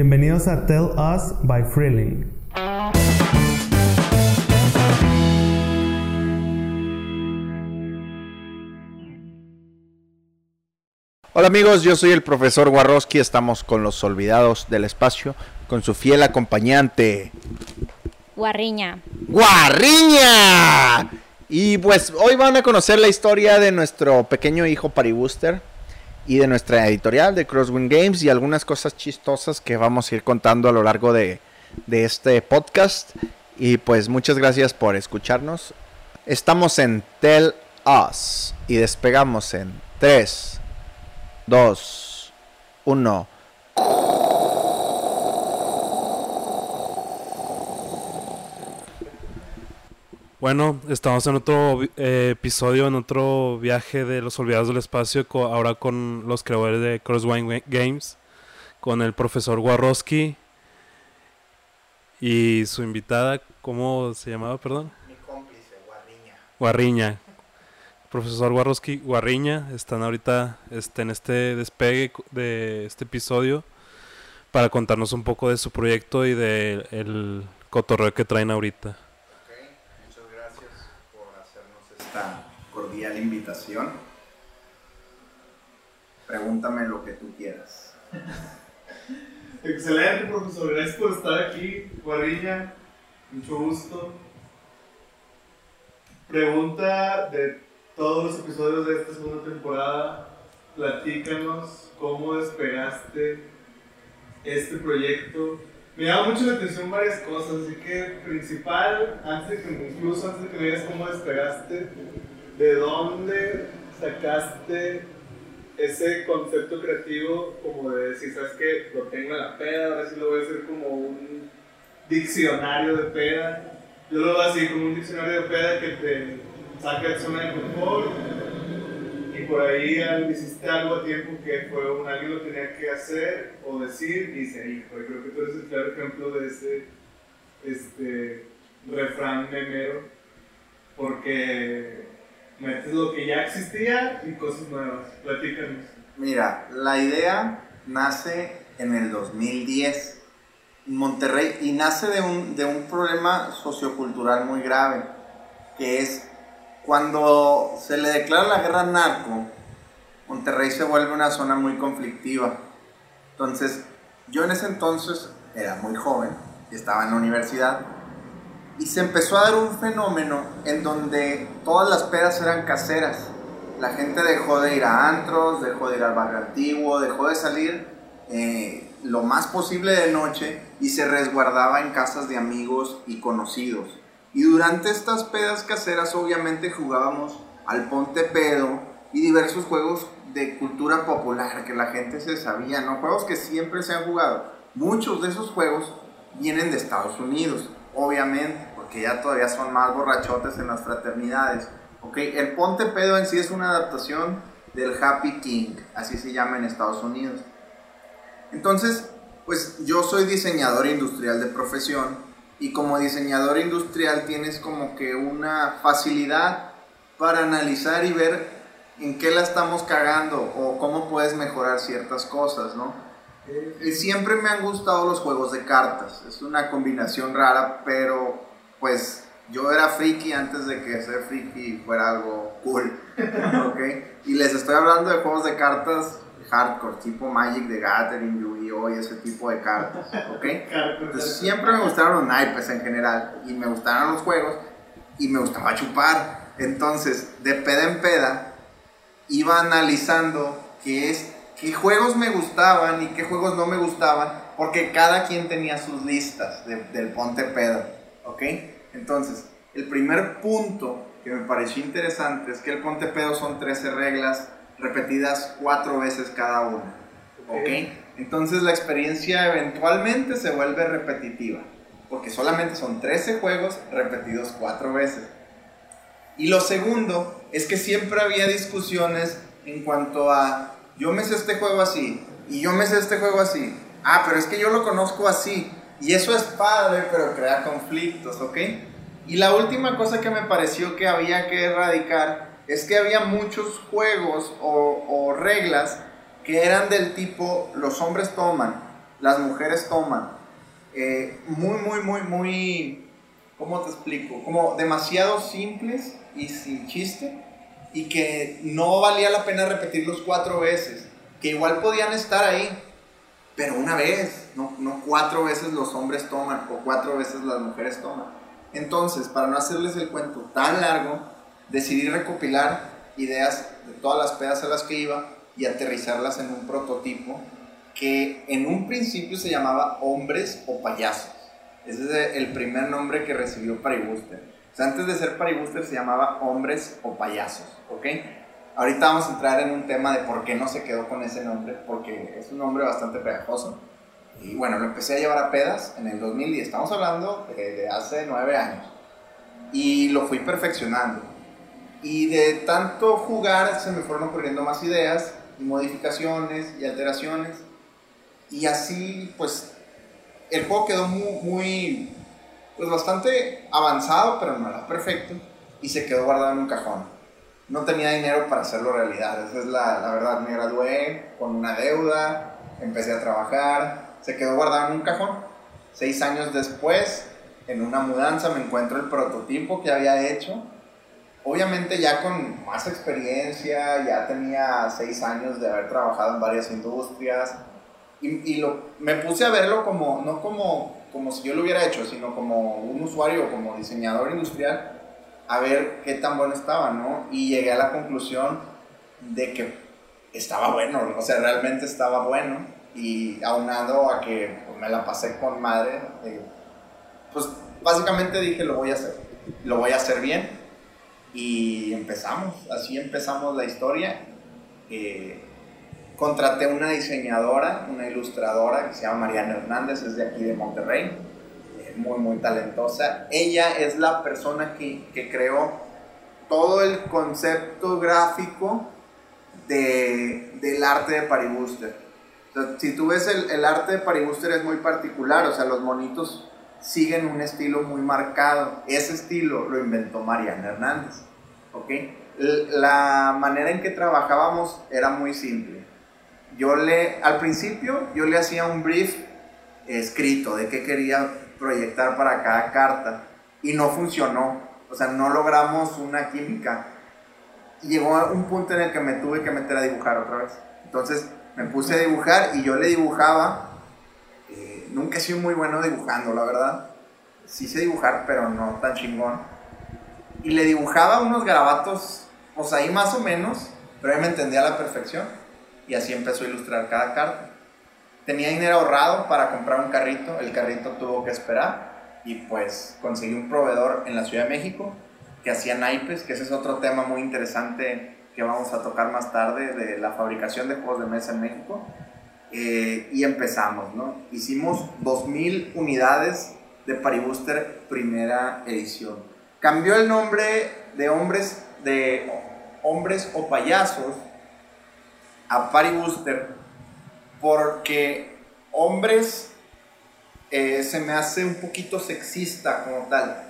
Bienvenidos a Tell Us by Freeling. Hola amigos, yo soy el profesor Warroski, estamos con los olvidados del espacio, con su fiel acompañante, Guarriña. Guarriña. Y pues hoy van a conocer la historia de nuestro pequeño hijo Paribuster y de nuestra editorial de Crosswind Games y algunas cosas chistosas que vamos a ir contando a lo largo de, de este podcast. Y pues muchas gracias por escucharnos. Estamos en Tell Us y despegamos en 3, 2, 1. Bueno, estamos en otro eh, episodio, en otro viaje de los olvidados del espacio, co- ahora con los creadores de Crosswind Games, con el profesor Warroski y su invitada, ¿cómo se llamaba, perdón? Mi cómplice, Guarriña. Guarriña. Profesor Warroski, Guarriña, están ahorita este, en este despegue de este episodio para contarnos un poco de su proyecto y del el cotorreo que traen ahorita. Ok, muchas gracias por hacernos esta cordial invitación. Pregúntame lo que tú quieras. Excelente, profesor. Gracias por estar aquí, Guarriña. Mucho gusto. Pregunta de todos los episodios de esta segunda temporada. Platícanos cómo despegaste este proyecto. Me llama mucho la atención varias cosas, así que principal, antes de que, incluso antes de que me digas cómo despegaste, ¿de dónde sacaste ese concepto creativo como de decir, ¿sabes qué? Lo tengo en la peda, ahora sí lo voy a hacer como un diccionario de peda. Yo lo veo así, como un diccionario de peda que te saca de zona de confort por ahí hiciste algo a tiempo que fue un alguien lo tenía que hacer o decir y se dijo. Y creo que tú eres el claro ejemplo de ese este, refrán memero porque metes lo que ya existía y cosas nuevas. Platícanos. Mira, la idea nace en el 2010 en Monterrey y nace de un, de un problema sociocultural muy grave, que es cuando se le declara la guerra narco, Monterrey se vuelve una zona muy conflictiva. Entonces, yo en ese entonces era muy joven, estaba en la universidad, y se empezó a dar un fenómeno en donde todas las pedas eran caseras. La gente dejó de ir a antros, dejó de ir al barrio antiguo, dejó de salir eh, lo más posible de noche y se resguardaba en casas de amigos y conocidos. Y durante estas pedas caseras obviamente jugábamos al ponte pedo y diversos juegos de cultura popular que la gente se sabía, ¿no? Juegos que siempre se han jugado. Muchos de esos juegos vienen de Estados Unidos, obviamente, porque ya todavía son más borrachotes en las fraternidades. ¿ok? El ponte pedo en sí es una adaptación del Happy King, así se llama en Estados Unidos. Entonces, pues yo soy diseñador industrial de profesión y como diseñador industrial tienes como que una facilidad para analizar y ver en qué la estamos cagando o cómo puedes mejorar ciertas cosas, ¿no? Y siempre me han gustado los juegos de cartas. Es una combinación rara, pero pues yo era friki antes de que ser friki fuera algo cool. ¿ok? Y les estoy hablando de juegos de cartas hardcore, tipo Magic the Gathering, Yu-Gi-Oh! y ese tipo de cartas. ¿ok? Entonces, siempre me gustaron los naipes en general y me gustaron los juegos y me gustaba chupar. Entonces, de peda en peda, iba analizando qué, es, qué juegos me gustaban y qué juegos no me gustaban, porque cada quien tenía sus listas de- del ponte pedo. ¿Ok? Entonces, el primer punto que me pareció interesante es que el ponte pedo son 13 reglas repetidas cuatro veces cada una. ¿Ok? Entonces la experiencia eventualmente se vuelve repetitiva, porque solamente son 13 juegos repetidos cuatro veces. Y lo segundo es que siempre había discusiones en cuanto a, yo me sé este juego así, y yo me sé este juego así. Ah, pero es que yo lo conozco así. Y eso es padre, pero crea conflictos, ¿ok? Y la última cosa que me pareció que había que erradicar es que había muchos juegos o, reglas que eran del tipo, los hombres toman, las mujeres toman. Eh, muy, muy, muy, muy, ¿cómo te explico? Como demasiado simples y sin chiste y que no valía la pena repetirlos cuatro veces, que igual podían estar ahí, pero una vez, no, no cuatro veces los hombres toman o cuatro veces las mujeres toman. Entonces, para no hacerles el cuento tan largo, decidí recopilar ideas de todas las pedas a las que iba y aterrizarlas en un prototipo que en un principio se llamaba Hombres o Payasos. Ese es el primer nombre que recibió Paribuster. Antes de ser Paribuster se llamaba Hombres o Payasos, ¿ok? Ahorita vamos a entrar en un tema de por qué no se quedó con ese nombre, porque es un nombre bastante pegajoso. Y bueno, lo empecé a llevar a pedas en el 2010, estamos hablando de, de hace nueve años. Y lo fui perfeccionando. Y de tanto jugar se me fueron ocurriendo más ideas y modificaciones y alteraciones. Y así, pues, el juego quedó muy, muy, pues bastante avanzado, pero no era perfecto. Y se quedó guardado en un cajón. No tenía dinero para hacerlo realidad. Esa es la, la verdad. Me gradué con una deuda, empecé a trabajar, se quedó guardado en un cajón. Seis años después, en una mudanza, me encuentro el prototipo que había hecho obviamente ya con más experiencia, ya tenía seis años de haber trabajado en varias industrias. Y, lo, me puse a verlo como, no como, como si yo lo hubiera hecho, sino como un usuario, como diseñador industrial, a ver qué tan bueno estaba, ¿no? Y llegué a la conclusión de que estaba bueno, o sea, realmente estaba bueno. Y aunado a que pues, me la pasé con madre, eh, pues básicamente dije lo voy a hacer, lo voy a hacer bien y empezamos, así empezamos la historia. Eh, contraté una diseñadora, una ilustradora que se llama Mariana Hernández, es de aquí de Monterrey, eh, muy, muy talentosa. Ella es la persona que, que creó todo el concepto gráfico de, del arte de Paribuster. Si tú ves el, el arte de Paribuster es muy particular, o sea, los monitos siguen un estilo muy marcado. Ese estilo lo inventó Mariana Hernández. ¿Ok? La manera en que trabajábamos era muy simple. Yo le, al principio, yo le hacía un brief escrito de qué quería proyectar para cada carta y no funcionó. O sea, no logramos una química. Llegó un punto en el que me tuve que meter a dibujar otra vez. Entonces me puse a dibujar y yo le dibujaba. Eh, nunca he sido muy bueno dibujando, la verdad. Sí sé dibujar, pero no tan chingón y le dibujaba unos garabatos, pues ahí más o menos, pero él me entendía a la perfección. Y así empezó a ilustrar cada carta. Tenía dinero ahorrado para comprar un carrito, el carrito tuvo que esperar y pues conseguí un proveedor en la Ciudad de México que hacía naipes, que ese es otro tema muy interesante que vamos a tocar más tarde de la fabricación de juegos de mesa en México. Eh, y empezamos, ¿no? Hicimos 2.000 unidades de Paribuster primera edición cambió el nombre de hombres, de hombres o payasos a Paribuster porque hombres eh, se me hace un poquito sexista como tal.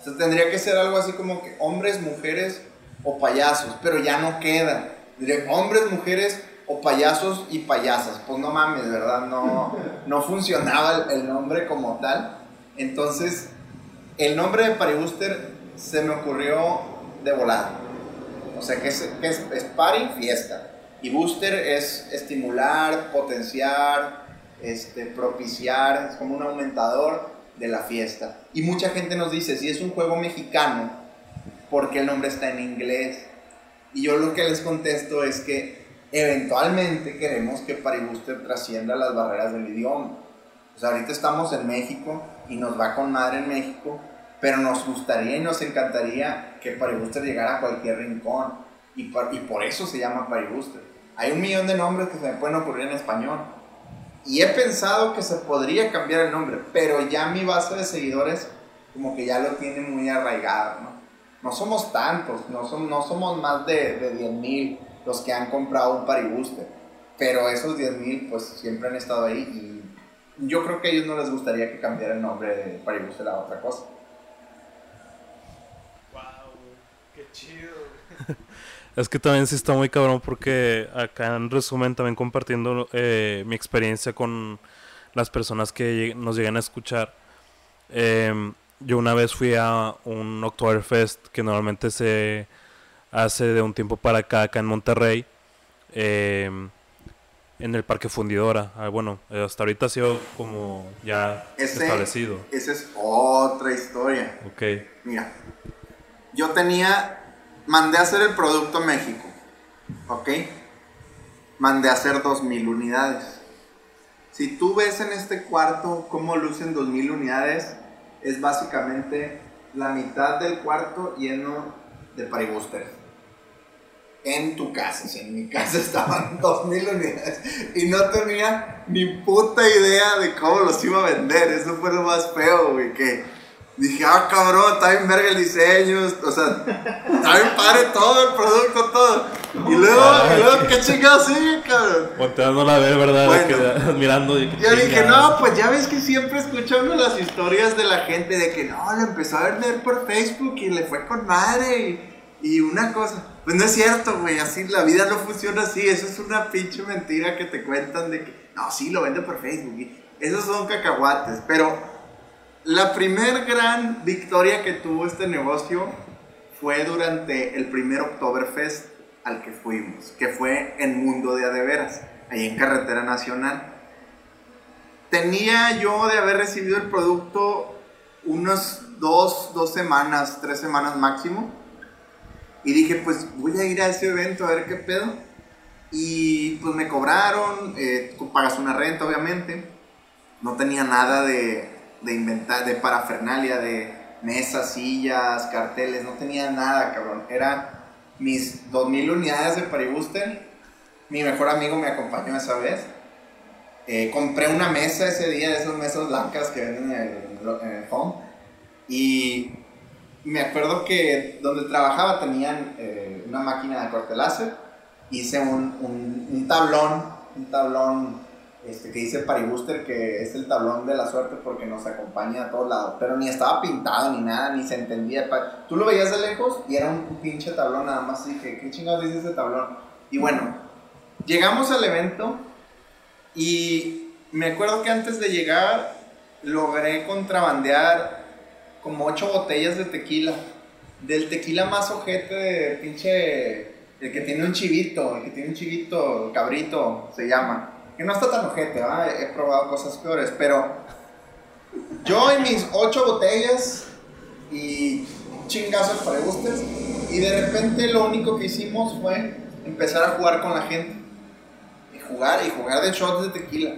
O sea, tendría que ser algo así como que hombres, mujeres o payasos, pero ya no queda. Diré hombres, mujeres o payasos y payasas. Pues no mames, ¿verdad? No, no funcionaba el, el nombre como tal. Entonces, el nombre de Paribuster se me ocurrió de volar. O sea, que es, que es, party, fiesta. Y booster es estimular, potenciar, este, propiciar, es como un aumentador de la fiesta. Y mucha gente nos dice, si es un juego mexicano, ¿por qué el nombre está en inglés? Y yo lo que les contesto es que eventualmente queremos que Paribuster trascienda las barreras del idioma. Sea, ahorita estamos en México y nos va con madre en México, pero nos gustaría y nos encantaría que Paribuster llegara a cualquier rincón y por, y por eso se llama Paribuster. Hay un millón de nombres que se me pueden ocurrir en español y he pensado que se podría cambiar el nombre, pero ya mi base de seguidores como que ya lo tiene muy arraigado, ¿no? No somos tantos, no, son, no somos más de, de 10 mil los que han comprado un Paribuster, pero esos 10 mil pues siempre han estado ahí y yo creo que a ellos no les gustaría que cambiara el nombre de Paribuster a otra cosa. Chido. Es que también sí está muy cabrón porque acá en resumen también compartiendo eh, mi experiencia con las personas que lleg- nos llegan a escuchar. Em, yo una vez fui a un Oktoberfest que normalmente se hace de un tiempo para acá, acá en Monterrey, em, en el Parque Fundidora. Ah, bueno, eh, hasta ahorita ha sido como ya Ese- establecido. Esa es otra historia. Ok, Mira, yo tenía, mandé a hacer el producto México, ¿ok? Mandé a hacer 2.000 unidades. Si tú ves en este cuarto cómo lucen 2.000 unidades, es básicamente la mitad del cuarto lleno de paribusters. En tu casa, en mi casa estaban 2.000 unidades y no tenía ni puta idea de cómo los iba a vender. Eso fue lo más feo, güey, dije, ah, cabrón, está bien verga el diseño, o sea, está bien padre todo el producto, todo. Y luego, y luego ¿qué chingados sigue, cabrón? volteándola a ver, ¿verdad? Bueno. admirando. y Yo dije, no, pues ya ves que siempre escucho uno las historias de la gente de que no, lo empezó a vender por Facebook y le fue con madre y, y una cosa. Pues no es cierto, güey, así la vida no funciona así, eso es una pinche mentira que te cuentan de que, no, sí, lo vende por Facebook. y esos son cacahuates, pero la primer gran victoria que tuvo este negocio fue durante el primer Oktoberfest al que fuimos, que fue en Mundo de Adeveras, ahí en Carretera Nacional. Tenía yo de haber recibido el producto unas dos, dos semanas, tres semanas máximo. Y dije, pues voy a ir a ese evento a ver qué pedo. Y pues me cobraron, eh, pagas una renta obviamente. No tenía nada de, de inventar, de parafernalia, de mesas, sillas, carteles, no tenía nada, cabrón. Era mis 2000 unidades de Paribuster. Mi mejor amigo me acompañó esa vez. Eh, compré una mesa ese día, de esas mesas blancas que venden en el, en el home. Y me acuerdo que donde trabajaba tenían eh, una máquina de corte láser. Hice un, un tablón, un tablón este, que dice Paribuster, que es el tablón de la suerte porque nos acompaña a todos lados. Pero ni estaba pintado ni nada, ni se entendía. Tú lo veías de lejos y era un pinche tablón nada más. Y dije, ¿qué chingados dice ese tablón? Y bueno, llegamos al evento y me acuerdo que antes de llegar logré contrabandear como ocho botellas de tequila. Del tequila más ojete de pinche. El que tiene un chivito, el que tiene un chivito, cabrito, se llama. Que no está tan ojete, ¿verdad? He probado cosas peores, pero. Yo y mis ocho botellas y chingazos para gustes. Y de repente lo único que hicimos fue empezar a jugar con la gente. Y jugar, y jugar de shots de tequila.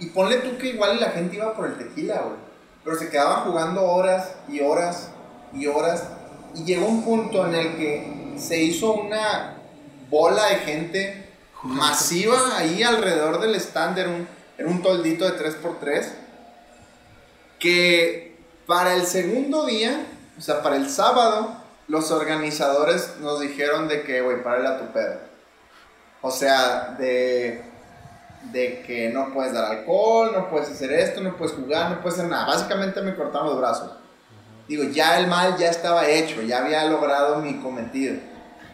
Y ponle tú que igual la gente iba por el tequila, güey. Pero se quedaban jugando horas y horas y horas. Y llegó un punto en el que se hizo una bola de gente masiva ahí alrededor del stand. Era un, un toldito de 3x3. Que para el segundo día, o sea, para el sábado, los organizadores nos dijeron de que, güey, párale a tu pedo. O sea, de, de que no puedes dar alcohol, no puedes hacer esto, no puedes jugar, no puedes hacer nada. Básicamente me cortaron los brazos. Digo, ya el mal ya estaba hecho, ya había logrado mi cometido.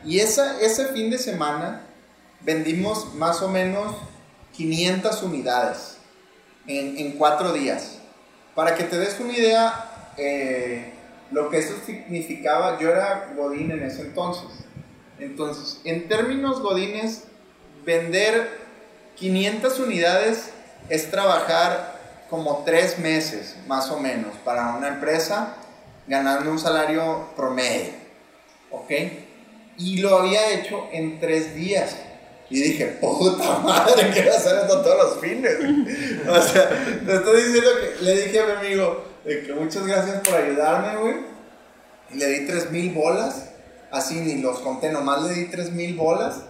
Y esa, ese fin de semana vendimos más o menos 500 unidades en, en cuatro días. Para que te des una idea, eh, lo que eso significaba, yo era Godín en ese entonces. Entonces, en términos Godines, vender 500 unidades es trabajar como tres meses, más o menos, para una empresa, ganando un salario promedio. ¿Ok? Y lo había hecho en tres días. Y dije, puta madre, quiero hacer esto todos los fines. o sea, te estoy diciendo que le dije a mi amigo de que muchas gracias por ayudarme, güey. Y le di tres mil bolas. Así ni los conté, nomás le di tres mil bolas.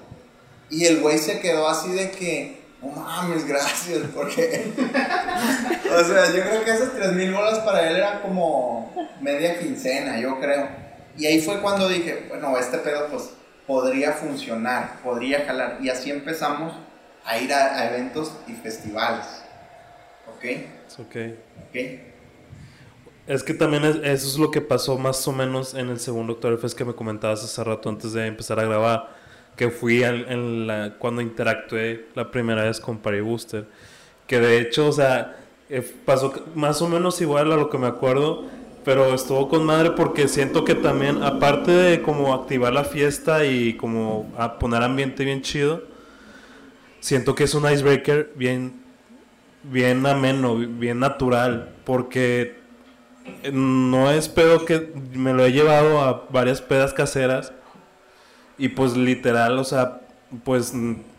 Y el güey se quedó así de que, no mames, gracias, porque. o sea, yo creo que esas tres mil bolas para él eran como media quincena, yo creo. Y ahí fue cuando dije, bueno, este pedo pues podría funcionar, podría jalar. Y así empezamos a ir a, a eventos y festivales. ¿Ok? Ok. ¿Ok? Es que también es- eso es lo que pasó más o menos en el segundo Oktoberfest que me comentabas hace rato antes de empezar a grabar. Que fui al- en la, cuando interactué la primera vez con Party Booster. Que de hecho, o sea, eh, pasó más o menos igual a lo que me acuerdo, pero estuvo con madre porque siento que también, aparte de como activar la fiesta y como a poner ambiente bien chido, siento que es un icebreaker bien, bien ameno, bien natural, porque no es pedo que me lo he llevado a varias pedas caseras y pues literal, o sea, pues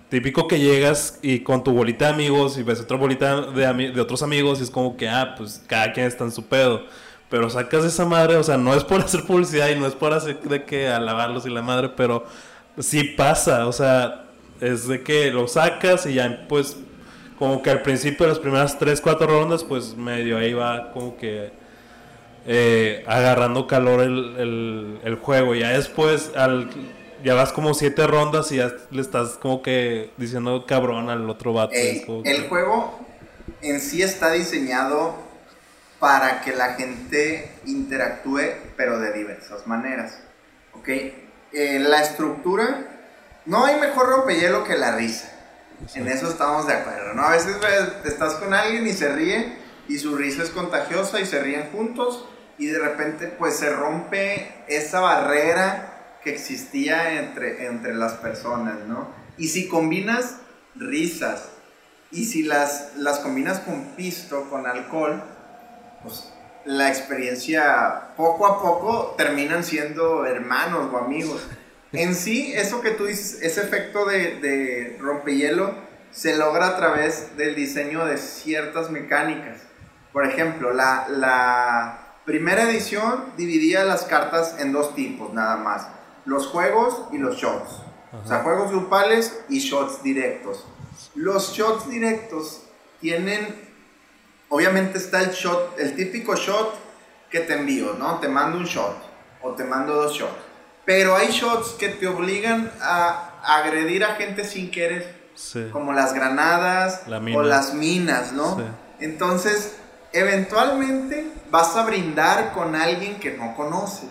típico que llegas y con tu bolita de amigos y ves otra bolita de, de otros amigos y es como que, ah, pues cada quien está en su pedo. Pero sacas esa madre, o sea, no es por hacer publicidad y no es por hacer de que alabarlos y la madre, pero sí pasa, o sea, es de que lo sacas y ya pues como que al principio de las primeras 3, 4 rondas, pues medio ahí va como que eh, agarrando calor el, el, el juego. Ya después al ya vas como siete rondas y ya le estás como que diciendo cabrón al otro vato. El juego en sí está diseñado para que la gente interactúe, pero de diversas maneras. ¿Ok? Eh, la estructura, no hay mejor rompehielo que la risa. En eso estamos de acuerdo, ¿no? A veces estás con alguien y se ríe y su risa es contagiosa y se ríen juntos y de repente pues se rompe esa barrera que existía entre, entre las personas, ¿no? Y si combinas risas y si las, las combinas con pisto, con alcohol, pues la experiencia poco a poco terminan siendo hermanos o amigos. En sí, eso que tú dices, ese efecto de, de rompehielo se logra a través del diseño de ciertas mecánicas. Por ejemplo, la, la primera edición dividía las cartas en dos tipos nada más los juegos y los shots. O sea, juegos grupales y shots directos. Los shots directos tienen, obviamente está el shot, el típico shot que te envío, ¿no? Te mando un shot o te mando dos shots. Pero hay shots que te obligan a agredir a gente sin querer. Como las granadas o las minas, ¿no? Entonces, eventualmente vas a brindar con alguien que no conoces.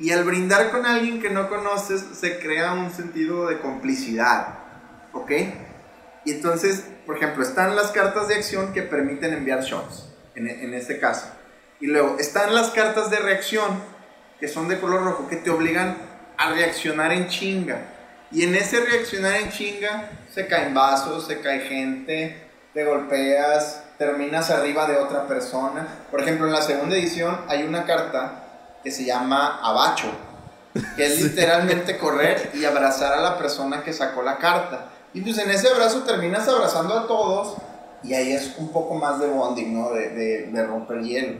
Y al brindar con alguien que no conoces, se crea un sentido de complicidad. ¿Ok? Y entonces, por ejemplo, están las cartas de acción que permiten enviar shots, en, en este caso. Y luego están las cartas de reacción, que son de color rojo, que te obligan a reaccionar en chinga. Y en ese reaccionar en chinga, se caen vasos, se cae gente, te golpeas, terminas arriba de otra persona. Por ejemplo, en la segunda edición hay una carta que se llama abacho, que es literalmente correr y abrazar a la persona que sacó la carta. Y pues en ese abrazo terminas abrazando a todos y ahí es un poco más de bonding, ¿no? De, de, de romper hielo.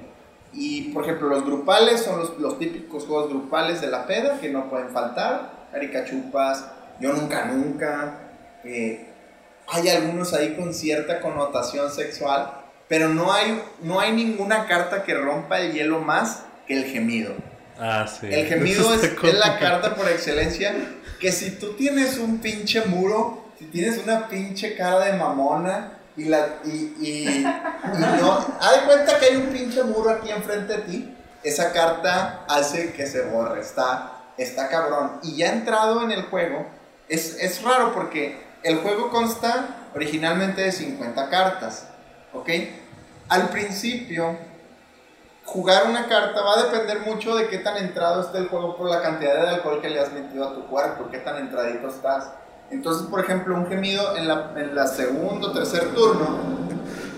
Y por ejemplo, los grupales son los, los, típicos juegos grupales de la peda que no pueden faltar. Caricachupas, yo nunca, nunca. Eh, hay algunos ahí con cierta connotación sexual, pero no hay, no hay ninguna carta que rompa el hielo más el gemido. Ah, sí. El gemido es, es, la carta por excelencia que si tú tienes un pinche muro, si tienes una pinche cara de mamona y la y, y, no, haz cuenta que hay un pinche muro aquí enfrente de ti, esa carta hace que se borre, está, está cabrón. Y ya entrado en el juego, es, es raro porque el juego consta originalmente de 50 cartas, ¿ok? Al principio jugar una carta va a depender mucho de qué tan entrado esté el juego por la cantidad de alcohol que le has metido a tu cuerpo, qué tan entradito estás. Entonces, por ejemplo, un gemido en la, en la segundo o tercer turno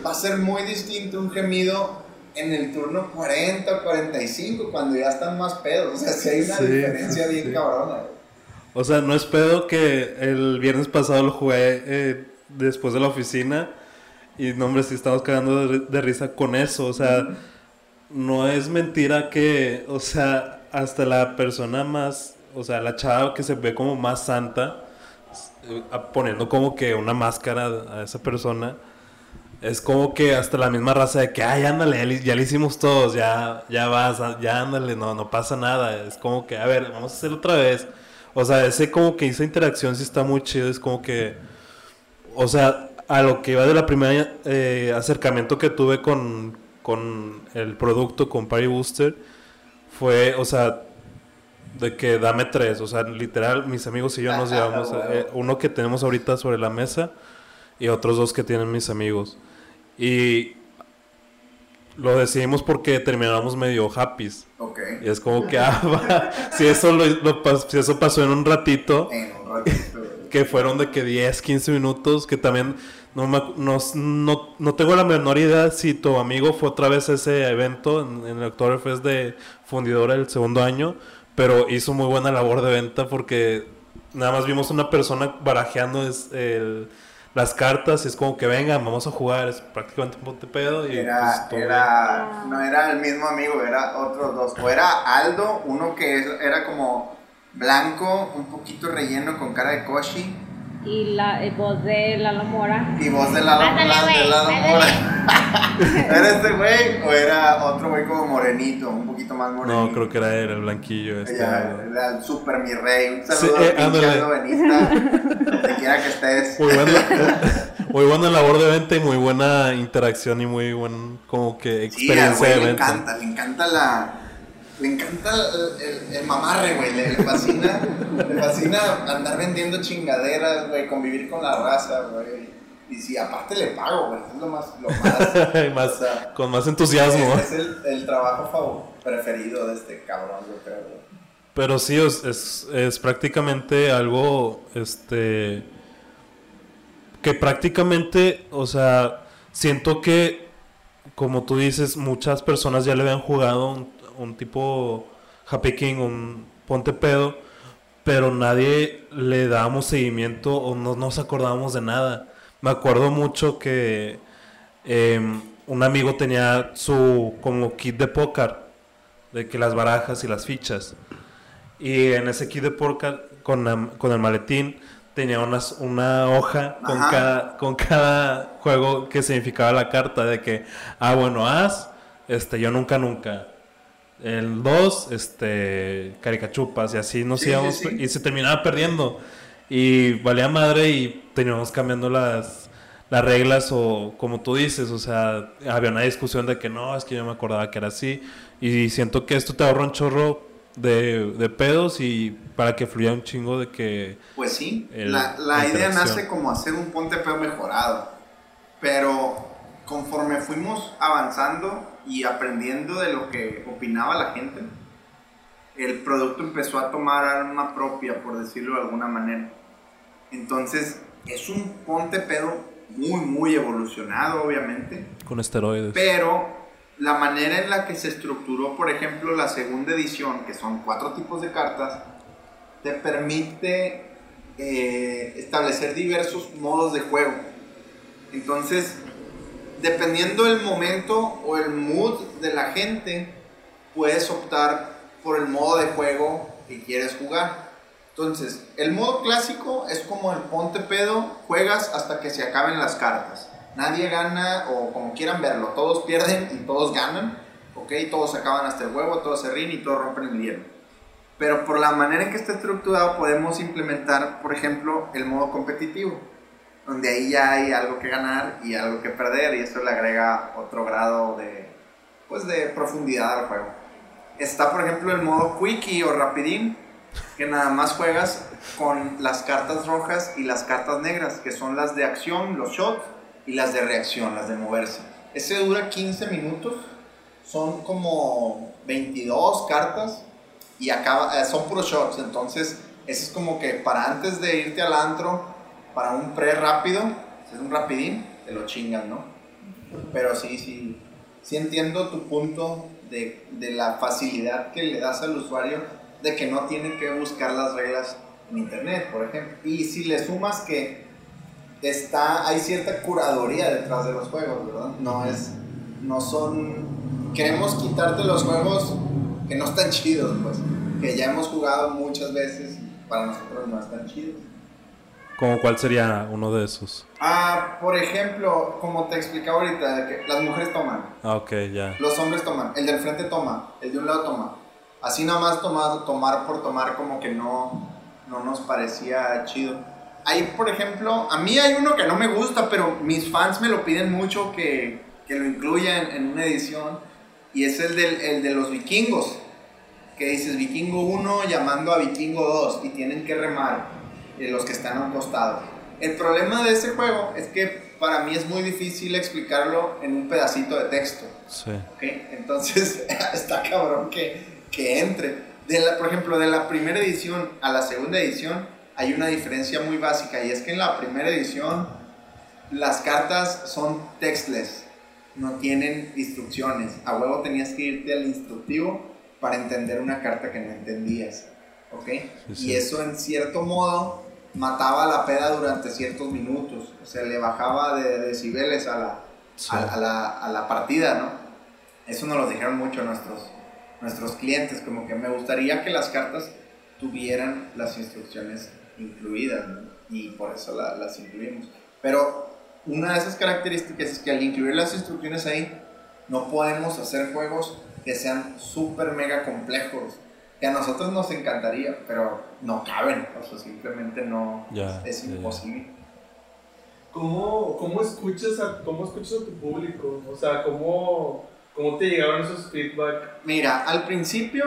va a ser muy distinto un gemido en el turno 40 o 45 cuando ya están más pedos. O sea, si hay una diferencia bien cabrona. O sea, no es pedo que el viernes pasado lo jugué eh, después de la oficina y no, hombre, sí estamos cagando de, risa con eso. O sea no es mentira que, o sea, hasta la persona más, o sea, la chava que se ve como más santa, poniendo como que una máscara a esa persona, es como que hasta la misma raza de que, ay, ándale, ya, le hicimos todos, ya, ya vas, ya ándale, no, no pasa nada. Es como que, a ver, vamos a hacerlo otra vez. O sea, ese como que esa interacción sí está muy chido, es como que, o sea, a lo que iba de la primera eh, acercamiento que tuve con, con el producto, con Party Booster, fue, o sea, de que dame tres, o sea, literal, mis amigos y yo nos llevamos eh, uno que tenemos ahorita sobre la mesa y otros dos que tienen mis amigos. Y lo decidimos porque terminamos medio happy. Ok. Y es como que, ah, va, si, eso lo, lo si eso pasó en un ratito, En un ratito, que fueron de que 10, 15 minutos, que también no, me no, no, no tengo la menor idea si tu amigo fue otra vez a ese evento en, en el Oktoberfest de Fundidora el segundo año, pero hizo muy buena labor de venta porque nada más vimos una persona barajeando es- el- las cartas y es como que venga, vamos a jugar, es prácticamente un ponte pedo y Era, pues, era, no era el mismo amigo, era otros dos. O era Aldo, uno que era como blanco, un poquito relleno con cara de Koshi. Y la eh, voz de Lalo Mora. Y voz de Lalo, Pásale, la- de Lalo. Mora. ¿Era este güey o era otro güey como morenito, un poquito más morenito? No, creo que era él, el blanquillo. Este, Ya, era el super mi rey. Un saludo Sí, eh, donde quiera que estés. Muy buena, muy buena labor de venta y muy buena interacción y muy buen como que Sí, al experiencia güey de le venta. encanta, le encanta la. Le encanta el, el- el mamarre, güey. Le, le fascina. le fascina andar vendiendo chingaderas, güey. Convivir con la raza, güey. Y si aparte le pago, güey. Es lo más. Lo más, Y más- o sea, con más entusiasmo. Es, es el, el trabajo favor, preferido de este cabrón, yo creo, güey. Pero sí, es, es, es prácticamente algo, este, que prácticamente, o sea, siento que, como tú dices, muchas personas ya le habían jugado un, un tipo Happy King, un Ponte Pedo, pero nadie le dábamos seguimiento o no nos acordábamos de nada. Me acuerdo mucho que em, un amigo tenía su como kit de póker, de que las barajas y las fichas. Y en ese kit de póker, con, con el maletín, tenía unas, una hoja con Ajá. cada, con cada juego que significaba la carta. De que, ah, bueno, as, este, yo nunca, nunca. El 2, este, caricachupas, y así nos Sí, sí, íbamos. sí. Y se terminaba perdiendo. Y valía madre y teníamos cambiando las, las reglas o como tú dices, o sea, había una discusión de que no, es que yo me acordaba que era así. Y siento que esto te ahorra un chorro de, de pedos y para que fluya un chingo de que... Pues sí, El- la, la idea nace como hacer un ponte peo mejorado, pero conforme fuimos avanzando y aprendiendo de lo que opinaba la gente, el producto empezó a tomar alma propia, por decirlo de alguna manera. Entonces, es un ponte pedo muy, muy evolucionado, obviamente, con esteroides. pero la manera en la que se estructuró, por ejemplo, la segunda edición, que son cuatro tipos de cartas, te permite eh, establecer diversos modos de juego. Entonces, dependiendo del momento o el mood de la gente, puedes optar por el modo de juego que quieres jugar. Entonces, el modo clásico es como el ponte pedo, juegas hasta que se acaben las cartas. Nadie gana o como quieran verlo, todos pierden y todos ganan, ¿ok? Todos acaban hasta el huevo, todos se ríen y todos rompen el hielo. Pero por la manera en que está estructurado podemos implementar, por ejemplo, el modo competitivo, donde ahí ya hay algo que ganar y algo que perder y eso le agrega otro grado de, pues, de profundidad al juego. Está, por ejemplo, el modo quickie o rapidín, que nada más juegas con las cartas rojas y las cartas negras, que son las de acción, los shots, y las de reacción, las de moverse. Ese dura 15 minutos, son como 22 cartas y acaba, eh, son puros shots, entonces ese es como que para antes de irte al antro, para un pre rápido, si es un rapidín, te lo chingan, ¿no? Pero sí, sí, sí entiendo tu punto de, de la facilidad que le das al usuario de que no tiene que buscar las reglas en internet, por ejemplo. Y si le sumas que está, hay cierta curaduría detrás de los juegos, ¿verdad? No es, no son, queremos quitarte los juegos que no están chidos, pues, que ya hemos jugado muchas veces y para nosotros no están chidos. ¿Cómo cuál sería uno de esos? Ah, por ejemplo, como te explicaba ahorita, que las mujeres toman, Ah, ok, ya. los hombres toman, el del frente toma, el de un lado toma. Así nada más tomar, tomar por tomar como que no, no nos parecía chido. Hay, por ejemplo, a mí hay uno que no me gusta, pero mis fans me lo piden mucho que, que lo incluya en, en una edición. Y es el, del, el de los vikingos. Que dices vikingo 1 llamando a vikingo 2 y tienen que remar eh, los que están a un costado. El problema de ese juego es que para mí es muy difícil explicarlo en un pedacito de texto. Sí. ¿ok? Entonces, está cabrón que, que entre. De la, por ejemplo, de la primera edición a la segunda edición hay una diferencia muy básica y es que en la primera edición las cartas son textless, no tienen instrucciones. A huevo tenías que irte al instructivo para entender una carta que no entendías. ¿Ok? Sí, Y sí. eso en cierto modo mataba la peda durante ciertos minutos. O sea, le bajaba de decibeles a la, Sí. a, a la, a la partida, ¿no? Eso nos lo dijeron mucho nuestros, nuestros clientes, como que me gustaría que las cartas tuvieran las instrucciones incluidas, ¿no? Y por eso la- las incluimos. Pero una de esas características es que al incluir las instrucciones ahí, no podemos hacer juegos que sean súper mega complejos. Que a nosotros nos encantaría, pero no caben, o sea, simplemente no, Ya, es ya, ya. imposible. ¿Cómo, cómo, escuchas a, ¿Cómo escuchas a tu público? O sea, ¿cómo, cómo te llegaron esos feedback? Mira, al principio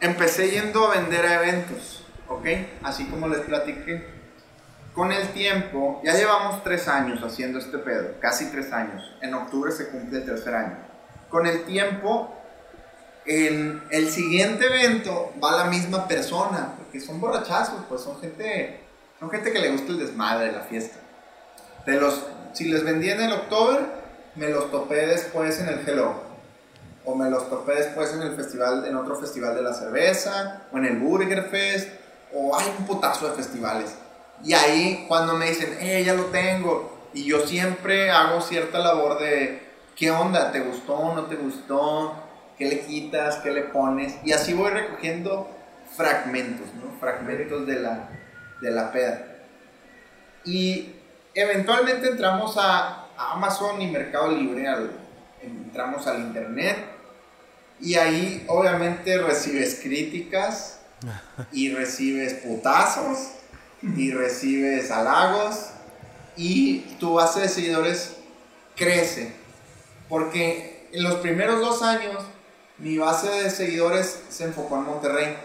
empecé yendo a vender a eventos, ¿ok? Así como les platiqué. Con el tiempo, ya llevamos tres años haciendo este pedo, casi tres años. En octubre se cumple el tercer año. Con el tiempo, en el siguiente evento va la misma persona, porque son borrachazos, pues son gente, son gente que le gusta el desmadre, la fiesta. De los, si les vendí en el octubre, me los topé después en el Hello o me los topé después en el festival, en otro festival de la cerveza, o en el Burger Fest, o hay un putazo de festivales. Y ahí cuando me dicen, eh, ya lo tengo, y yo siempre hago cierta labor de, ¿qué onda? ¿Te gustó? ¿No te gustó? ¿Qué le quitas? ¿Qué le pones? Y así voy recogiendo fragmentos, ¿no? Fragmentos de la, de la peda. Y eventualmente entramos a, Amazon y Mercado Libre, entramos al internet y ahí obviamente recibes críticas y recibes putazos y recibes halagos y tu base de seguidores crece porque en los primeros dos años mi base de seguidores se enfocó en Monterrey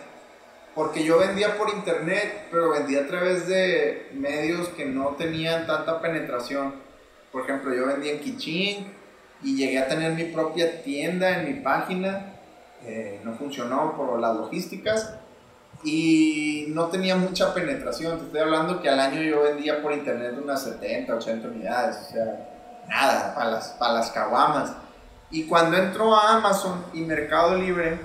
porque yo vendía por internet pero vendía a través de medios que no tenían tanta penetración por ejemplo yo vendía en Kiching y llegué a tener mi propia tienda en mi página. eh, no funcionó por las logísticas y no tenía mucha penetración. Te estoy hablando que al año yo vendía por internet unas 70, 80 unidades, o sea, nada, para las, para las caguamas. Y cuando entró a Amazon y Mercado Libre,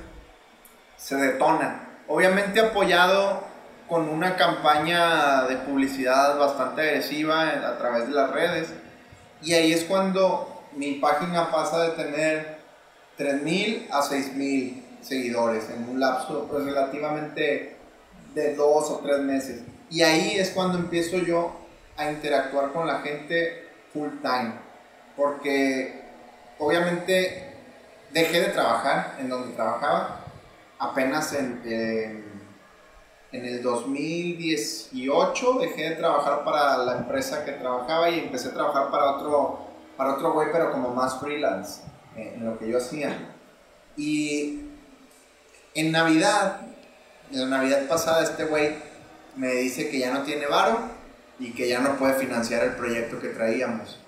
se detona. Obviamente apoyado con una campaña de publicidad bastante agresiva a través de las redes. Y ahí es cuando mi página pasa de tener 3.000 a 6.000 seguidores en un lapso pues, relativamente de dos o tres meses. Y ahí es cuando empiezo yo a interactuar con la gente full time. Porque obviamente dejé de trabajar en donde trabajaba apenas en, en, el 2018 dejé de trabajar para la empresa que trabajaba y empecé a trabajar para otro para otro güey pero como más freelance eh, en lo que yo hacía. Y en Navidad en la Navidad pasada este güey me dice que ya no tiene varo y que ya no puede financiar el proyecto que traíamos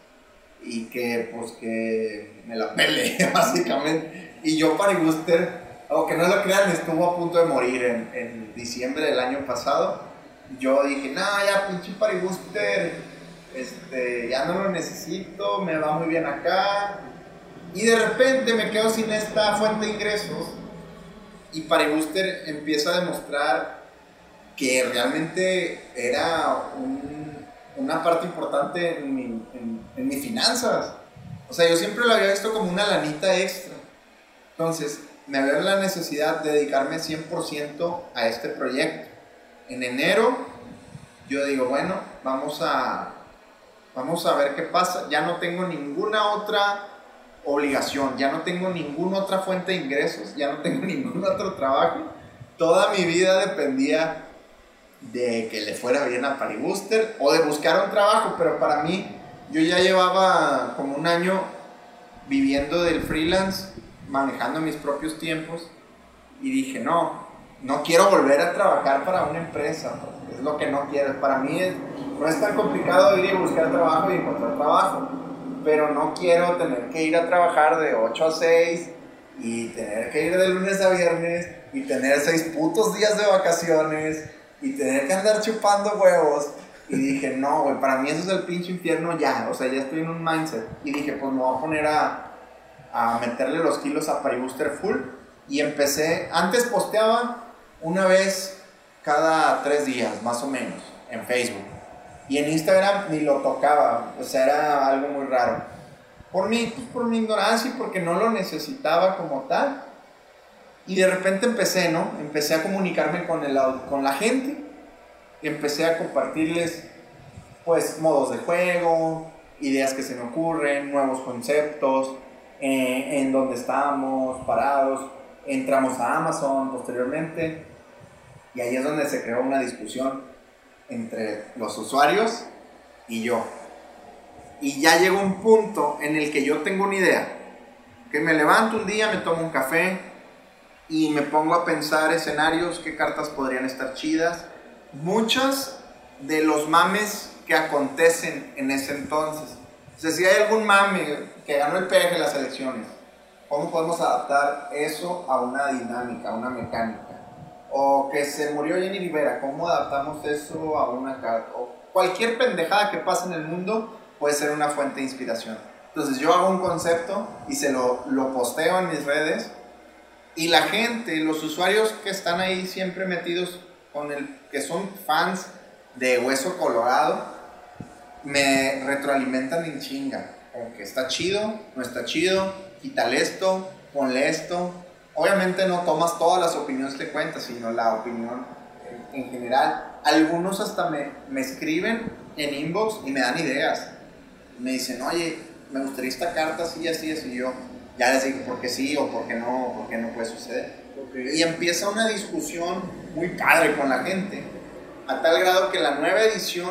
y que pues que me la pele básicamente. Y yo para Guster aunque no lo crean estuvo a punto de morir en, en diciembre del año pasado. Yo dije no ya pinche Paribuster este ya no lo necesito me va muy bien acá y de repente me quedo sin esta fuente de ingresos y Paribuster empieza a demostrar que realmente era un- una parte importante en, mi, en, mis finanzas. O sea, yo siempre lo había visto como una lanita extra. Entonces, me en la necesidad de dedicarme 100% a este proyecto. En enero, yo digo, bueno, vamos a, vamos a ver qué pasa. Ya no tengo ninguna otra obligación, ya no tengo ninguna otra fuente de ingresos, ya no tengo ningún otro trabajo. Toda mi vida dependía de que le fuera bien a Paribuster o de buscar un trabajo, pero para mí yo ya llevaba como un año viviendo del freelance, manejando mis propios tiempos y dije, no, no quiero volver a trabajar para una empresa, es lo que no quiero. Para mí es, no es tan complicado ir y buscar trabajo y encontrar trabajo, pero no quiero tener que ir a trabajar de 8 a 6 y tener que ir de lunes a viernes y tener 6 putos días de vacaciones y tener que andar chupando huevos. Y dije, no, güey, para mí eso es el pinche infierno ya. O sea, ya estoy en un mindset. Y dije, pues me voy a poner a, a meterle los kilos a Paribooster Full. Y empecé, antes posteaba una vez cada tres días, más o menos, en Facebook. Y en Instagram ni lo tocaba, o sea, era algo muy raro. Por mi, pues, por mi ignorancia y porque no lo necesitaba como tal. Y de repente empecé, ¿no? Empecé a comunicarme con, el, con la gente. Empecé a compartirles, pues, modos de juego, ideas que se me ocurren, nuevos conceptos, eh, en dónde estábamos parados. Entramos a Amazon posteriormente. Y ahí es donde se creó una discusión entre los usuarios y yo. Y ya llegó un punto en el que yo tengo una idea. Que me levanto un día, me tomo un café y me pongo a pensar escenarios, qué cartas podrían estar chidas. Muchas de los mames que acontecen en ese entonces. O si hay algún mame que ganó el peje en las elecciones, ¿cómo podemos adaptar eso a una dinámica, a una mecánica? O que se murió Jenny Rivera, ¿cómo adaptamos eso a una carta? O cualquier pendejada que pase en el mundo puede ser una fuente de inspiración. Entonces yo hago un concepto y se lo, lo posteo en mis redes y la gente, los usuarios que están ahí siempre metidos con el, que son fans de Hueso Colorado, me retroalimentan en chinga. Como que está chido, no está chido, quítale esto, ponle esto, obviamente no tomas todas las opiniones que cuentas, sino la opinión en, general. Algunos hasta me, me, escriben en inbox y me dan ideas. Me dicen, oye, me gustaría esta carta así, así, así. Y yo ya les digo por qué sí o por qué no, por qué no puede suceder. Y empieza una discusión muy padre con la gente. A tal grado que la nueva edición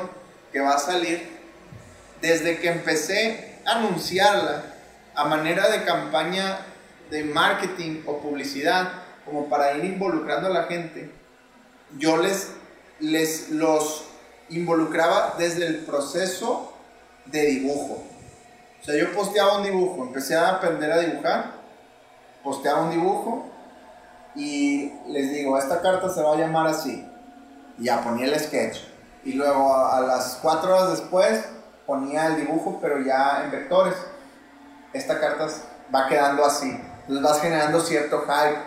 que va a salir, desde que empecé a anunciarla a manera de campaña de marketing o publicidad, como para ir involucrando a la gente, yo les, les los involucraba desde el proceso de dibujo. O sea, yo posteaba un dibujo, empecé a aprender a dibujar, posteaba un dibujo y les digo, esta carta se va a llamar así. Y ya ponía el sketch. Y luego a, las cuatro horas después ponía el dibujo, pero ya en vectores. Esta carta va quedando así. Entonces vas generando cierto hype.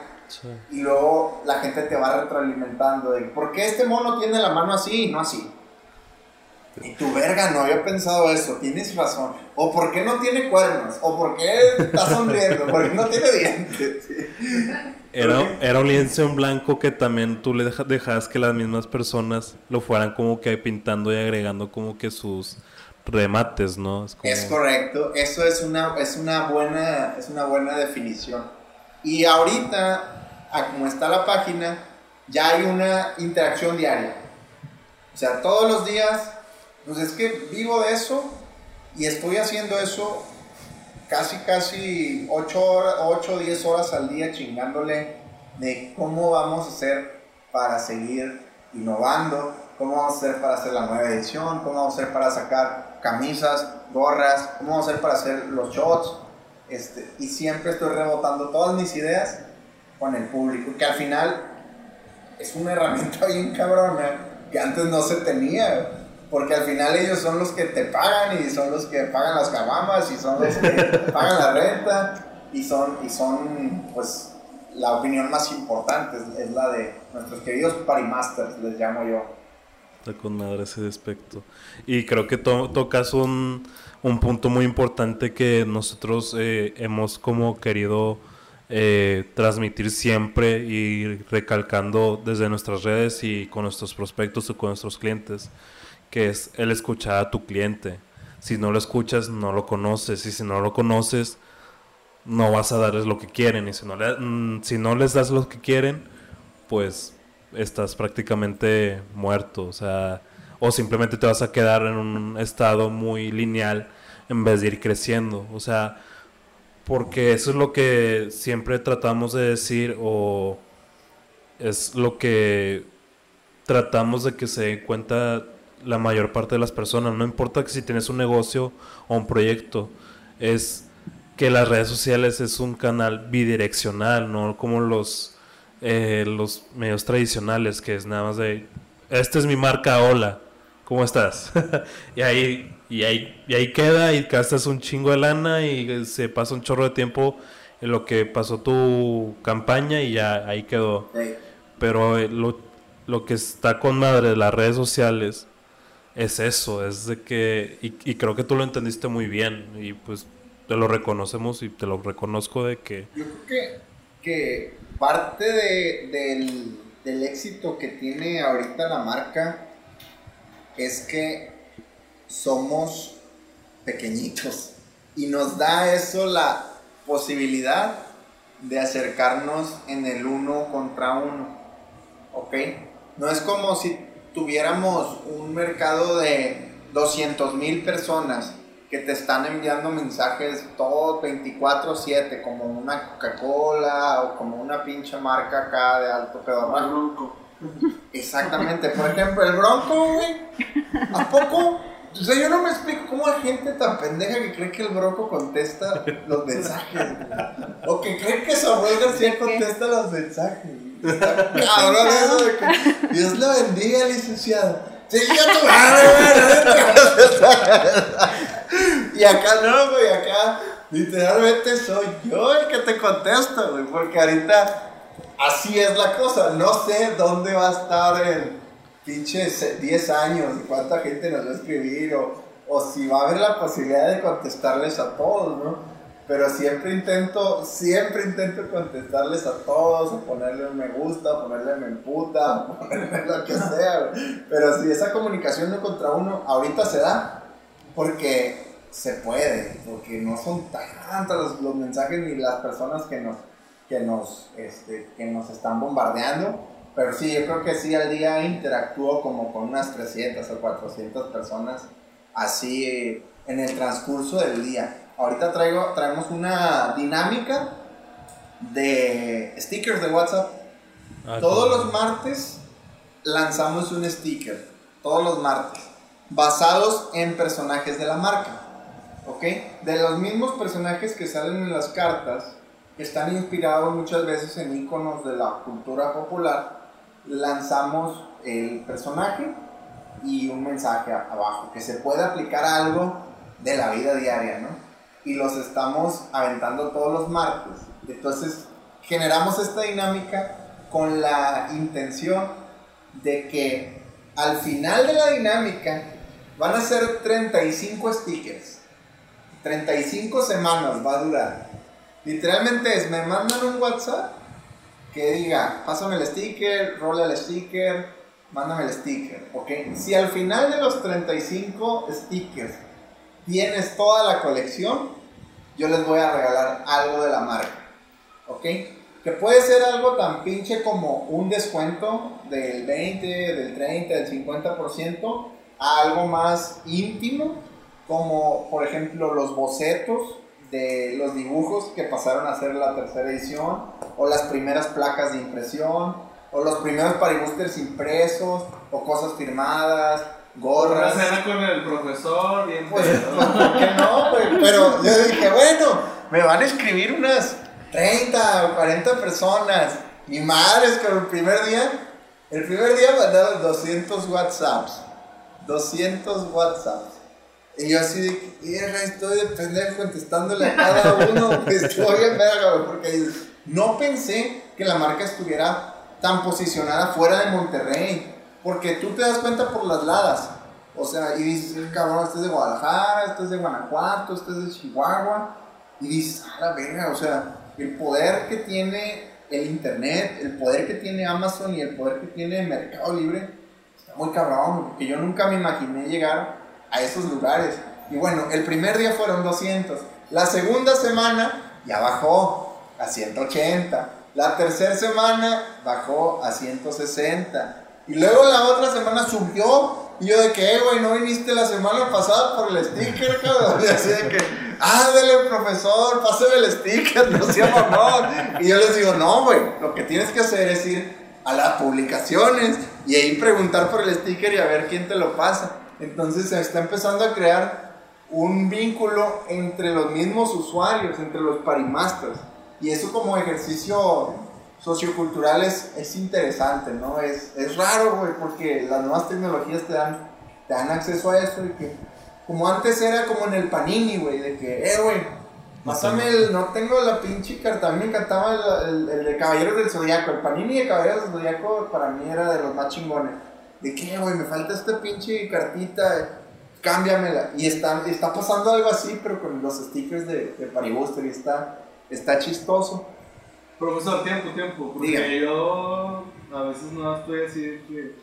Y luego la gente te va retroalimentando de ¿por qué este mono tiene la mano así y no así? Y tu verga, no había pensado eso, tienes razón. O por qué no tiene cuernos, o por qué está sonriendo, por qué no tiene dientes. Era, era un lienzo en blanco que también tú le dejas que las mismas personas lo fueran como que pintando y agregando como que sus remates, ¿no? Es, correcto, eso es una, es, una buena, es una buena definición. Y ahorita, como está la página, ya hay una interacción diaria. O sea, todos los días, pues es que vivo de eso y estoy haciendo eso casi, casi 8 o 10 horas al día chingándole de cómo vamos a hacer para seguir innovando, cómo vamos a hacer para hacer la nueva edición, cómo vamos a hacer para sacar camisas, gorras, cómo vamos a hacer para hacer los shots. Este, y siempre estoy rebotando todas mis ideas con el público, que al final es una herramienta bien cabrona que antes no se tenía, porque al final ellos son los que te pagan y son los que pagan las cabamas y son los que pagan la renta y son, y son pues la opinión más importante es, la de nuestros queridos parimasters, les llamo yo. Está con madre ese aspecto. Y creo que tocas un, un, punto muy importante que nosotros eh, hemos como querido eh, transmitir siempre y recalcando desde nuestras redes y con nuestros prospectos y con nuestros clientes, que es el escuchar a tu cliente. Si no lo escuchas, no lo conoces. Y si no lo conoces, no vas a darles lo que quieren. Y si no, le, mm, si no les das lo que quieren, pues estás prácticamente muerto, o sea, o simplemente te vas a quedar en un estado muy lineal en vez de ir creciendo, o sea, porque eso es lo que siempre tratamos de decir o es lo que tratamos de que se dé cuenta la mayor parte de las personas. No importa que si tienes un negocio o un proyecto, es que las redes sociales es un canal bidireccional, no como los, eh, los medios tradicionales, que es nada más de, esta es mi marca, hola, ¿cómo estás? y, ahí, y, ahí, y ahí queda y gastas un chingo de lana y se pasa un chorro de tiempo en lo que pasó tu campaña y ya ahí quedó. Pero eh, lo, lo que está con madre de las redes sociales es eso, es de que, y, y creo que tú lo entendiste muy bien, y pues te lo reconocemos y te lo reconozco de que Yo creo que, que parte de- del, del éxito que tiene ahorita la marca es que somos pequeñitos y nos da eso la posibilidad de acercarnos en el uno contra uno, ¿ok? No es como si tuviéramos un mercado de 200 mil personas que te están enviando mensajes todos 24/7 como una Coca-Cola o como una pinche marca acá de alto pedorraje. Exactamente, por ejemplo, el Bronco, güey. ¿A poco? O sea, yo no me explico cómo hay gente tan pendeja que cree que el Bronco contesta los mensajes, güey. O que cree que Samuel García contesta los mensajes. güey. Cabrón eso de que Dios la bendiga, licenciado. Sí, ya tu madre. Y acá no, güey, acá literalmente soy yo el que te contesta, güey, porque ahorita así es la cosa. No sé dónde va a estar el pinche se- 10 años, y cuánta gente nos va a escribir, o, o si va a haber la posibilidad de contestarles a todos, ¿no? Pero siempre intento, siempre intento contestarles a todos, o ponerle un me gusta, o ponerle me emputa, o ponerle lo que sea. Pero si esa comunicación no contra uno ahorita se da, porque se puede, porque no son tantos los, mensajes ni las personas que nos, que, nos, este, que nos están bombardeando. Pero sí, yo creo que sí, al día interactúo como con unas 300 o 400 personas así en el transcurso del día. Ahorita traigo, traemos una dinámica de stickers de WhatsApp. Ah, Todos los martes lanzamos un sticker. Todos los martes. Basados en personajes de la marca. ¿Ok? De los mismos personajes que salen en las cartas, que están inspirados muchas veces en iconos de la cultura popular, lanzamos el personaje y un mensaje abajo, que se puede aplicar a algo de la vida diaria, ¿no? Y los estamos aventando todos los martes. Entonces, generamos esta dinámica con la intención de que al final de la dinámica van a ser 35 stickers. 35 semanas va a durar. Literalmente es, me mandan un WhatsApp que diga, pásame el sticker, rola el sticker, mándame el sticker, ¿ok? Si al final de los 35 stickers tienes toda la colección, yo les voy a regalar algo de la marca, ¿ok? Que puede ser algo tan pinche como un descuento del 20, del 30, del 50% a algo más íntimo, como por ejemplo los bocetos de los dibujos que pasaron a ser la tercera edición, o las primeras placas de impresión, o los primeros paribusters impresos, o cosas firmadas, Una gorras. cena con el profesor, bien Pues. ¿por qué no, güey? Pero yo dije, bueno, me van a escribir unas 30 o 40 personas. Mi madre es que el primer día, el primer día mandaron 200 WhatsApps. 200 WhatsApps. Y yo así de, que, "Mierda, estoy de pendejo contestándole a cada uno. Estoy bien verga, porque no pensé que la marca estuviera tan posicionada fuera de Monterrey. Porque tú te das cuenta por las ladas. O sea, y dices, "Eh, cabrón, este es de Guadalajara, este es de Guanajuato, este es de Chihuahua. Y dices, a la verga, o sea, el poder que tiene el Internet, el poder que tiene Amazon y el poder que tiene Mercado Libre, está muy cabrón, porque yo nunca me imaginé llegar a esos lugares. Y bueno, el primer día fueron 200. La segunda semana ya bajó a 180. La tercera semana bajó a 160. Y luego la otra semana subió. Y yo de que, "Eh, güey, no viniste la semana pasada por el sticker, cabrón. Y así de que, ándale, profesor, pásame el sticker, no sea mamón. Y yo les digo, no, güey, lo que tienes que hacer es ir a las publicaciones y ahí preguntar por el sticker y a ver quién te lo pasa. Entonces se está empezando a crear un vínculo entre los mismos usuarios, entre los parimasters. Y eso como ejercicio sociocultural es, es interesante, ¿no? Es, es raro, güey, porque las nuevas tecnologías te dan, te dan acceso a eso y que, como antes era como en el Panini, güey, de que, eh, güey, pásame el, no tengo la pinche carta, a mí me encantaba el, el- el de Caballeros del Zodiaco, el Panini de Caballeros del Zodiaco para mí era de los más chingones. De que, güey, me falta esta pinche cartita, cámbiamela. Y está, está pasando algo así, pero con los stickers de, de Paribuster y está, está chistoso. Profesor, tiempo, tiempo, porque yo a veces no estoy así que...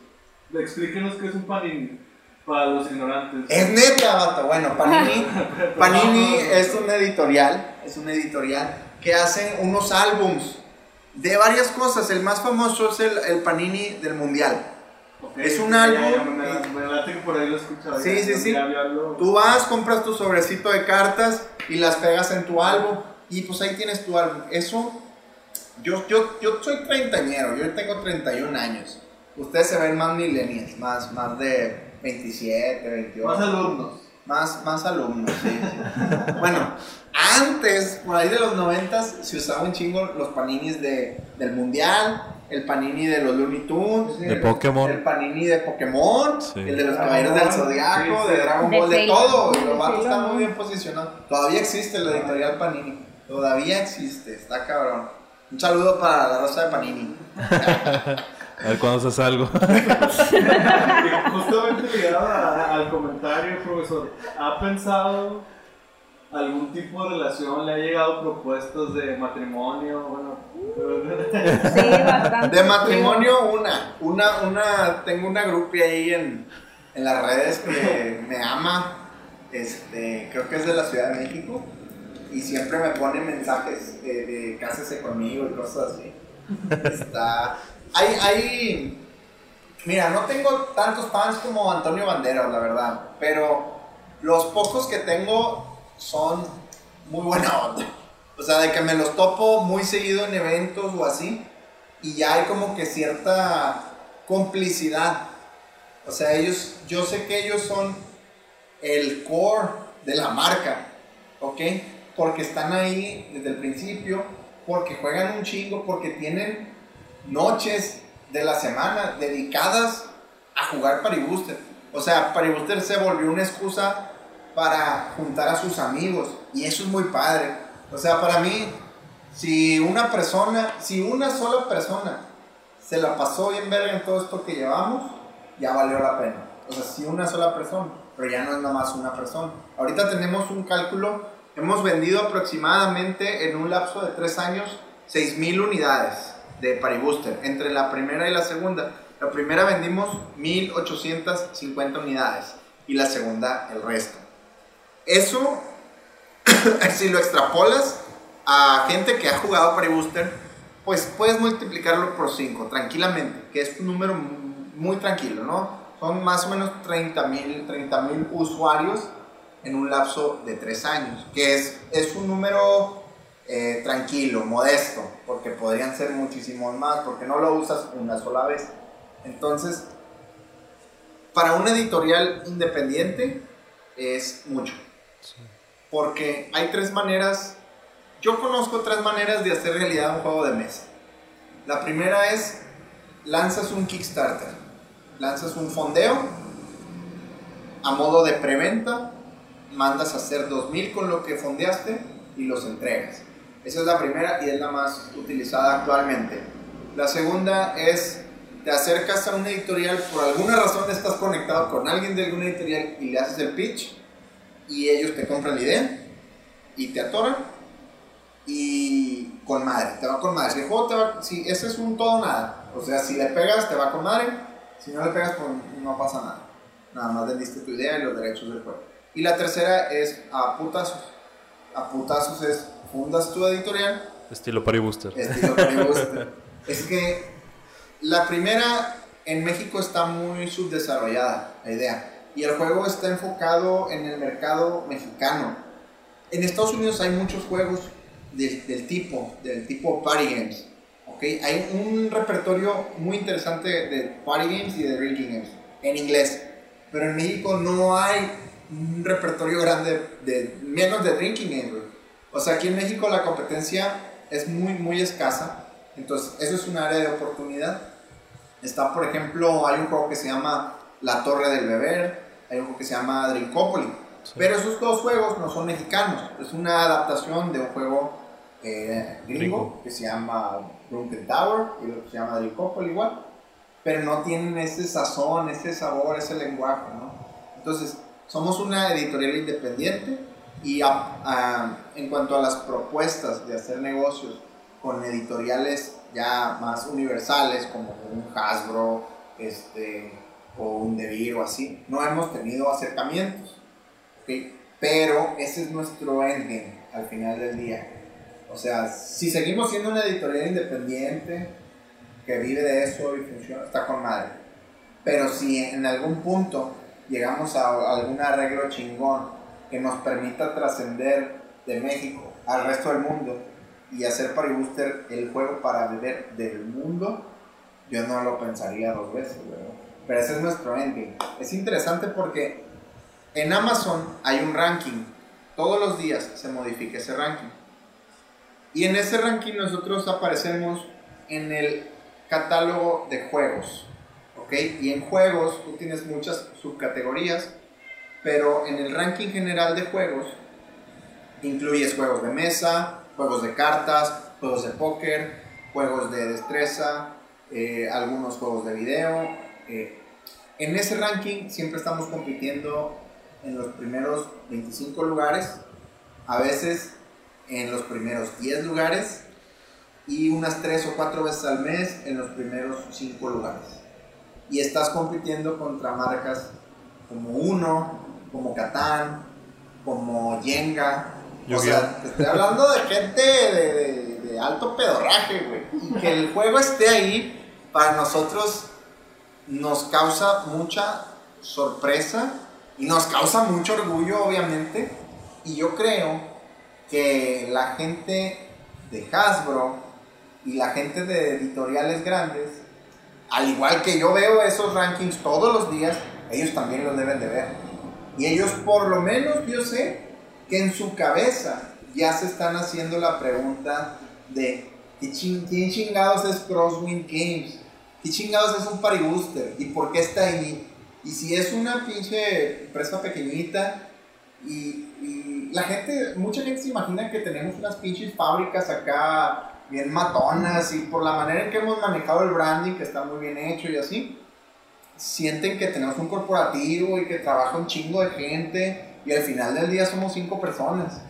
Explíquenos qué es un panini para los ignorantes. Es neta, vato. Bueno, Panini, Panini es un editorial, es un editorial que hace unos álbums de varias cosas. El más famoso es el, el Panini del Mundial. Ok, es un álbum Me, me late que por ahí lo escuchado. Sí, sí, sí. Tú vas, compras tu sobrecito de cartas y las pegas en tu álbum y pues ahí tienes tu álbum. Eso, yo, yo, yo soy treintañero, yo tengo 31 años. Ustedes se ven más millennials, más, más de 27, 28. Más alumnos. Más, más alumnos, sí. sí. bueno, antes, por ahí de los 90 se usaba un chingo los paninis de, del Mundial, el panini de los Looney Tunes, De el- Pokémon. el panini de Pokémon, Sí. el de los Caballeros del Zodiaco, sí, sí. de Dragon De Ball, de todo. Los vatos están muy bien posicionados. Todavía existe la editorial Panini. Todavía existe, está cabrón. Un saludo para la raza de Panini. A ver cuándo haces algo. Justamente ligado a- al comentario, profesor, ¿ha pensado algún tipo de relación? ¿Le ha llegado propuestas de matrimonio? Bueno, Sí, bastante. De matrimonio, una. Una, una, tengo una grupia ahí en, en las redes que me ama. Este, creo que es de la Ciudad de México. Y siempre me pone mensajes eh, de cásese conmigo y cosas así. Está. Hay, hay. Mira, no tengo tantos fans como Antonio Banderas, la verdad. Pero los pocos que tengo son muy buena onda. O sea, de que me los topo muy seguido en eventos o así. Y ya hay como que cierta complicidad. O sea, ellos, yo sé que ellos son el core de la marca, ¿ok? Porque están ahí desde el principio, porque juegan un chingo, porque tienen noches de la semana dedicadas a jugar Paribuster. O sea, Paribuster se volvió una excusa para juntar a sus amigos y eso es muy padre. O sea, para mí, si una persona, si una sola persona se la pasó bien verga en todo esto que llevamos, ya valió la pena. O sea, si una sola persona, pero ya no es nada más una persona. Ahorita tenemos un cálculo, hemos vendido aproximadamente en un lapso de tres años 6.000 unidades de Paribuster, entre la primera y la segunda. La primera vendimos 1.850 unidades y la segunda el resto. Eso, si lo extrapolas a gente que ha jugado Paribuster, pues puedes multiplicarlo por 5 tranquilamente, que es un número muy tranquilo, ¿no? Son más o menos 30 mil 30 mil usuarios en un lapso de 3 años, que es, es un número eh, tranquilo, modesto, porque podrían ser muchísimos más, porque no lo usas una sola vez. Entonces, para una editorial independiente es mucho. Porque hay tres maneras, yo conozco tres maneras de hacer realidad un juego de mesa. La primera es, lanzas un Kickstarter, lanzas un fondeo a modo de preventa, mandas a hacer 2000 con lo que fondeaste y los entregas. Esa es la primera y es la más utilizada actualmente. La segunda es, te acercas a una editorial, por alguna razón estás conectado con alguien de alguna editorial y le haces el pitch y ellos te compran la idea y te atoran y con madre, te va con madre. Si el juego te va, si ese es un todo nada, o sea, si le pegas te va con madre, si no le pegas pues no pasa nada. Nada más vendiste tu idea y los derechos del juego. Y la tercera es a putazos. A putazos es fundas tu editorial Estilo Paribuster. estilo Paribuster. es que la primera en México está muy subdesarrollada, la idea. Y el juego está enfocado en el mercado mexicano. En Estados Unidos hay muchos juegos del, del tipo, del tipo party games. ¿ok? Hay un repertorio muy interesante de party games y de drinking games en inglés, pero en México no hay un repertorio grande de menos de drinking games, güey. O sea, aquí en México la competencia es muy, muy escasa, entonces eso es un área de oportunidad. Está, por ejemplo, hay un juego que se llama La Torre del Beber, hay un juego que se llama Drinkopoly. Pero esos dos juegos no son mexicanos, es una adaptación de un juego eh, gringo que se llama Drunken Tower y lo que se llama Drinkopoly igual, pero no tienen ese sazón, ese sabor, ese lenguaje, ¿no? Entonces, somos una editorial independiente y en cuanto a las propuestas de hacer negocios con editoriales ya más universales como un Hasbro este, o un Devir o así, no hemos tenido acercamientos. Pero ese es nuestro endgame al final del día. O sea, si seguimos siendo una editorial independiente que vive de eso y funciona, está con madre. Pero si en algún punto llegamos a algún arreglo chingón que nos permita trascender de México al resto del mundo y hacer para Booster el juego para beber del mundo, yo no lo pensaría dos veces, Pero ese es nuestro endgame. Es interesante porque en Amazon hay un ranking. Todos los días se modifica ese ranking. Y en ese ranking nosotros aparecemos en el catálogo de juegos. Y en juegos tú tienes muchas subcategorías pero en el ranking general de juegos incluyes juegos de mesa, juegos de cartas, juegos de póker, juegos de destreza, eh, algunos juegos de video. Eh, en ese ranking siempre estamos compitiendo en los primeros 25 lugares, a veces en los primeros 10 lugares y unas 3 o 4 veces al mes en los primeros 5 lugares. Y estás compitiendo contra marcas como Uno, como Catán, como Yenga. o sea, te estoy hablando de gente de, alto pedorraje, güey. Y que el juego esté ahí, para nosotros nos causa mucha sorpresa y nos causa mucho orgullo, obviamente. Y yo creo que la gente de Hasbro y la gente de editoriales grandes, al igual que yo veo esos rankings todos los días, ellos también los deben de ver. Y ellos por lo menos yo sé que en su cabeza ya se están haciendo la pregunta de ¿qué ¿quién chingados es Crosswind Games? ¿Qué chingados es un party booster? ¿Y por qué está ahí? Y si es una pinche empresa pequeñita y, la gente, mucha gente se imagina que tenemos unas pinches fábricas acá bien matonas y por la manera en que hemos manejado el branding que está muy bien hecho y así, sienten que tenemos un corporativo y que trabaja un chingo de gente y al final del día somos cinco personas.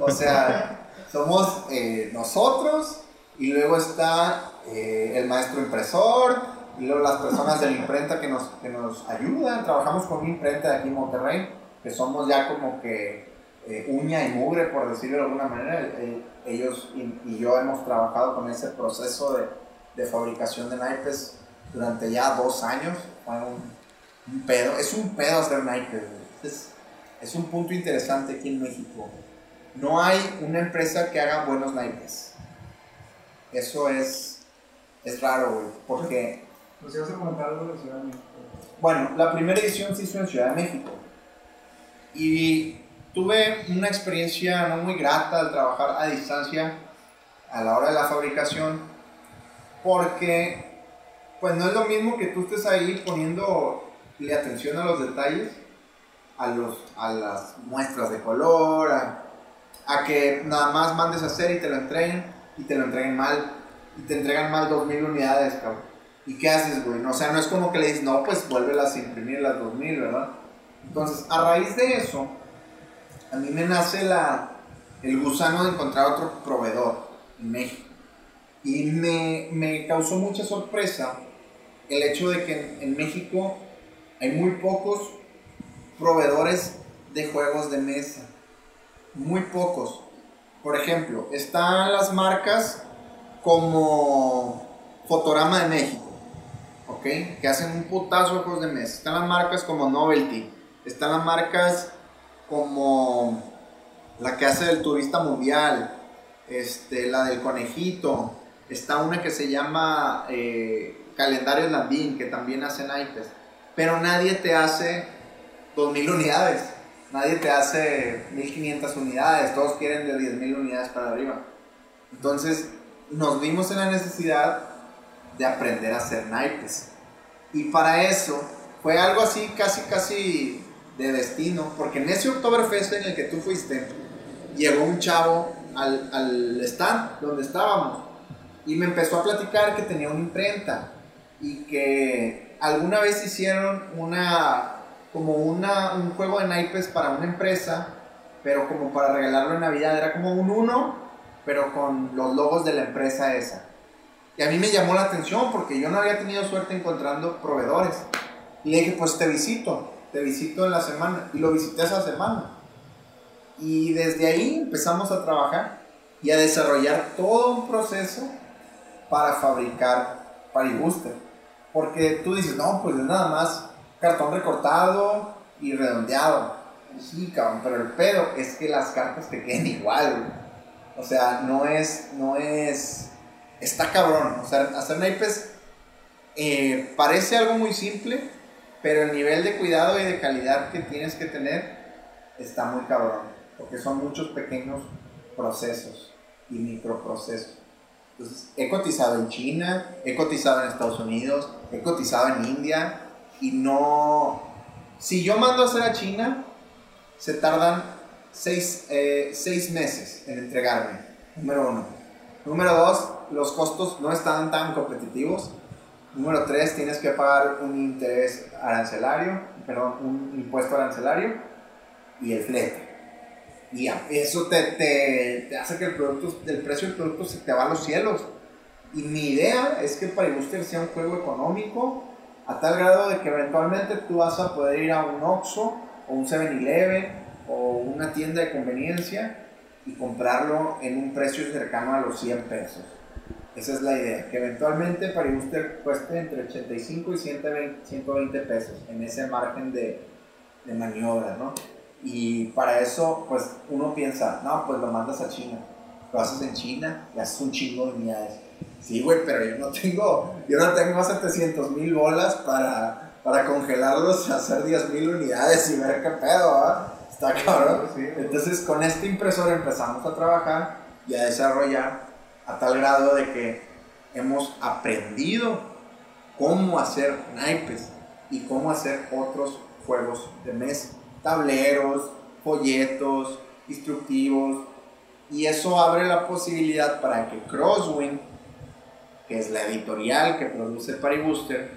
O sea, somos eh, nosotros y luego está eh, el maestro impresor y luego las personas de la imprenta que nos, que nos ayudan. Trabajamos con una imprenta de aquí en Monterrey, que somos ya como que eh, uña y mugre, por decirlo de alguna manera. ellos y, y, yo hemos trabajado con ese proceso de, de fabricación de naipes durante ya dos años un, pedo. Es un pedo hacer naipes, es, es, un punto interesante aquí en México. No hay una empresa que haga buenos naipes. Eso es, es raro, güey, porque... ¿Nos ibas a comentar algo de Ciudad de México? Bueno, la primera edición se hizo en Ciudad de México. Y tuve una experiencia no muy grata al trabajar a distancia a la hora de la fabricación, porque pues no es lo mismo que tú estés ahí poniéndole atención a los detalles, a, los, a las muestras de color, a, que nada más mandes a hacer y te lo entreguen y te lo entreguen mal y te entregan mal 2000 unidades, cabrón. ¿Y qué haces, güey? O sea, no es como que le dices, no, pues vuélvelas a imprimir las 2000, ¿verdad? Entonces, a raíz de eso, a mí me nace la, el gusano de encontrar otro proveedor en México. Y me, me causó mucha sorpresa el hecho de que en, México hay muy pocos proveedores de juegos de mesa. Muy pocos. Por ejemplo, están las marcas como Fotorama de México, ¿ok? Que hacen un putazo de juegos de mesa. Están las marcas como Novelty. Están las marcas como la que hace el turista mundial. Este, la del conejito. Está una que se llama eh, Calendario Landín, que también hace naipes. Pero nadie te hace 2.000 unidades. Nadie te hace 1.500 unidades. Todos quieren de 10.000 unidades para arriba. Entonces nos vimos en la necesidad de aprender a hacer naipes. Y para eso fue algo así, casi, casi de destino. Porque en ese Oktoberfest en el que tú fuiste, llegó un chavo al, al stand donde estábamos y me empezó a platicar que tenía una imprenta y que alguna vez hicieron una como una, un juego de naipes para una empresa, pero como para regalarlo en Navidad, era como un uno, pero con los logos de la empresa esa. Y a mí me llamó la atención porque yo no había tenido suerte encontrando proveedores. Y le dije, pues te visito, te visito en la semana. Y lo visité esa semana. Y desde ahí empezamos a trabajar y a desarrollar todo un proceso para fabricar Paribuster. Porque tú dices, no, pues es nada más cartón recortado y redondeado. Sí, cabrón, pero el pedo es que las cartas te queden igual. O sea, no es, no es, está cabrón. O sea, hacer naipes eh, parece algo muy simple, pero el nivel de cuidado y de calidad que tienes que tener está muy cabrón porque son muchos pequeños procesos y microprocesos. Entonces, he cotizado en China, he cotizado en Estados Unidos, he cotizado en India y no... Si yo mando a hacer a China, se tardan seis, eh, seis meses en entregarme, número uno. Número dos, los costos no están tan competitivos. Número tres, tienes que pagar un interés arancelario, perdón, un impuesto arancelario y el flete y eso te, te, hace que el, producto, el precio del producto se te va a los cielos. Y mi idea es que Paribuster sea un juego económico a tal grado de que eventualmente tú vas a poder ir a un Oxxo o un 7-Eleven o una tienda de conveniencia y comprarlo en un precio cercano a los 100 pesos. Esa es la idea, que eventualmente Paribuster cueste entre 85 y 120, 120 pesos en ese margen de, de maniobra, ¿no? Y para eso, pues uno piensa, no, pues lo mandas a China. Lo haces en China y haces un chingo de unidades. Sí, güey, pero yo no tengo, yo no tengo 700 mil bolas para, para congelarlos, hacer 10 mil unidades y ver qué pedo, ¿ah? Está cabrón. Entonces, con este impresor empezamos a trabajar y a desarrollar a tal grado de que hemos aprendido cómo hacer naipes y cómo hacer otros juegos de mesa tableros, folletos, instructivos, y eso abre la posibilidad para que Crosswind, que es la editorial que produce Paribuster,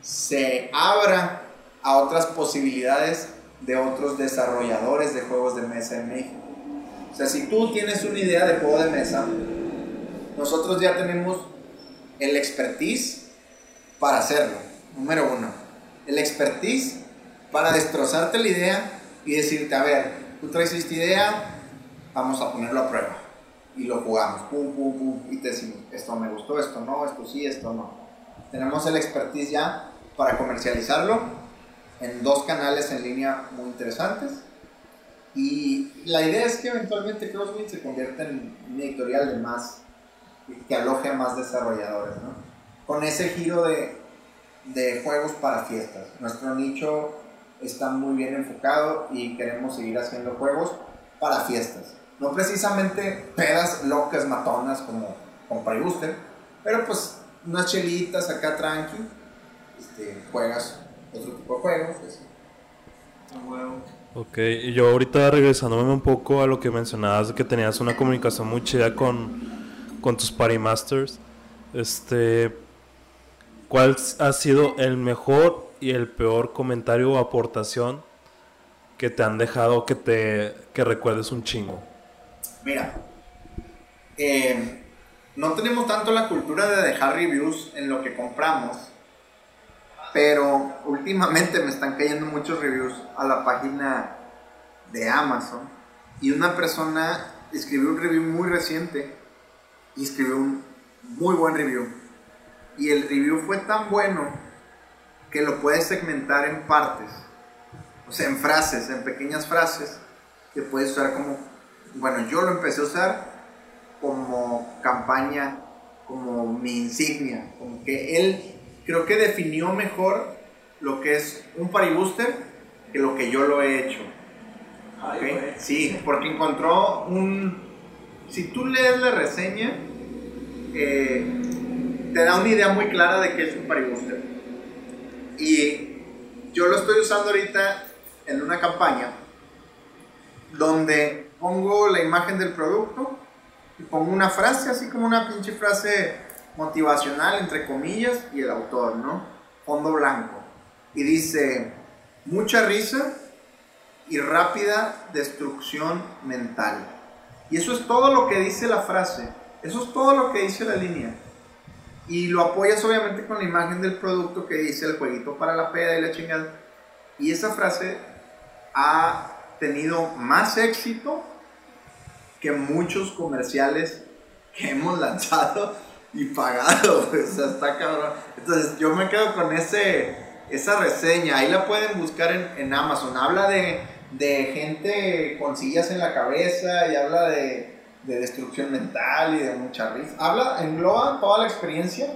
se abra a otras posibilidades de otros desarrolladores de juegos de mesa en México. O sea, si tú tienes una idea de juego de mesa, nosotros ya tenemos el expertise para hacerlo. Número uno, el expertise para destrozarte la idea y decirte, a ver, tú traes esta idea, vamos a ponerlo a prueba. Y lo jugamos, pum, pum, pum, y te decimos, esto me gustó, esto no, esto sí, esto no. Tenemos el expertise ya para comercializarlo en dos canales en línea muy interesantes. Y la idea es que eventualmente Crosswind se convierta en un editorial de más, que aloje a más desarrolladores, ¿no? Con ese giro de, de juegos para fiestas. Nuestro nicho está muy bien enfocado y queremos seguir haciendo juegos para fiestas. No precisamente pedas locas, matonas como con Booster, pero pues unas chelitas acá tranqui, este, juegas otro tipo de juegos. Ok, y yo ahorita regresándome un poco a lo que mencionabas que tenías una comunicación muy chida con, con tus Party Masters, este, ¿cuál ha sido el mejor y el peor comentario o aportación que te han dejado que te que recuerdes un chingo? Mira, eh, no tenemos tanto la cultura de dejar reviews en lo que compramos, pero últimamente me están cayendo muchos reviews a la página de Amazon y una persona escribió un review muy reciente y escribió un muy buen review. Y el review fue tan bueno que lo puedes segmentar en partes, o sea, en frases, en pequeñas frases, que puedes usar como, bueno, yo lo empecé a usar como campaña como mi insignia, como que él creo que definió mejor lo que es un paribuster que lo que yo lo he hecho. Ay, ¿ok? güey. Sí, porque encontró un... Si tú lees la reseña, eh, te da una idea muy clara de qué es un paribuster. Y yo lo estoy usando ahorita en una campaña donde pongo la imagen del producto y pongo una frase, así como una pinche frase motivacional, entre comillas, y el autor, ¿no? Fondo blanco. Y dice, mucha risa y rápida destrucción mental. Y eso es todo lo que dice la frase. Eso es todo lo que dice la línea. Y lo apoyas obviamente con la imagen del producto que dice el jueguito para la peda y la chingada. Y esa frase ha tenido más éxito que muchos comerciales que hemos lanzado y pagado. O sea, está cabrón. Entonces yo me quedo con ese, esa reseña. Ahí la pueden buscar en, en Amazon. Habla de, de gente con sillas en la cabeza y habla de, de destrucción mental y de mucha risa. Habla, engloba toda la experiencia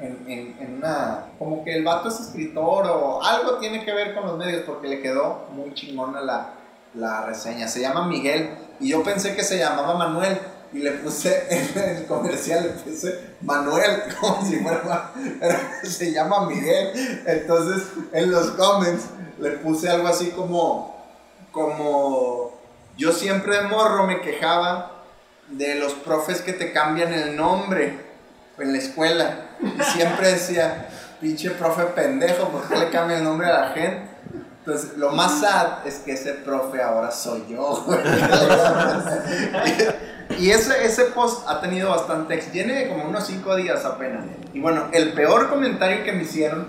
en, en, en una... Como que el vato es escritor o algo tiene que ver con los medios porque le quedó muy chingona la, la reseña. Se llama Miguel y yo pensé que se llamaba Manuel y le puse en el comercial, puse Manuel como si fuera, pero se llama Miguel. Entonces en los comments le puse algo así como, como yo siempre de morro me quejaba de los profes que te cambian el nombre en la escuela y siempre decía, pinche profe pendejo, ¿por qué le cambia el nombre a la gente? Entonces, lo más sad es que ese profe ahora soy yo. y ese, ese post ha tenido bastante éxito. Tiene como unos 5 días apenas. Y bueno, el peor comentario que me hicieron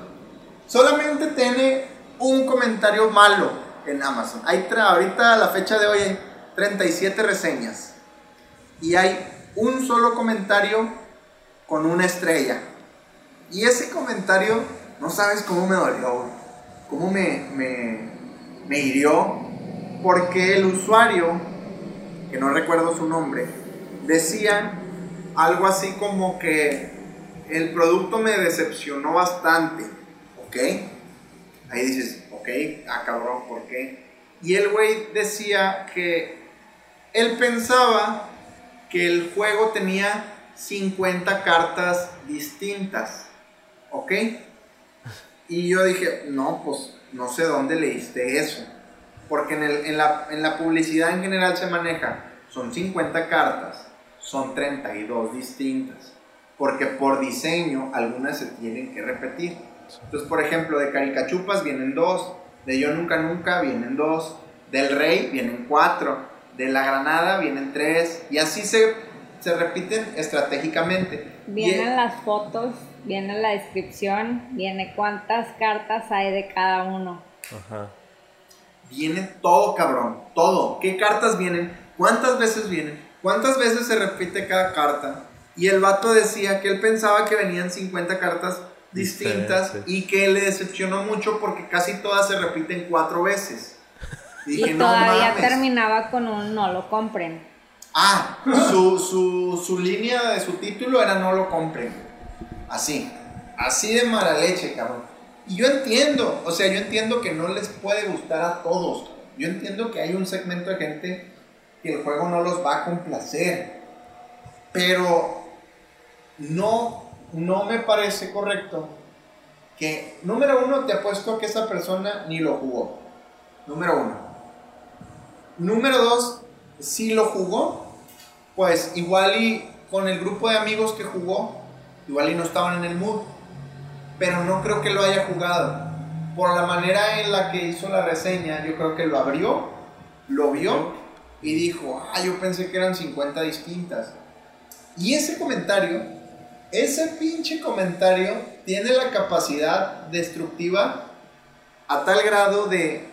solamente tiene un comentario malo en Amazon. Hay ahorita a la fecha de hoy hay 37 reseñas. Y hay un solo comentario con una estrella. Y ese comentario, no sabes cómo me dolió. Cómo me, me, me hirió. Porque el usuario, que no recuerdo su nombre, decía algo así como que el producto me decepcionó bastante. ¿Ok? Ahí dices, ok, ah cabrón, ¿por qué? Y el güey decía que él pensaba que el juego tenía 50 cartas distintas. ¿Ok? Y yo dije, no, pues no sé dónde leíste eso. Porque en, la, en la publicidad en general se maneja, son 50 cartas, son 32 distintas. Porque por diseño algunas se tienen que repetir. Entonces, por ejemplo, de Caricachupas vienen dos, de Yo Nunca Nunca vienen dos, del Rey vienen cuatro, de La Granada vienen tres, y así se, se repiten estratégicamente. Y- Vienen las fotos, viene la descripción, viene cuántas cartas hay de cada uno. Ajá. Viene todo, cabrón. Todo. ¿Qué cartas vienen? ¿Cuántas veces vienen? ¿Cuántas veces se repite cada carta? Y el vato decía que él pensaba que venían 50 cartas distintas y que le decepcionó mucho porque casi todas se repiten cuatro veces. Y, Dije, no todavía mames. terminaba con un no lo compren. Ah, su, su, su línea de su título era no lo compren. Así. Así de mala leche, cabrón. Y yo entiendo, o sea, yo entiendo que no les puede gustar a todos. Yo entiendo que hay un segmento de gente que el juego no los va a complacer. Pero no, no me parece correcto que, número uno, te apuesto que esa persona ni lo jugó. Número uno. Número dos, si lo jugó, pues igual y con el grupo de amigos que jugó, igual y no estaban en el mood. Pero no creo que lo haya jugado. Por la manera en la que hizo la reseña, yo creo que lo abrió, lo vio y dijo, ah, yo pensé que eran 50 distintas. Y ese comentario, ese pinche comentario tiene la capacidad destructiva a tal grado de,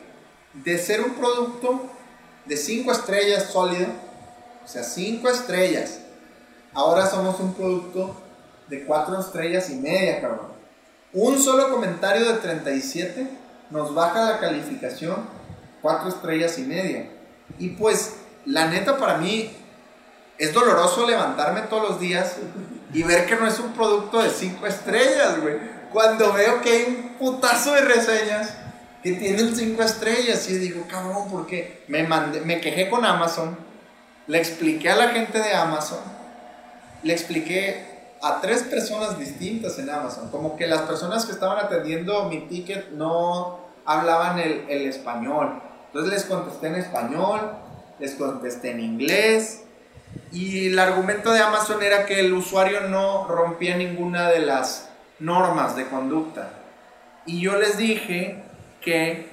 de ser un producto de 5 estrellas sólido, o sea, 5 estrellas. Ahora somos un producto de 4 estrellas y media, cabrón. Un solo comentario de 37 nos baja la calificación 4 estrellas y media. Y pues, la neta para mí es doloroso levantarme todos los días y ver que no es un producto de 5 estrellas, güey. Cuando veo que hay un putazo de reseñas que tienen 5 estrellas, y digo, cabrón, ¿por qué? Me, mandé, me quejé con Amazon, le expliqué a la gente de Amazon, le expliqué a tres personas distintas en Amazon, como que las personas que estaban atendiendo mi ticket no hablaban el, el español. Entonces les contesté en español, les contesté en inglés, y el argumento de Amazon era que el usuario no rompía ninguna de las normas de conducta. Y yo les dije que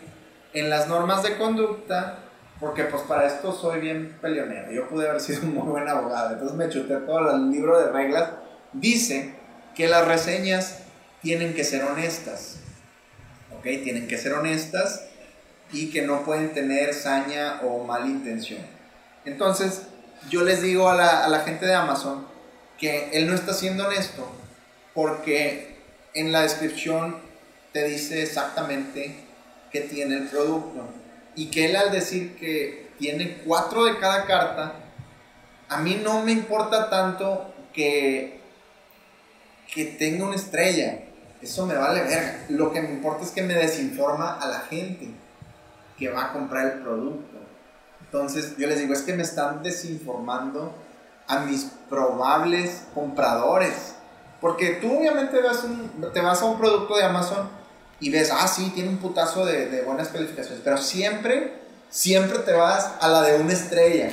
en las normas de conducta, porque pues para esto soy bien peleonero, yo pude haber sido un muy buen abogado, entonces me chuté todo el libro de reglas, dice que las reseñas tienen que ser honestas, ¿ok? Tienen que ser honestas y que no pueden tener saña o mala intención. Entonces, yo les digo a la, gente de Amazon que él no está siendo honesto porque en la descripción te dice exactamente qué tiene el producto y que él al decir que tiene cuatro de cada carta, a mí no me importa tanto que, que tenga una estrella. Eso me vale verga. Lo que me importa es que me desinforma a la gente que va a comprar el producto. Entonces yo les digo, es que me están desinformando a mis probables compradores. Porque tú obviamente te vas a un producto de Amazon y ves, ah, sí, tiene un putazo de, buenas calificaciones, pero siempre, siempre te vas a la de una estrella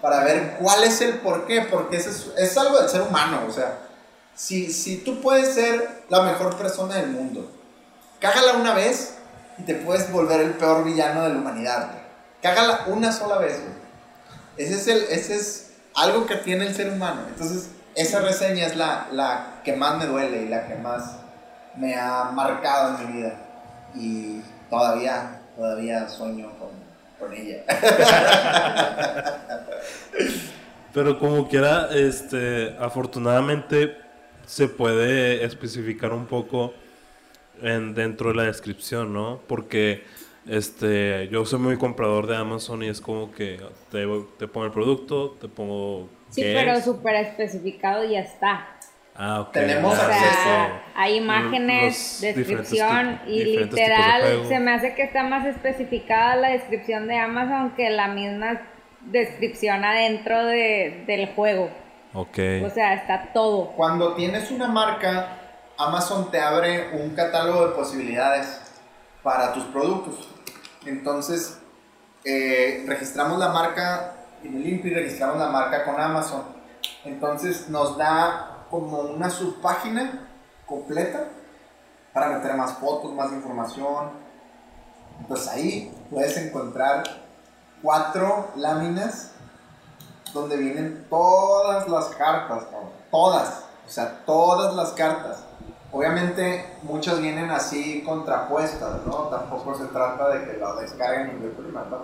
para ver cuál es el por qué, porque es, es algo del ser humano, o sea, si, si tú puedes ser la mejor persona del mundo, cágala una vez y te puedes volver el peor villano de la humanidad. Cágala una sola vez, Ese es, el, ese es algo que tiene el ser humano. Entonces, esa reseña es la, la que más me duele y la que más me ha marcado en mi vida. Y todavía, todavía sueño con, con ella. Pero como quiera, este, afortunadamente se puede especificar un poco en, dentro de la descripción, ¿no? Porque este, yo soy muy comprador de Amazon y es como que te, te pongo el producto, te pongo... Sí, pero súper especificado y ya está. Ah, ok. Tenemos acceso. hay imágenes, descripción y literal se me hace que está más especificada la descripción de Amazon que la misma descripción adentro de, del juego. Ok. O sea, está todo. Cuando tienes una marca, Amazon te abre un catálogo de posibilidades para tus productos. Entonces, eh, registramos la marca en el INPI, registramos la marca con Amazon. Entonces nos da como una subpágina completa para meter más fotos, más información. Entonces ahí puedes encontrar cuatro láminas donde vienen todas las cartas, todas, o sea, todas las cartas. Obviamente muchas vienen así contrapuestas, ¿no? Tampoco se trata de que lo descarguen y lo ¿no?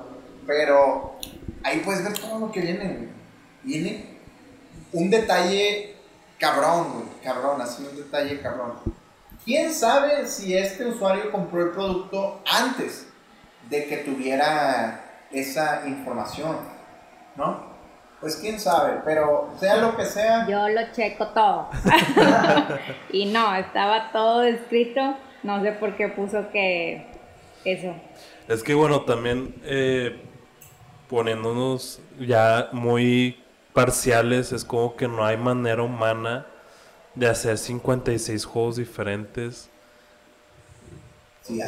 Pero ahí puedes ver todo lo que viene. Viene un detalle cabrón, güey, cabrón, así un detalle cabrón. ¿Quién sabe si este usuario compró el producto antes de que tuviera esa información? ¿No? Pues quién sabe, pero sea lo que sea. Yo lo checo todo. y no, estaba todo escrito. No sé por qué puso que eso. Es que bueno, también eh, poniéndonos ya muy parciales, es como que no hay manera humana de hacer 56 juegos diferentes. Sí,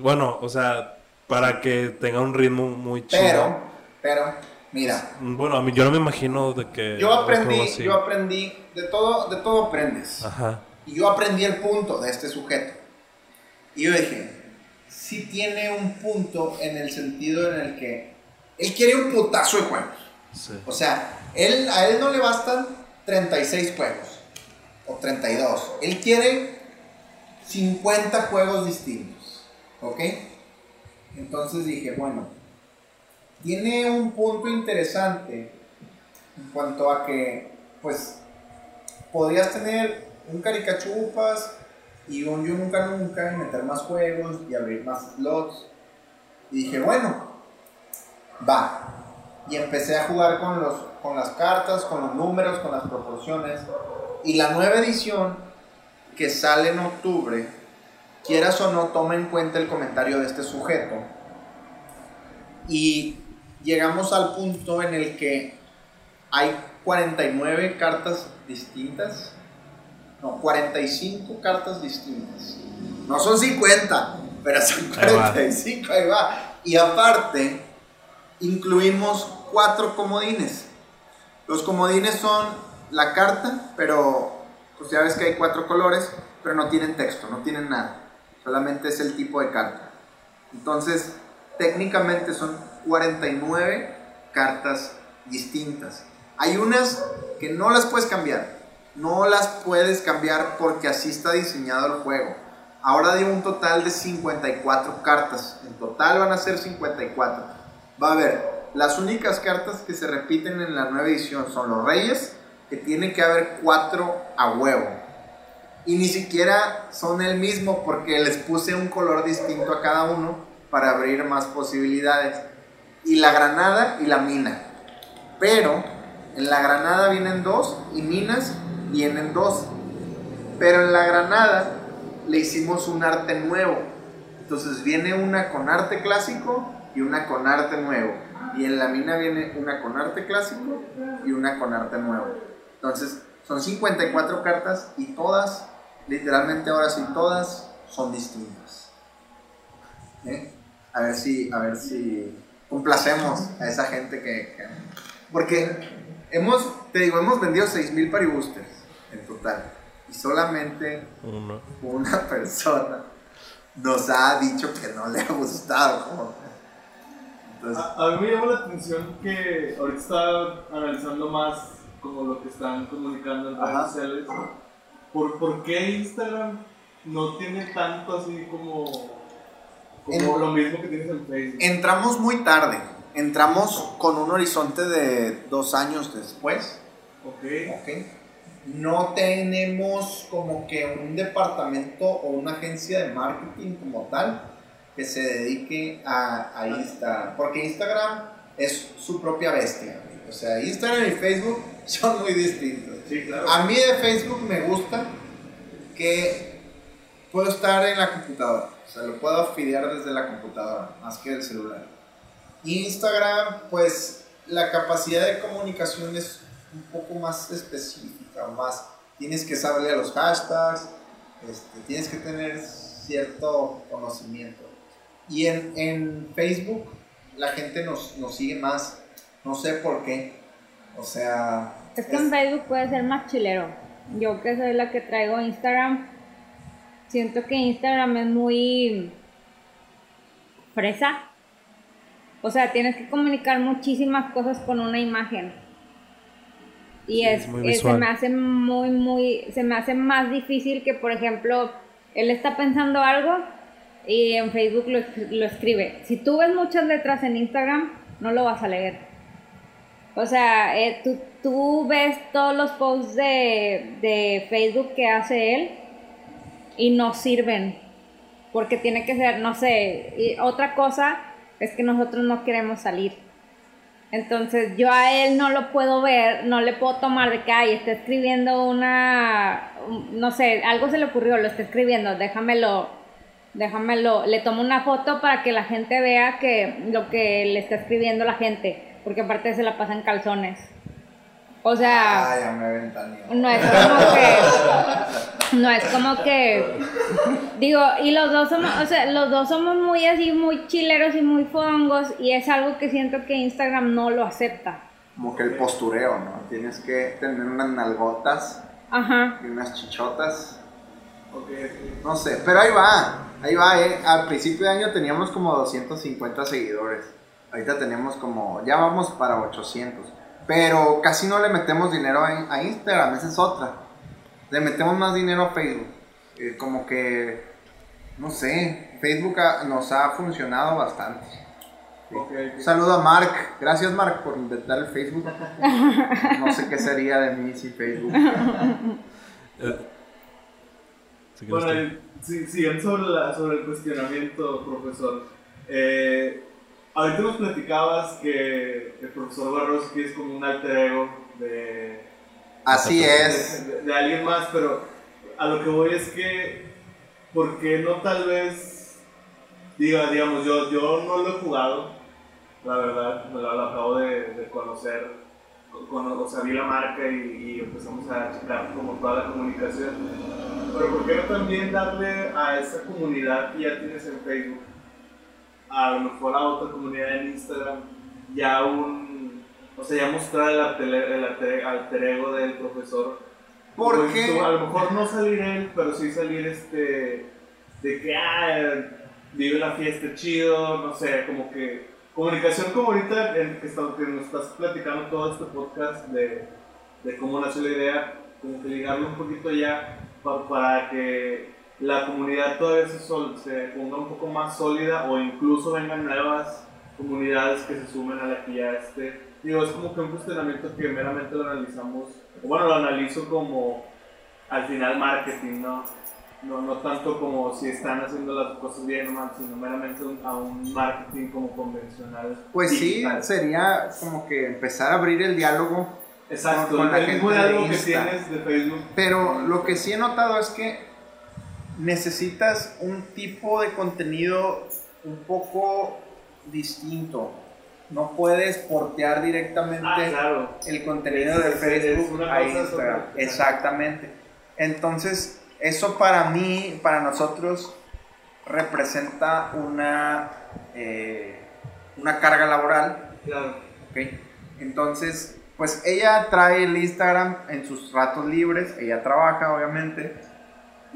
bueno, o sea, para que tenga un ritmo muy chido. Pero, pero Mira. Bueno, a mí yo no me imagino de que. Yo aprendí, yo aprendí, de todo, de todo aprendes. Ajá. Y yo aprendí el punto de este sujeto. Y yo dije, sí tiene un punto en el sentido en el que él quiere un putazo de juegos. O sea, él, a él no le bastan 36 juegos o 32. Él quiere 50 juegos distintos. ¿Ok? Entonces dije, bueno, tiene un punto interesante en cuanto a que, pues, podrías tener un caricachupas y un yo nunca nunca y meter más juegos y abrir más slots. Y dije, bueno, va. Y empecé a jugar con, los, con las cartas, con los números, con las proporciones. y la nueva edición que sale en octubre, quieras o no, toma en cuenta el comentario de este sujeto. Y llegamos al punto en el que hay 49 cartas distintas. No, 45 cartas distintas. No son 50, pero son 45, ahí va. Y aparte, incluimos cuatro comodines. Los comodines son la carta, pero pues ya ves que hay cuatro colores, pero no tienen texto, no tienen nada. Solamente es el tipo de carta. Entonces, técnicamente son 49 cartas distintas. Hay unas que no las puedes cambiar. No las puedes cambiar porque así está diseñado el juego. Ahora dio un total de 54 cartas. En total van a ser 54. Va a haber las únicas cartas que se repiten en la nueva edición son los reyes, que tiene que haber cuatro a huevo. Y ni siquiera son el mismo porque les puse un color distinto a cada uno para abrir más posibilidades. Y la granada y la mina. Pero en la granada vienen dos y minas vienen dos. Pero en la granada le hicimos un arte nuevo. Entonces viene una con arte clásico y una con arte nuevo. Y en la mina viene una con arte clásico y una con arte nuevo. Entonces, son 54 cartas y todas, literalmente ahora sí, todas son distintas. ¿Eh? A ver si, a ver si complacemos a esa gente que, porque hemos, te digo, hemos vendido 6000 paribusters en total. Y solamente una persona nos ha dicho que no le ha gustado. a, mí me llama la atención que ahorita estaba analizando más como lo que están comunicando en redes sociales. ¿Por, ¿Por, qué Instagram no tiene tanto así como, como lo mismo que tienes en Facebook? Entramos muy tarde. Entramos con un horizonte de dos años después. Ok. okay. No tenemos como que un departamento o una agencia de marketing como tal que se dedique a, a Instagram. Porque Instagram es su propia bestia. O sea, Instagram y Facebook son muy distintos. A mí de Facebook me gusta que puedo estar en la computadora. O sea, lo puedo afiliar desde la computadora, más que del celular. Instagram, pues la capacidad de comunicación es un poco más específica, más tienes que saberle a los hashtags, este, tienes que tener cierto conocimiento. Y en, en Facebook la gente nos, nos sigue más no sé por qué. O sea... Es que en Facebook puede ser más chilero. Yo que soy la que traigo Instagram, siento que Instagram es muy fresa. O sea, tienes que comunicar muchísimas cosas con una imagen. Y es, se me hace muy, muy, se me hace más difícil que, por ejemplo, él está pensando algo y en Facebook lo, lo escribe. Si tú ves muchas letras en Instagram, no lo vas a leer. O sea, eh, tú, tú, ves todos los posts de, de, Facebook que hace él y no sirven. Porque tiene que ser, no sé, y otra cosa es que nosotros no queremos salir. Entonces yo a él no lo puedo ver, no le puedo tomar de que, ay, está escribiendo una, no sé, algo se le ocurrió, lo está escribiendo, déjamelo, déjamelo, le tomo una foto para que la gente vea que lo que le está escribiendo la gente porque aparte se la pasan calzones. O sea, Ay, ya me no es como que no es como que digo, y los dos somos, o sea, los dos somos muy así muy chileros y muy fongos y es algo que siento que Instagram no lo acepta. Como que el postureo, ¿no? Tienes que tener unas nalgotas Ajá. y unas chichotas. No sé, pero ahí va, ahí va, eh. Al principio de año teníamos como 250 seguidores. Ahorita tenemos como, ya vamos para 800. Pero casi no le metemos dinero a, Instagram, esa es otra. Le metemos más dinero a Facebook. Eh, como que, no sé, Facebook nos ha funcionado bastante. Un saludo a Mark. Gracias, Mark, por inventar el Facebook. No sé qué sería de mí sin Facebook. bueno, siguiendo sobre, sobre el cuestionamiento, profesor. Eh, Ahorita nos platicabas que el profesor Barroski es como un alter ego de, Así es. De, de, alguien más, pero a lo que voy es que, ¿por qué no tal vez, diga, digamos, yo, yo no lo he jugado, la verdad, lo, acabo de, de conocer cuando o sea, vi la marca y, empezamos a checar como toda la comunicación. Pero ¿por qué no también darle a esa comunidad que ya tienes en Facebook, a lo mejor a otra comunidad en Instagram, ya un, o sea, ya mostrar el alter, el ego del profesor? Porque a lo mejor no salir él, pero sí salir este, de que, ah, vive la fiesta chido, no sé, como que Comunicación como ahorita en que, nos estás platicando todo este podcast de, de, cómo nació la idea, como que ligarlo un poquito ya para, que la comunidad todavía se, se ponga un poco más sólida o incluso vengan nuevas comunidades que se sumen a la que ya esté. Digo, es como que un cuestionamiento que meramente lo analizamos, bueno, lo analizo como al final marketing, ¿no? no, no tanto como si están haciendo las cosas bien o mal, sino meramente a un marketing como convencional. Pues sí, sería como que empezar a abrir el diálogo Exacto, con, la el mismo diálogo que tienes de Facebook. Pero lo que sí he notado es que necesitas un tipo de contenido un poco distinto. No puedes portear directamente ah, el contenido de Facebook a Instagram. Exactamente. Entonces, eso para mí, para nosotros, representa una, eh, una carga laboral. Claro. Entonces, pues ella trae el Instagram en sus ratos libres, ella trabaja obviamente,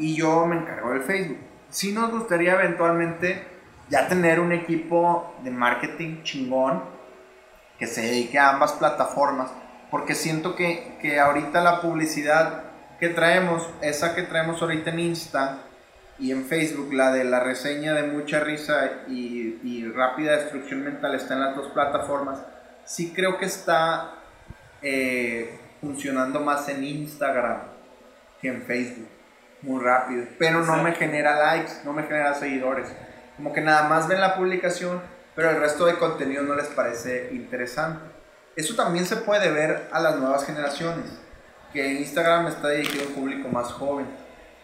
y yo me encargo del Facebook. Sí nos gustaría eventualmente ya tener un equipo de marketing chingón que se dedique a ambas plataformas, porque siento que, que ahorita la publicidad que traemos, esa que traemos ahorita en Insta y en Facebook, la de la reseña de mucha risa y, rápida destrucción mental, está en las dos plataformas. Sí creo que está eh, funcionando más en Instagram que en Facebook. Muy rápido. Pero no me genera likes, no me genera seguidores. Como que nada más ven la publicación, pero el resto de contenido no les parece interesante. Eso también se puede ver a las nuevas generaciones que Instagram está dirigido a un público más joven,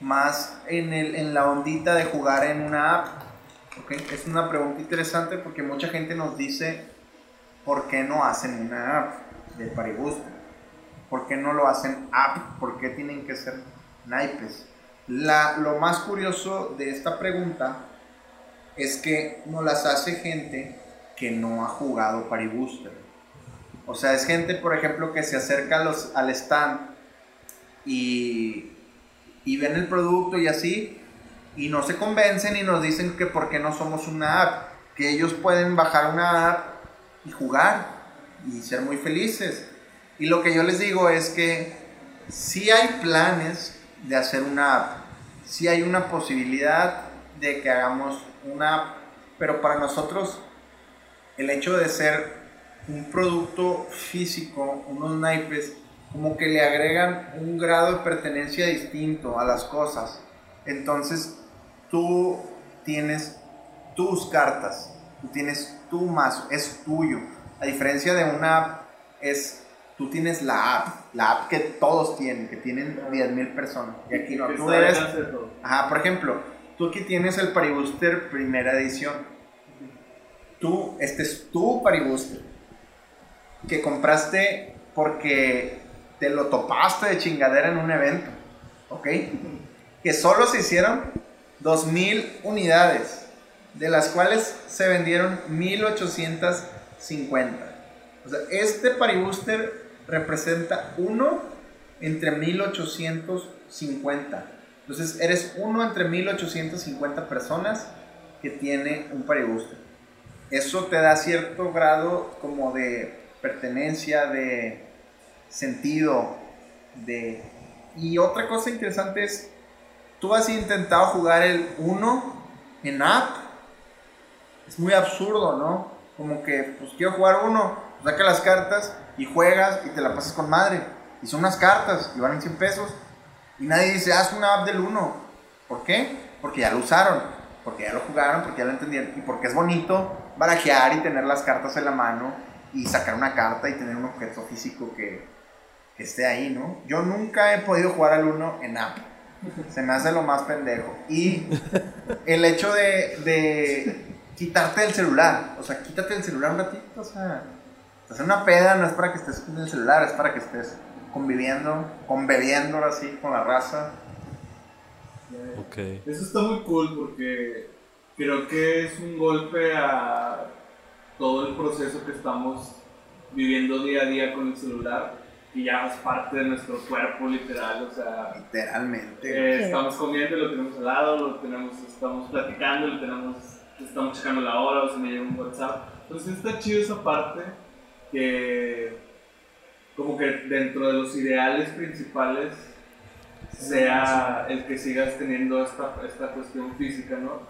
más en, el, en la ondita de jugar en una app. ¿okay? Es una pregunta interesante porque mucha gente nos dice, ¿por qué no hacen una app de Parigusto? ¿Por qué no lo hacen app? ¿Por qué tienen que ser naipes? La, lo más curioso de esta pregunta es que no las hace gente que no ha jugado Paribooster. O sea, es gente, por ejemplo, que se acerca a los, al stand y, y ven el producto y así, y no se convencen y nos dicen que por qué no somos una app, que ellos pueden bajar una app y jugar y ser muy felices. Y lo que yo les digo es que si hay planes de hacer una app, si hay una posibilidad de que hagamos una app, pero para nosotros el hecho de ser un producto físico, unos naipes, como que le agregan un grado de pertenencia distinto a las cosas. Entonces, tú tienes tus cartas, tú tienes tu mazo, es tuyo. A diferencia de una app, es, tú tienes la app, la app que todos tienen, que tienen 10.000 personas. Y aquí no, tú eres... Ajá, por ejemplo, tú aquí tienes el Paribuster primera edición. Tú, este es tu Paribuster, que compraste porque te lo topaste de chingadera en un evento, ¿ok? Que solo se hicieron 2.000 unidades, de las cuales se vendieron 1.850. O sea, este Paribuster representa uno entre 1.850. Entonces, eres uno entre 1.850 personas que tiene un Paribuster. Eso te da cierto grado como de pertenencia, de sentido de... Y otra cosa interesante es, tú has intentado jugar el 1 en app. Es muy absurdo, ¿no? Como que, pues quiero jugar uno, saca las cartas y juegas y te la pasas con madre. Y son unas cartas y valen 100 pesos. Y nadie dice, haz una app del 1. ¿Por qué? Porque ya lo usaron, porque ya lo jugaron, porque ya lo entendieron. Y porque es bonito barajear y tener las cartas en la mano y sacar una carta y tener un objeto físico que, que esté ahí, ¿no? Yo nunca he podido jugar al uno en app. Se me hace lo más pendejo. Y el hecho de, de quitarte el celular, o sea, quítate el celular un ratito, o sea, hacer una peda no es para que estés con el celular, es para que estés conviviendo, conviviendo así con la raza. Okay. Eso está muy cool porque creo que es un golpe a todo el proceso que estamos viviendo día a día con el celular y ya es parte de nuestro cuerpo literal, o sea, literalmente. Eh, estamos comiendo, lo tenemos al lado, lo tenemos, estamos platicando, lo tenemos, estamos checando la hora o se me llega un WhatsApp. Entonces está chido esa parte que como que dentro de los ideales principales sea el que sigas teniendo esta, esta cuestión física, ¿no?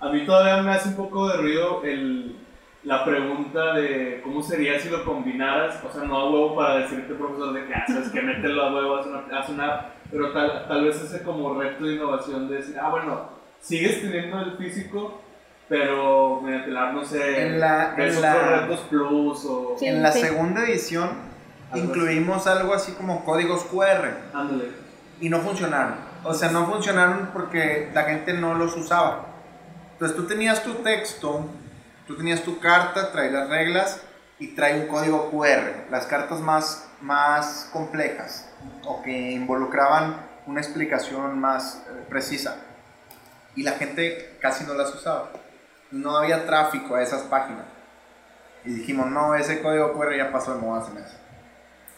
A mí todavía me hace un poco de ruido el, la pregunta de cómo sería si lo combinaras, o sea, no a huevo para decirte, profesor, de que haces, ah, que mételo a huevo, haz una, una pero tal, tal vez ese como reto de innovación de decir, ah, bueno, sigues teniendo el físico, pero mediante la, no sé, en la, en la, plus o... en la segunda edición incluimos algo así como códigos QR. Ándale. Y no funcionaron. O sea, no funcionaron porque la gente no los usaba. Entonces tú tenías tu texto, tú tenías tu carta, trae las reglas y trae un código QR. Las cartas más, más complejas o que involucraban una explicación más eh, precisa. Y la gente casi no las usaba. No había tráfico a esas páginas. Y dijimos, no, ese código QR ya pasó de moda hace meses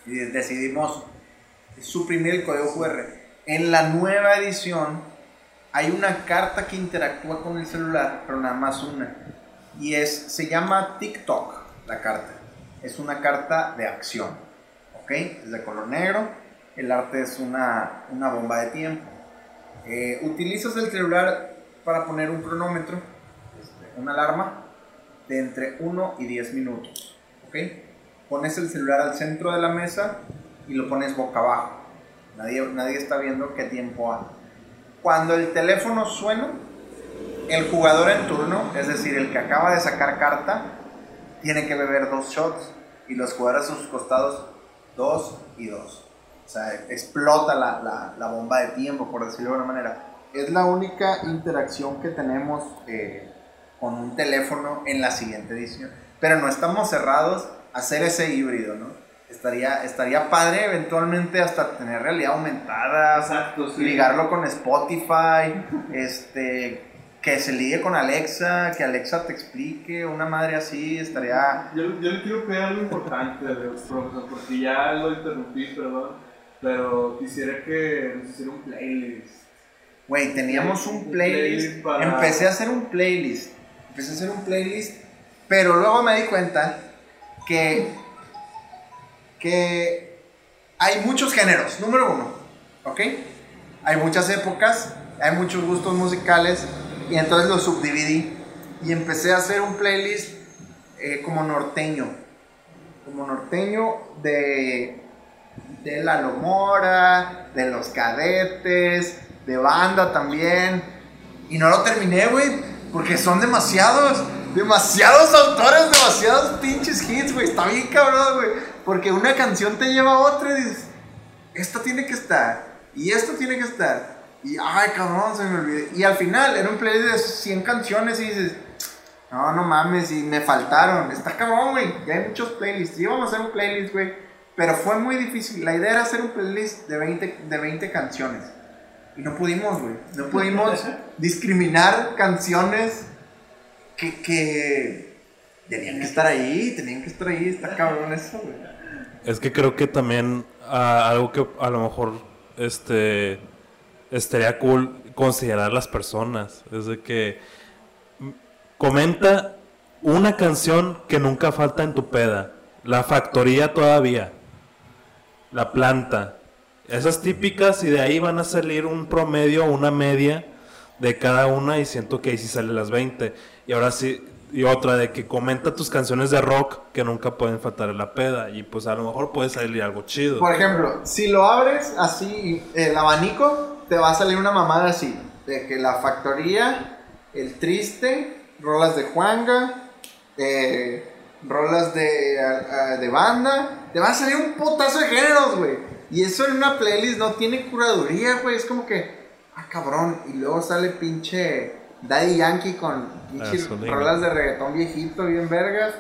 y decidimos suprimir el código QR. En la nueva edición hay una carta que interactúa con el celular, pero nada más una. Y es, se llama TikTok la carta. Es una carta de acción. ¿Ok? Es de color negro. El arte es una, una bomba de tiempo. Eh, utilizas el celular para poner un cronómetro, una alarma, de entre 1 y 10 minutos. ¿Ok? pones el celular al centro de la mesa y lo pones boca abajo. Nadie, nadie está viendo qué tiempo hay. Cuando el teléfono suena, el jugador en turno, es decir, el que acaba de sacar carta, tiene que beber dos shots y los jugadores a sus costados dos y dos. O sea, explota la, la, bomba de tiempo, por decirlo de alguna manera. Es la única interacción que tenemos eh, con un teléfono en la siguiente edición. Pero no estamos cerrados hacer ese híbrido, ¿no? Estaría, estaría padre eventualmente hasta tener realidad aumentada, Exacto, ligarlo con Spotify, este, que se ligue con Alexa, que Alexa te explique, una madre así, estaría... Yo, yo le quiero pedir algo importante, profesor, porque ya lo interrumpí, perdón, pero quisiera que nos hiciera un playlist. Güey, teníamos un playlist, empecé a hacer un playlist, empecé a hacer un playlist, pero luego me di cuenta que, que hay muchos géneros, número uno, ¿ok? Hay muchas épocas, hay muchos gustos musicales y entonces lo subdividí y empecé a hacer un playlist eh, como norteño, como norteño de, de La Lomora, de Los Cadetes, de banda también. Y no lo terminé, güey, porque son demasiados demasiados autores, demasiados pinches hits, güey. Está bien cabrón, güey. Porque una canción te lleva a otra y dices, esto tiene que estar. Y esto tiene que estar. Y, ay, cabrón, se me olvidó. Y al final, era un playlist de 100 canciones y dices, no, no mames, y me faltaron. Está cabrón, güey. Ya hay muchos playlists. Íbamos a hacer un playlist, güey. Pero fue muy difícil. La idea era hacer un playlist de 20, de 20 canciones. Y no pudimos, güey. No pudimos discriminar canciones que, que tenían que estar ahí, tenían que estar ahí, está cabrón eso, güey. Es que creo que también ah, algo que a lo mejor este estaría cool considerar las personas. Es de que comenta una canción que nunca falta en tu peda. La factoría todavía. La planta. Esas típicas y de ahí van a salir un promedio, una media de cada una y siento que ahí sí salen las 20. Y ahora sí, y otra de que comenta tus canciones de rock que nunca pueden faltar en la peda y pues a lo mejor puede salir algo chido. Por ejemplo, si lo abres así, el abanico, te va a salir una mamada así, de que la factoría, el triste, rolas de Juanga, eh, rolas de, de banda, te van a salir un potazo de géneros, güey. Y eso en una playlist no tiene curaduría, güey. Es como que, ah, cabrón. Y luego sale pinche Daddy Yankee con pinches rolas de reggaetón viejito, bien vergas.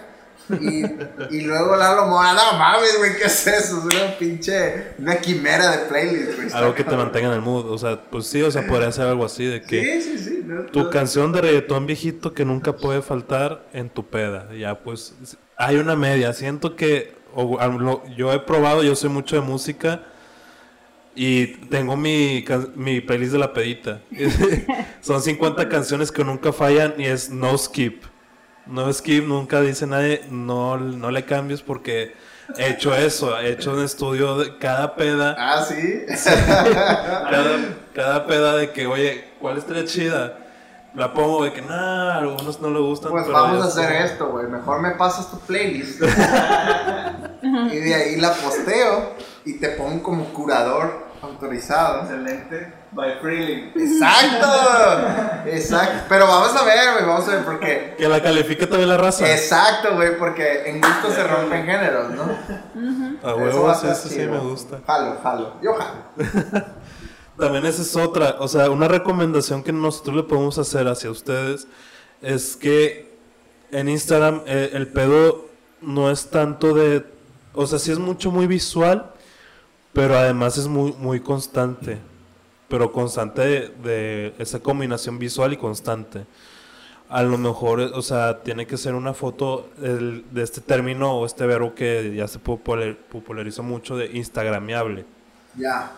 Y, y luego Lalo Mora, no mames, güey, ¿qué es eso? Es una pinche, una quimera de playlist, güey. Algo que te mantenga en el mood, o sea, pues sí, o sea, podría ser algo así de que... Sí, sí, sí. tu canción de reggaetón viejito que nunca puede faltar en tu peda, ya, pues, hay una media, siento que, yo he probado, yo sé mucho de música... Y tengo mi, mi playlist de la pedita. Son 50 canciones que nunca fallan y es no skip. No skip, nunca dice nadie, no, no le cambies porque he hecho eso, he hecho un estudio de cada peda. Ah, sí. cada, peda de que, oye, ¿cuál estaría chida? La pongo de que, nada, algunos no le gustan. Pues vamos a hacer esto, güey. Mejor me pasas tu playlist. y de ahí la posteo y te pongo como curador autorizado. Excelente. By Freely. Exacto. Exacto. Pero vamos a ver, güey, vamos a ver porque... Que la califique también la raza. Exacto, güey, porque en gusto se rompen géneros, ¿no? A huevos, eso, sí me gusta. Jalo, jalo. Yo jalo. también esa es otra, o sea, una recomendación que nosotros le podemos hacer hacia ustedes es que en Instagram eh, el pedo no es tanto de, o sea, sí es mucho muy visual, pero además es muy, muy constante pero constante de, esa combinación visual y constante. A lo mejor, o sea, tiene que ser una foto de este término o este verbo que ya se popularizó mucho de instagramiable. Ya.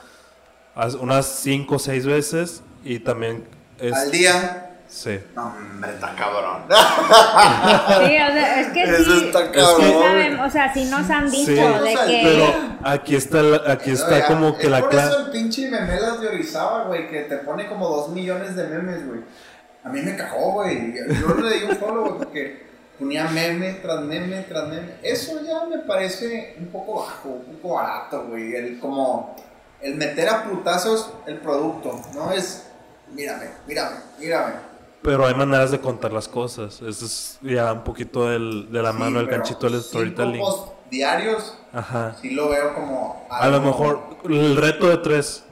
Unas cinco o seis veces y también... Es, ¿Al día? Sí. No, hombre, está cabrón. Sí, o sea, es que Eso sí, está cabrón. o sea, sí nos han dicho de que... Pero aquí está, aquí está como que la clave... por eso el pinche memelas de Orizaba, güey, que te pone como dos millones de memes, güey. A mí me cagó, güey. Yo le di un follow, güey, porque ponía meme tras meme tras meme. Eso ya me parece un poco bajo, un poco barato, güey. El como... El meter a putazos el producto, ¿no? Es... Mírame, mírame, mírame pero hay maneras de contar las cosas. Eso es ya un poquito del, de la mano del ganchito del storytelling. diarios, Ajá. sí lo veo como... A lo mejor el reto de tres,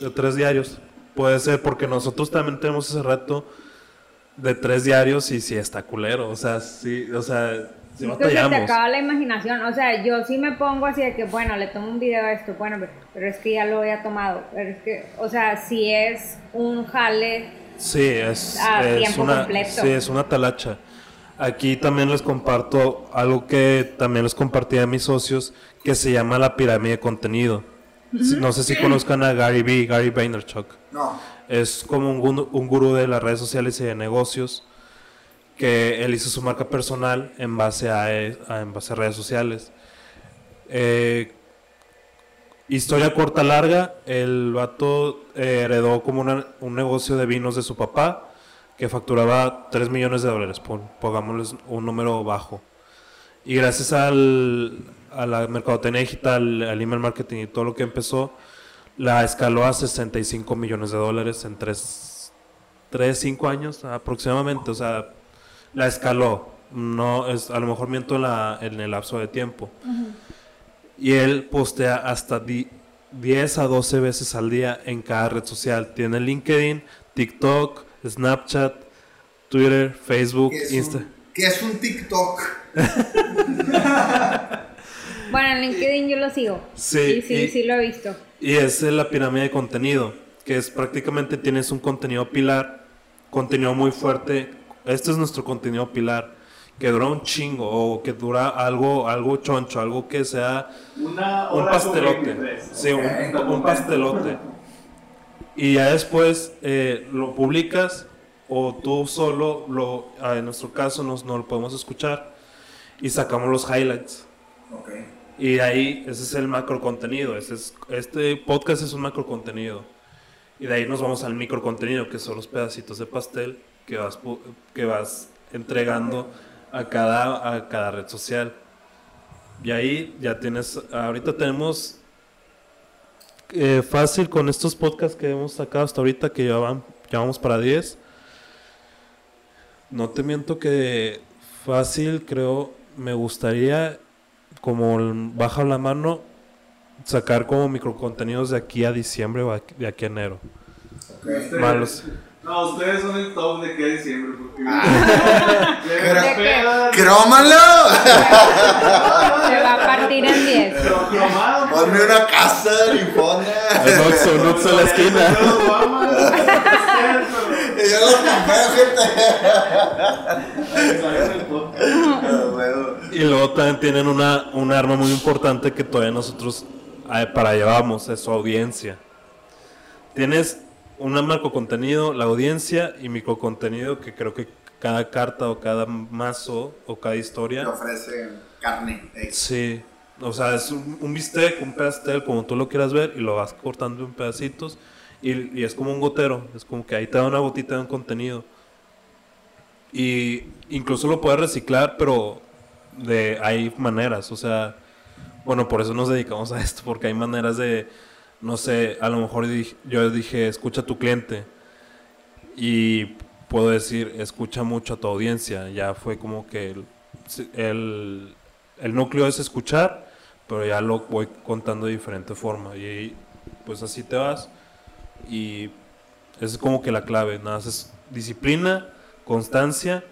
de tres diarios, puede ser porque nosotros también tenemos ese reto de tres diarios y sí está culero. O sea, sí, o sea, sí te acaba la imaginación. O sea, yo sí me pongo así de que, bueno, le tomo un video a esto, bueno, pero es que ya lo había tomado. Pero es que, o sea, si es un jale Sí, es, es una, sí, es una talacha. Aquí también les comparto algo que también les compartí a mis socios, que se llama la pirámide de contenido. No sé si conozcan a Gary B, Gary Vaynerchuk. No. Es como un, un gurú de las redes sociales y de negocios, que él hizo su marca personal en base a, en base a redes sociales. Eh, Historia corta, larga, el vato eh, heredó como un negocio de vinos de su papá que facturaba 3 millones de dólares, pongámosles un número bajo. Y gracias al, a la mercadotecnia digital, al email marketing y todo lo que empezó, la escaló a 65 millones de dólares en 3, 3 5 años aproximadamente. O sea, la escaló. No, es, a lo mejor miento en, la, en el lapso de tiempo. Y él postea hasta 10 a 12 veces al día en cada red social. Tiene LinkedIn, TikTok, Snapchat, Twitter, Facebook, Instagram. ¿Qué es un TikTok? bueno, en LinkedIn yo lo sigo. Sí, sí, sí lo he visto. Y es la pirámide de contenido, que es prácticamente tienes un contenido pilar, contenido muy fuerte. Este es nuestro contenido pilar que dura un chingo o que dura algo algo choncho, algo que sea un pastelote. Sí, un, pastelote. Y ya después eh, lo publicas o tú solo, lo, ah, en nuestro caso, nos, no lo podemos escuchar y sacamos los highlights. Y ahí, ese es el macro contenido. Ese es, este podcast es un macro contenido. Y de ahí nos vamos al micro contenido, que son los pedacitos de pastel que vas, que vas entregando a cada, a cada red social. Y ahí ya tienes, ahorita tenemos eh, fácil con estos podcasts que hemos sacado hasta ahorita, que ya, van, ya vamos para 10. No te miento que fácil, creo, me gustaría, como baja la mano, sacar como microcontenidos de aquí a diciembre o de aquí a enero. Malos. No, ustedes son el top de que diciembre, porque... Ah. ¡Crómalo! Se va a partir en 10. Ponme una casa de Lipona. El Oxxo, un Oxxo en la esquina. Y yo lo compré, Y luego también tienen una, un arma muy importante que todavía nosotros eh, para llevamos, es su audiencia. Tienes un marco contenido, la audiencia y microcontenido que creo que cada carta o cada mazo o cada historia te ofrece carne. Sí, o sea, es un, bistec, un pastel, como tú lo quieras ver, y lo vas cortando en pedacitos y, y, es como un gotero, es como que ahí te da una gotita de un contenido. Y incluso lo puedes reciclar, pero de hay maneras, o sea, bueno, por eso nos dedicamos a esto, porque hay maneras de no sé, a lo mejor yo dije, escucha a tu cliente y puedo decir, escucha mucho a tu audiencia. Ya fue como que el, el, núcleo es escuchar, pero ya lo voy contando de diferente forma. Y pues así te vas y es como que la clave, nada, es disciplina, constancia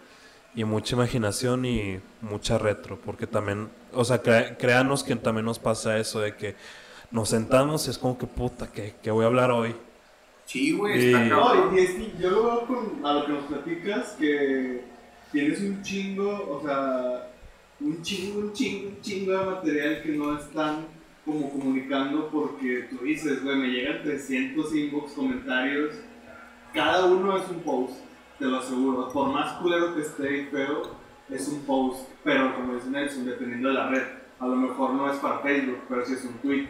y mucha imaginación y mucha retro, porque también, o sea, créanos que también nos pasa eso de que nos sentamos y es como que puta, que, voy a hablar hoy. Sí, güey, está No, y es que yo lo veo con, a lo que nos platicas, que tienes un chingo, o sea, un chingo, un chingo, un chingo de material que no están como comunicando porque tú dices, güey, me llegan 300 inbox comentarios, cada uno es un post, te lo aseguro, por más culero que esté y feo, es un post, pero como dice Nelson, dependiendo de la red, a lo mejor no es para Facebook, pero sí es un tweet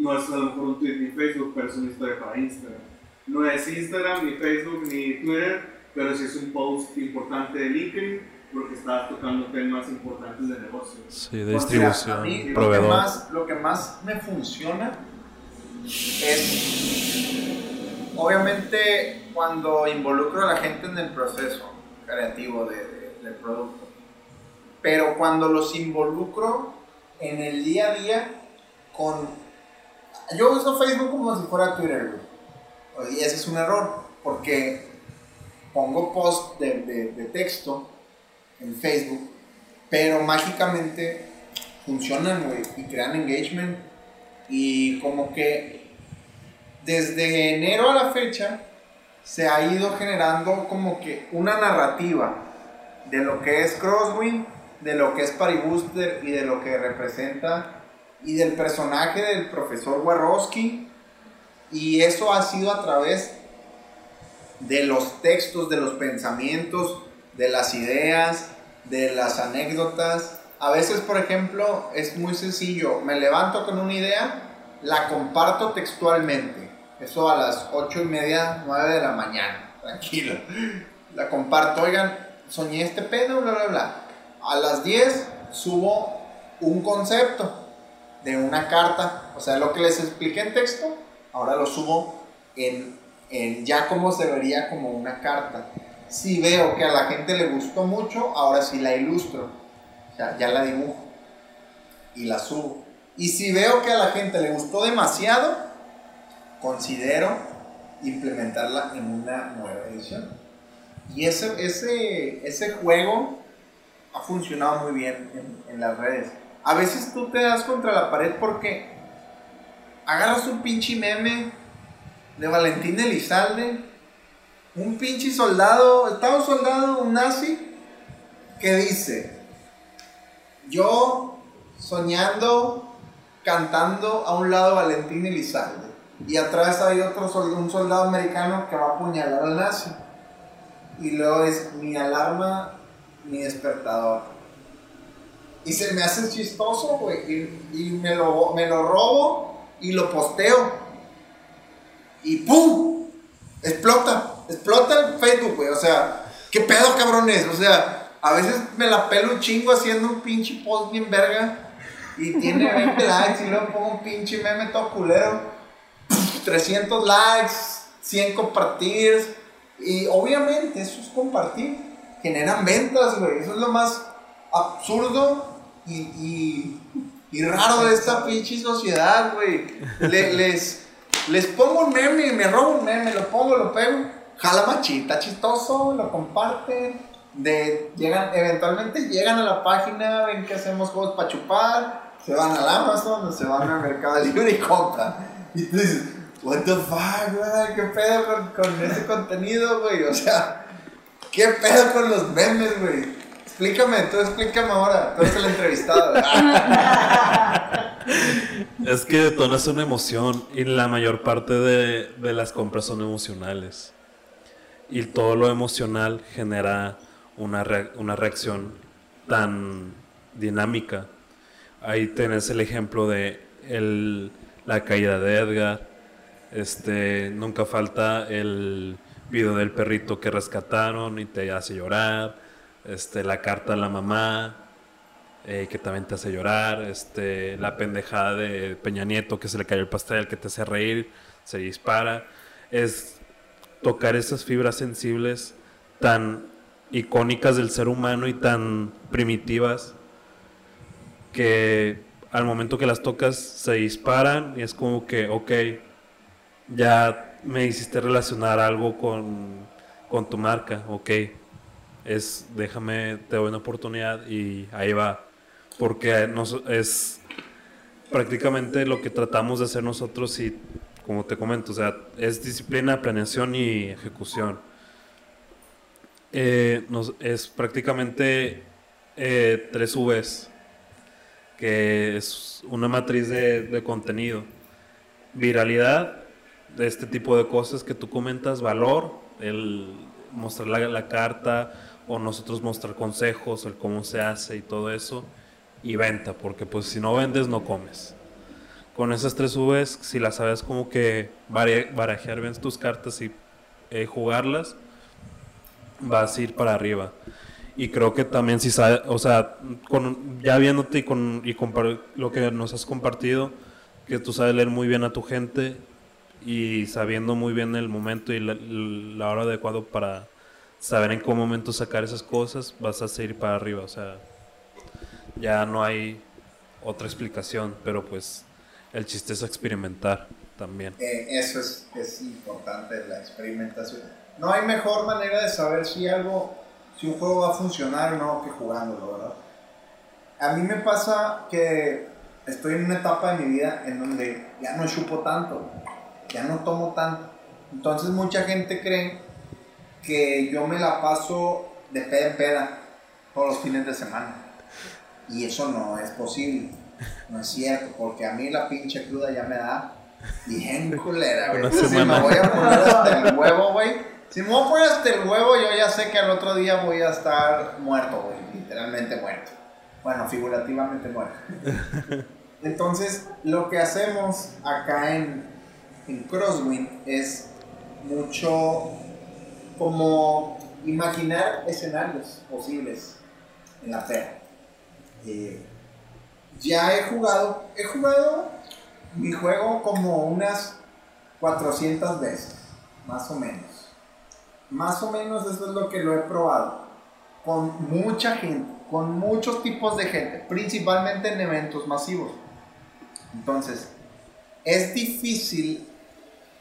no es a lo mejor un tweet ni Facebook, pero es una historia para Instagram. No es Instagram, ni Facebook, ni Twitter, pero sí es un post importante de LinkedIn porque estás tocando temas importantes de negocio. Sí, de distribución, Lo que, más, lo que más me funciona es, obviamente, cuando involucro a la gente en el proceso creativo de, del producto, pero cuando los involucro en el día a día con yo uso Facebook como si fuera Twitter, güey. Y ese es un error, porque pongo post de, texto en Facebook, pero mágicamente funcionan, güey, y crean engagement. Y como que desde enero a la fecha se ha ido generando como que una narrativa de lo que es Crosswind, de lo que es Paribooster y de lo que representa y del personaje del profesor Warrowski. Y eso ha sido a través de los textos, de los pensamientos, de las ideas, de las anécdotas. A veces, por ejemplo, es muy sencillo. Me levanto con una idea, la comparto textualmente. Eso a las ocho y media, nueve de la mañana. Tranquilo. La comparto. Oigan, soñé este pedo, bla, bla, bla. A las 10 subo un concepto de una carta, o sea, lo que les expliqué en texto, ahora lo subo en, en ya como se vería como una carta. Si veo que a la gente le gustó mucho, ahora sí la ilustro, o sea, ya la dibujo y la subo. Y si veo que a la gente le gustó demasiado, considero implementarla en una nueva edición. Y ese, ese, ese juego ha funcionado muy bien en, en las redes a veces tú te das contra la pared porque agarras un pinche meme de Valentín Elizalde, un pinche soldado, estaba un soldado, un nazi, que dice, yo soñando, cantando a un lado Valentín Elizalde, y atrás hay otro soldado, un soldado americano que va a apuñalar al nazi, y luego es mi alarma, mi despertador y se me hace chistoso, güey. Y, me, lo, me lo robo y lo posteo. Y ¡pum! Explota. Explota el Facebook, güey. O sea, ¿qué pedo, cabrones? O sea, a veces me la pelo un chingo haciendo un pinche post bien verga. Y tiene 20 likes y luego pongo un pinche meme todo culero. 300 likes, 100 compartidos. Y obviamente eso es compartir. Generan ventas, güey. Eso es lo más absurdo y, y, raro de esta pinche sociedad, güey. les, les pongo un meme, me robo un meme, lo pongo, lo pego, jala machita, chistoso, lo comparten. De, llegan, eventualmente llegan a la página, ven que hacemos juegos para chupar, se van al Amazon, se van al Mercado Libre y compran. Y tú dices, what the fuck, güey, qué pedo con, con ese contenido, güey. O sea, qué pedo con los memes, güey. Explícame, tú explícame ahora, tú eres el entrevistado. es que es una emoción y la mayor parte de, de las compras son emocionales. Y todo lo emocional genera una, una reacción tan dinámica. Ahí tenés el ejemplo de el, la caída de Edgar. Este, nunca falta el video del perrito que rescataron y te hace llorar este, la carta a la mamá, eh, que también te hace llorar, este, la pendejada de Peña Nieto que se le cayó el pastel, que te hace reír, se dispara. Es tocar esas fibras sensibles tan icónicas del ser humano y tan primitivas que al momento que las tocas se disparan y es como que, ok, ya me hiciste relacionar algo con, con tu marca, ok, es déjame, te doy una oportunidad y ahí va. Porque nos, es prácticamente lo que tratamos de hacer nosotros y, como te comento, o sea, es disciplina, planeación y ejecución. Eh, nos, es prácticamente eh, tres Vs, que es una matriz de, de contenido. Viralidad, de este tipo de cosas que tú comentas, valor, el mostrar la, la carta, o nosotros mostrar consejos, el cómo se hace y todo eso, y venta, porque pues si no vendes no comes. Con esas tres Vs, si las sabes como que barajear bien tus cartas y eh, jugarlas, vas a ir para arriba. Y creo que también si sabes, o sea, ya viéndote y con lo que nos has compartido, que tú sabes leer muy bien a tu gente y sabiendo muy bien el momento y la, la hora adecuada para saber en qué momento sacar esas cosas, vas a seguir para arriba. O sea, ya no hay otra explicación, pero pues el chiste es experimentar también. Eh, eso es, es importante, la experimentación. No hay mejor manera de saber si algo, si un juego va a funcionar o no que jugándolo, ¿verdad? A mí me pasa que estoy en una etapa de mi vida en donde ya no chupo tanto, ya no tomo tanto. Entonces mucha gente cree que yo me la paso de peda en peda todos los fines de semana. Y eso no es posible. No es cierto, porque a mí la pinche cruda ya me da bien culera, güey. Si me voy a poner hasta el huevo, güey. Si me voy a poner hasta el huevo, yo ya sé que al otro día voy a estar muerto, güey. Literalmente muerto. Bueno, figurativamente muerto. Entonces, lo que hacemos acá en, en Crosswind es mucho como imaginar escenarios posibles en la fe. Eh, ya he jugado, he jugado mi juego como unas 400 veces, más o menos. Más o menos eso es lo que lo he probado. Con mucha gente, con muchos tipos de gente, principalmente en eventos masivos. Entonces, es difícil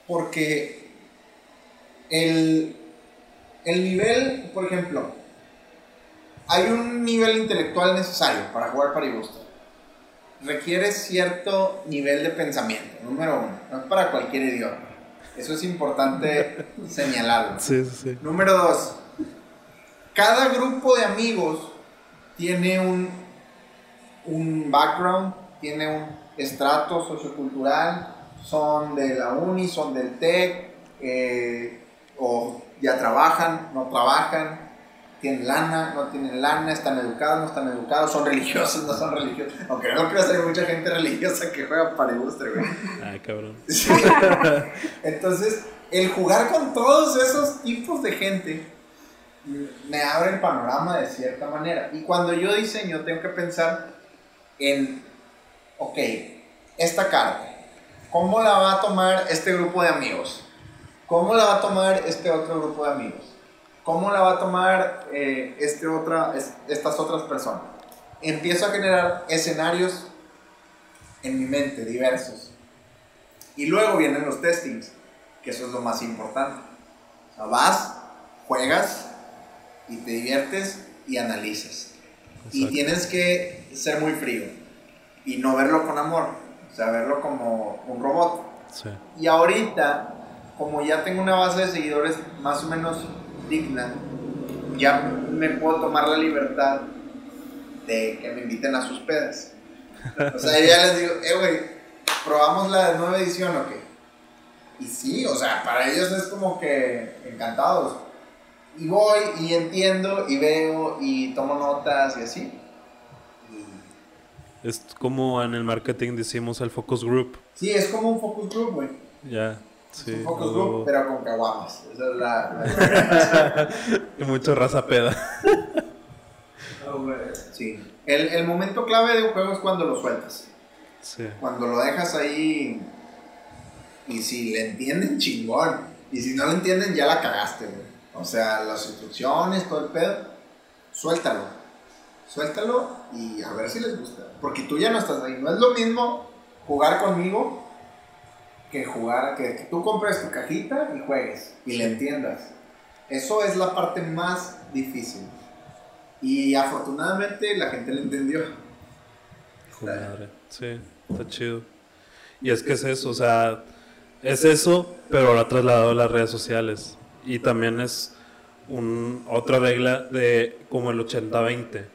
porque el, el nivel, por ejemplo, hay un nivel intelectual necesario para jugar Paribuster. Requiere cierto nivel de pensamiento, número uno. No es para cualquier idioma. Eso es importante señalarlo. Sí, sí. Número dos. Cada grupo de amigos tiene un, un background, tiene un estrato sociocultural, son de la uni, son del TEC, eh, o ya trabajan, no trabajan, tienen lana, no tienen lana, están educados, no están educados, son religiosos, no son religiosos. Aunque no creo que hay mucha gente religiosa que juega para ilustre, güey. Ay, cabrón. Entonces, el jugar con todos esos tipos de gente me abre el panorama de cierta manera. Y cuando yo diseño, tengo que pensar en, ok, esta carta, ¿cómo la va a tomar este grupo de amigos? ¿Cómo la va a tomar este otro grupo de amigos? ¿Cómo la va a tomar eh, este otra, estas otras personas? empiezo a generar escenarios en mi mente, diversos. Y luego vienen los testings, que eso es lo más importante. O sea, vas, juegas y te diviertes y analizas. Y tienes que ser muy frío y no verlo con amor, o sea, verlo como un robot. Y ahorita, como ya tengo una base de seguidores más o menos digna, ya me puedo tomar la libertad de que me inviten a sus pedas. O sea, ya les digo, eh, güey, probamos la nueva edición o qué. Y sí, o sea, para ellos es como que encantados. Y voy y entiendo y veo y tomo notas y así. Es como en el marketing decimos el focus group. Sí, es como un focus group, güey. Ya, sí. un focus group, pero con caguamas. Esa es la... y mucha raza peda. sí. El, el, momento clave de un juego es cuando lo sueltas. Sí. Cuando lo dejas ahí y si le entienden, chingón. Y si no lo entienden, ya la cagaste, güey. O sea, las instrucciones, todo el pedo, suéltalo. Suéltalo y a ver si les gusta. Porque tú ya no estás ahí. No es lo mismo jugar conmigo que jugar, que, que tú compres tu cajita y juegues y le entiendas. Eso es la parte más difícil. Y afortunadamente la gente lo entendió. Madre. Sí, está chido. Y es que es eso, o sea, es eso, pero lo ha trasladado a las redes sociales. Y también es un, otra regla de como el 80-20,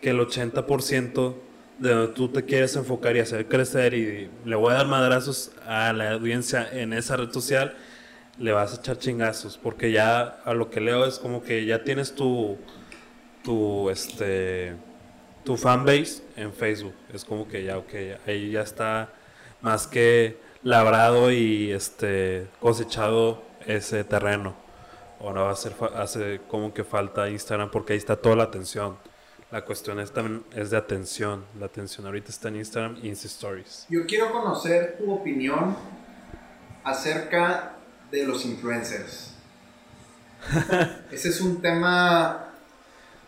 que el 80% de donde tú te quieres enfocar y hacer crecer y le voy a dar madrazos a la audiencia en esa red social, le vas a echar chingazos, porque ya a lo que leo es como que ya tienes tu tu este tu fanbase en Facebook. Es como que ya, ok, ahí ya está más que labrado y este cosechado ese terreno. Ahora va a ser hace como que falta Instagram porque ahí está toda la atención. La cuestión es, también, es de atención. La atención ahorita está en Instagram y Insta Stories. Yo quiero conocer tu opinión acerca de los influencers. Ese es un tema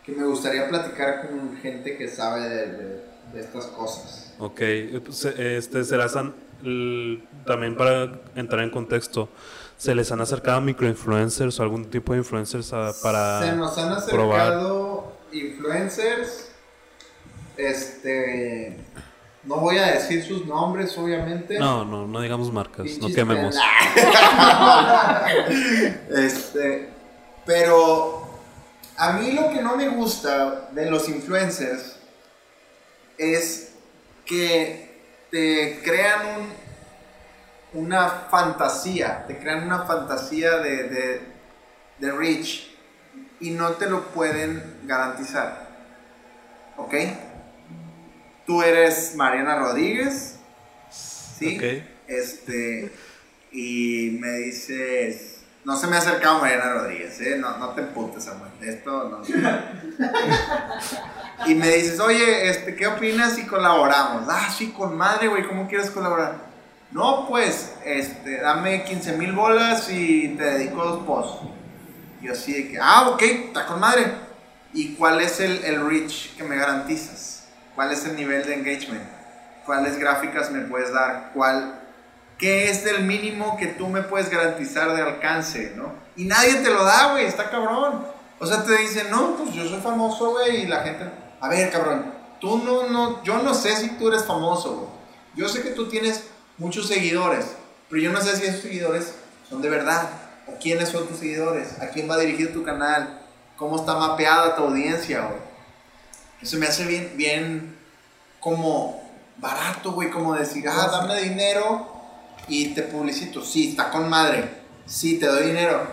que me gustaría platicar con gente que sabe de, estas cosas. Ok, pues, este, será también para entrar en contexto, ¿se les han acercado microinfluencers o algún tipo de influencers para Se nos han acercado influencers, este... No voy a decir sus nombres, obviamente. No, no, no digamos marcas, no quememos. este, pero a mí lo que no me gusta de los influencers es que te crean una fantasía, te crean una fantasía de, de, rich y no te lo pueden garantizar. ¿Ok? Tú eres Mariana Rodríguez, ¿sí? Este, y me dices, no se me ha acercado Mariana Rodríguez, ¿eh? No, no te emputes, Samuel. Esto no. y me dices, oye, este, ¿qué opinas si colaboramos? Ah, sí, con madre, güey, ¿cómo quieres colaborar? No, pues, este, dame 15 mil bolas y te dedico dos posts. Y así de que, ah, ok, está con madre. ¿Y cuál es el, el reach que me garantizas? ¿Cuál es el nivel de engagement? ¿Cuáles gráficas me puedes dar? ¿Cuál ¿Qué es el mínimo que tú me puedes garantizar de alcance, no? Y nadie te lo da, güey, está cabrón. O sea, te dicen, no, pues yo soy famoso, güey, y la gente, a ver, cabrón, tú no, no, yo no sé si tú eres famoso, güey. Yo sé que tú tienes muchos seguidores, pero yo no sé si esos seguidores son de verdad, quiénes son tus seguidores, a quién va dirigido tu canal, cómo está mapeada tu audiencia, güey. Eso me hace bien, bien como barato, güey, como decir, ah, dame dinero y te publicito. Sí, está con madre. Sí, te doy dinero.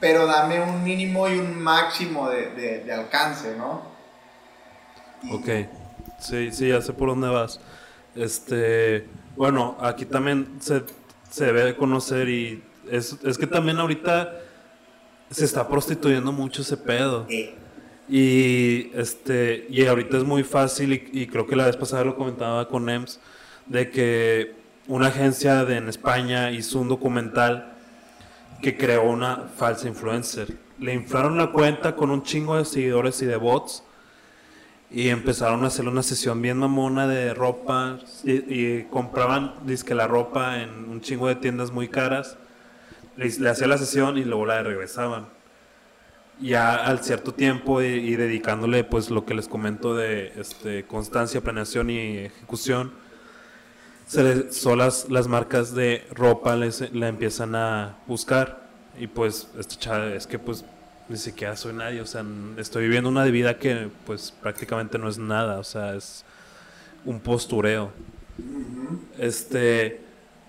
Pero dame un mínimo y un máximo de, de, alcance, ¿no? Ok. Sí, sí, ya sé por dónde vas. Este, bueno, aquí también se, se debe conocer y es, es, que también ahorita se está prostituyendo mucho ese pedo. Y este, y ahorita es muy fácil y, y, creo que la vez pasada lo comentaba con EMS de que una agencia de, en España hizo un documental que creó una falsa influencer. Le inflaron la cuenta con un chingo de seguidores y de bots y empezaron a hacer una sesión bien mamona de ropa y, compraban disque la ropa en un chingo de tiendas muy caras le, le hacía la sesión y luego la regresaban. Ya al cierto tiempo y, dedicándole pues lo que les comento de este, constancia, planeación y ejecución, se solas las marcas de ropa les, la empiezan a buscar. Y pues este es que pues ni siquiera soy nadie, o sea, estoy viviendo una vida que pues prácticamente no es nada, o sea, es un postureo. Este,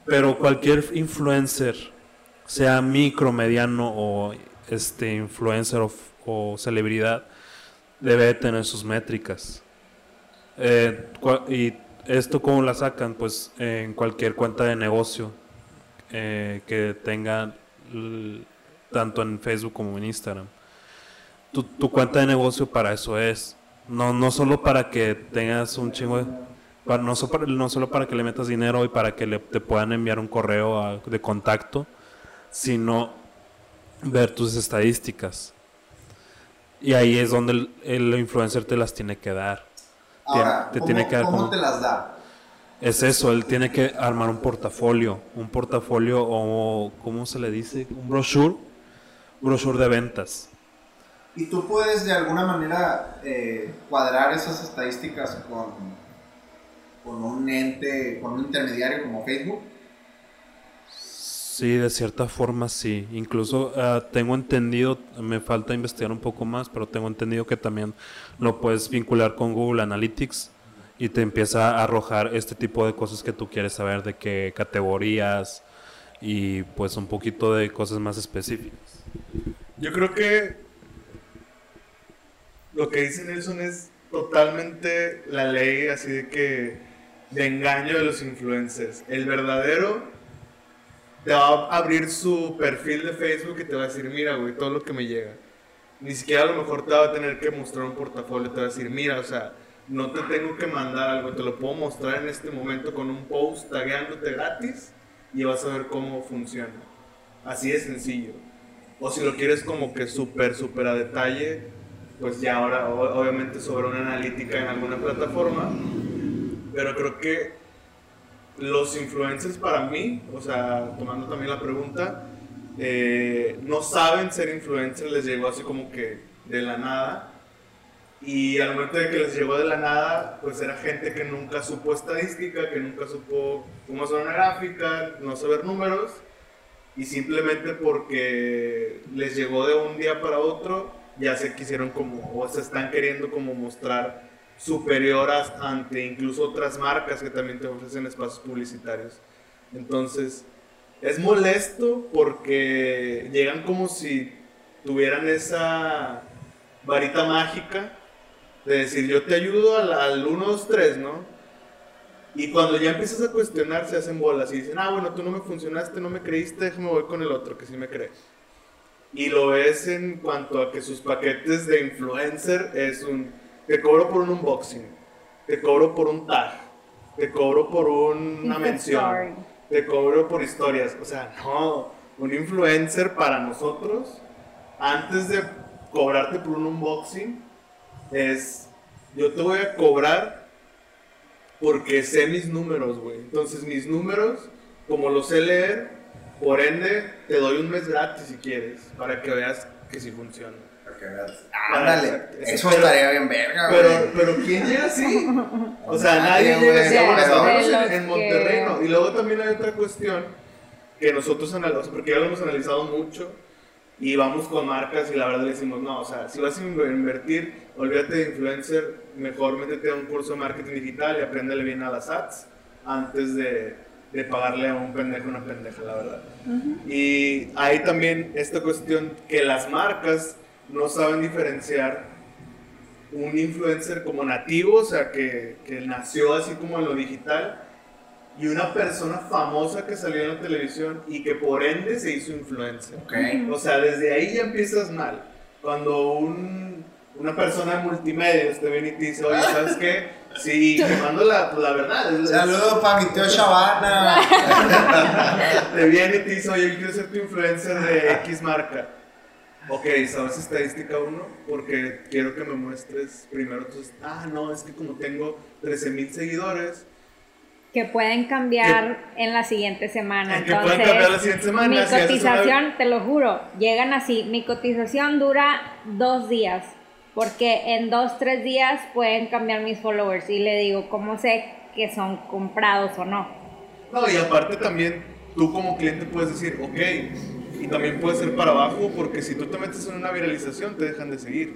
pero cualquier influencer, sea micro, mediano o este influencer o, celebridad debe tener sus métricas. Eh, y esto cómo la sacan, pues en cualquier cuenta de negocio eh, que tenga tanto en Facebook como en Instagram. Tu, tu, cuenta de negocio para eso es. No, no solo para que tengas un chingo de... no, solo no solo para que le metas dinero y para que le, te puedan enviar un correo de contacto, sino ver tus estadísticas. Y ahí es donde el, influencer te las tiene que dar. Ahora, te, ¿cómo, tiene que dar ¿cómo te las da? Es eso, él tiene que armar un portafolio, un portafolio o, ¿cómo se le dice? Un brochure, brochure de ventas. ¿Y tú puedes de alguna manera eh, cuadrar esas estadísticas con, con un ente, con un intermediario como Facebook? Sí, de cierta forma sí. Incluso ah, tengo entendido, me falta investigar un poco más, pero tengo entendido que también lo puedes vincular con Google Analytics y te empieza a arrojar este tipo de cosas que tú quieres saber, de qué categorías y pues un poquito de cosas más específicas. Yo creo que lo que dice Nelson es totalmente la ley así de que de engaño de los influencers. El verdadero te va a abrir su perfil de Facebook y te va a decir, mira, güey, todo lo que me llega. Ni siquiera a lo mejor te va a tener que mostrar un portafolio, te va a decir, mira, o sea, no te tengo que mandar algo, te lo puedo mostrar en este momento con un post tagueándote gratis y vas a ver cómo funciona. Así de sencillo. O si lo quieres como que súper, súper a detalle, pues ya ahora obviamente sobre una analítica en alguna plataforma. Pero creo que los influencers para mí, o sea, tomando también la pregunta, eh, no saben ser influencers, les llegó así como que de la nada. Y al momento de que les llegó de la nada, pues era gente que nunca supo estadística, que nunca supo cómo hacer una gráfica, no saber números. Y simplemente porque les llegó de un día para otro, ya se quisieron como, o se están queriendo como mostrar superiores ante incluso otras marcas que también te ofrecen espacios publicitarios. Entonces, es molesto porque llegan como si tuvieran esa varita mágica de decir yo te ayudo al, al 1, 2, 3, ¿no? Y cuando ya empiezas a cuestionar se hacen bolas y dicen, ah, bueno, tú no me funcionaste, no me creíste, déjame voy con el otro que sí me crees. Y lo ves en cuanto a que sus paquetes de influencer es un te cobro por un unboxing, te cobro por un tag, te cobro por una mención, te cobro por historias. O sea, no, un influencer para nosotros, antes de cobrarte por un unboxing, es, yo te voy a cobrar porque sé mis números, güey. Entonces mis números, como los sé leer, por ende, te doy un mes gratis si quieres, para que veas que sí funciona. Ah, ándale, eso estaría bien verga, pero, pero ¿quién llega así? O sea, nadie, llega así. en, Monterrey, Y luego también hay otra cuestión que nosotros analizamos, porque ya lo hemos analizado mucho y vamos con marcas y la verdad le decimos, no, o sea, si vas a invertir, olvídate de influencer, mejor métete a un curso de marketing digital y apréndele bien a las ads antes de, de pagarle a un pendejo una pendeja, la verdad. Y hay también esta cuestión que las marcas no saben diferenciar un influencer como nativo, o sea, que, que, nació así como en lo digital, y una persona famosa que salió en la televisión y que por ende se hizo influencer. O sea, desde ahí ya empiezas mal. Cuando un, una persona de multimedia te viene y te dice, oye, ¿sabes qué? Sí, quemando la, pues, la verdad. Saludos para mi tío Shabana. te viene y te dice, oye, quiero ser tu influencer de X marca ok, ¿sabes estadística 1? Porque quiero que me muestres primero tus... Ah, no, es que como tengo 13 mil seguidores... Que pueden cambiar en la siguiente semana. que pueden cambiar la siguiente semana. Mi cotización, te lo juro, llegan así. Mi cotización dura dos días. Porque en dos, tres días pueden cambiar mis followers. Y le digo, ¿cómo sé que son comprados o no? No, y aparte también tú como cliente puedes decir, ok, y también puede ser para abajo porque si tú te metes en una viralización te dejan de seguir.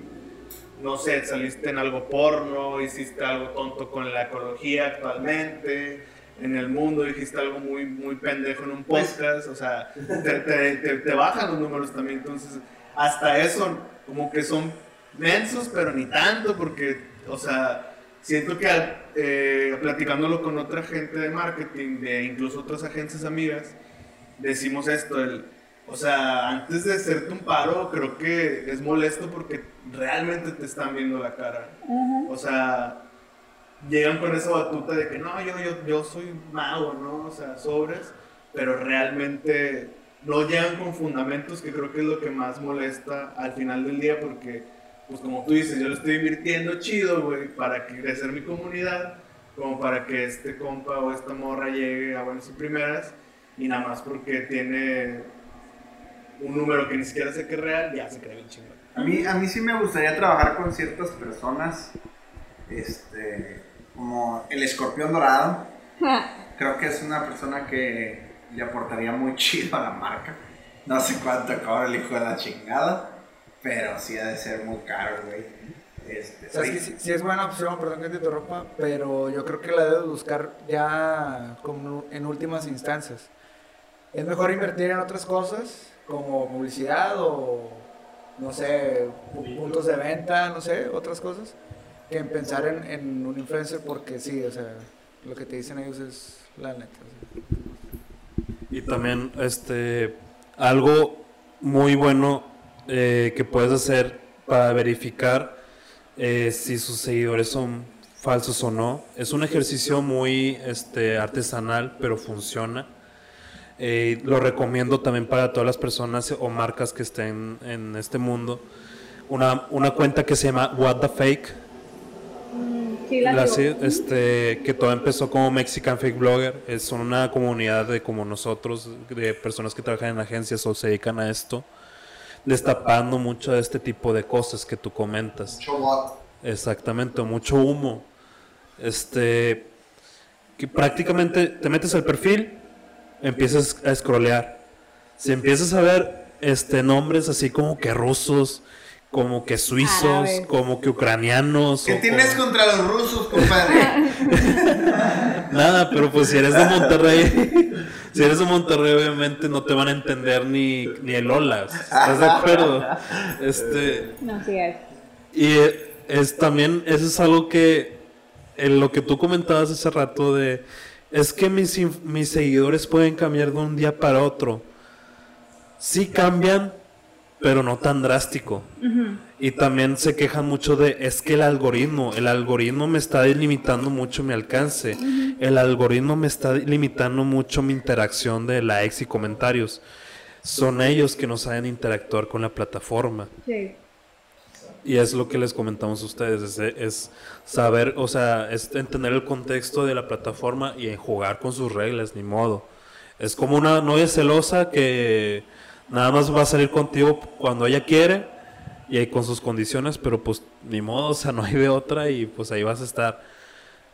No sé, saliste en algo porno, hiciste algo tonto con la ecología actualmente, en el mundo dijiste algo muy, muy pendejo en un podcast, o sea, te, te, te, bajan los números también. Entonces, hasta eso, como que son mensos, pero ni tanto, porque, o sea, siento que eh, platicándolo con otra gente de marketing, de incluso otras agencias amigas, decimos esto, el o sea, antes de hacerte un paro, creo que es molesto porque realmente te están viendo la cara. O sea, llegan con esa batuta de que no, yo, yo, yo soy mago, ¿no? O sea, sobres, pero realmente no llegan con fundamentos, que creo que es lo que más molesta al final del día, porque, pues como tú dices, yo lo estoy invirtiendo chido, güey, para crecer mi comunidad, como para que este compa o esta morra llegue a buenas y primeras, y nada más porque tiene un número que ni siquiera sé que es real, ya se cree bien chingón. A mí, a mí sí me gustaría trabajar con ciertas personas, este, como el escorpión dorado. Creo que es una persona que le aportaría muy chido a la marca. No sé cuánto cobra el hijo de la chingada, pero sí ha de ser muy caro, güey. Este, sí, es buena opción, perdón que te interrumpa, pero yo creo que la debes buscar ya como en últimas instancias. Es mejor invertir en otras cosas como publicidad o, no sé, puntos de venta, no sé, otras cosas, que en pensar en, un influencer porque sí, o sea, lo que te dicen ellos es la neta. Y también, este, algo muy bueno eh, que puedes hacer para verificar eh, si sus seguidores son falsos o no. Es un ejercicio muy este, artesanal, pero funciona eh, lo recomiendo también para todas las personas o marcas que estén en este mundo. Una, una cuenta que se llama What the Fake. Sí, la este, que todo empezó como Mexican Fake Blogger. Es una comunidad de como nosotros, de personas que trabajan en agencias o se dedican a esto, destapando mucho de este tipo de cosas que tú comentas. Mucho Exactamente, mucho humo. Este, que prácticamente te metes al perfil, empiezas a scrollear. Si empiezas a ver este nombres así como que rusos, como que suizos, como que ucranianos. ¿Qué tienes contra los rusos, compadre? Nada, pero pues si eres de Monterrey, si eres de Monterrey, obviamente no te van a entender ni, ni el hola. ¿Estás de acuerdo? Este. No, sí es. Y es también, eso es algo que, en lo que tú comentabas hace rato de es que mis, mis seguidores pueden cambiar de un día para otro. Sí cambian, pero no tan drástico. Y también se quejan mucho de, es que el algoritmo, el algoritmo me está limitando mucho mi alcance. El algoritmo me está limitando mucho mi interacción de likes y comentarios. Son ellos que no saben interactuar con la plataforma. Sí. Y es lo que les comentamos a ustedes, es, saber, o sea, es entender el contexto de la plataforma y jugar con sus reglas, ni modo. Es como una novia celosa que nada más va a salir contigo cuando ella quiere y con sus condiciones, pero pues ni modo, o sea, no hay de otra y pues ahí vas a estar.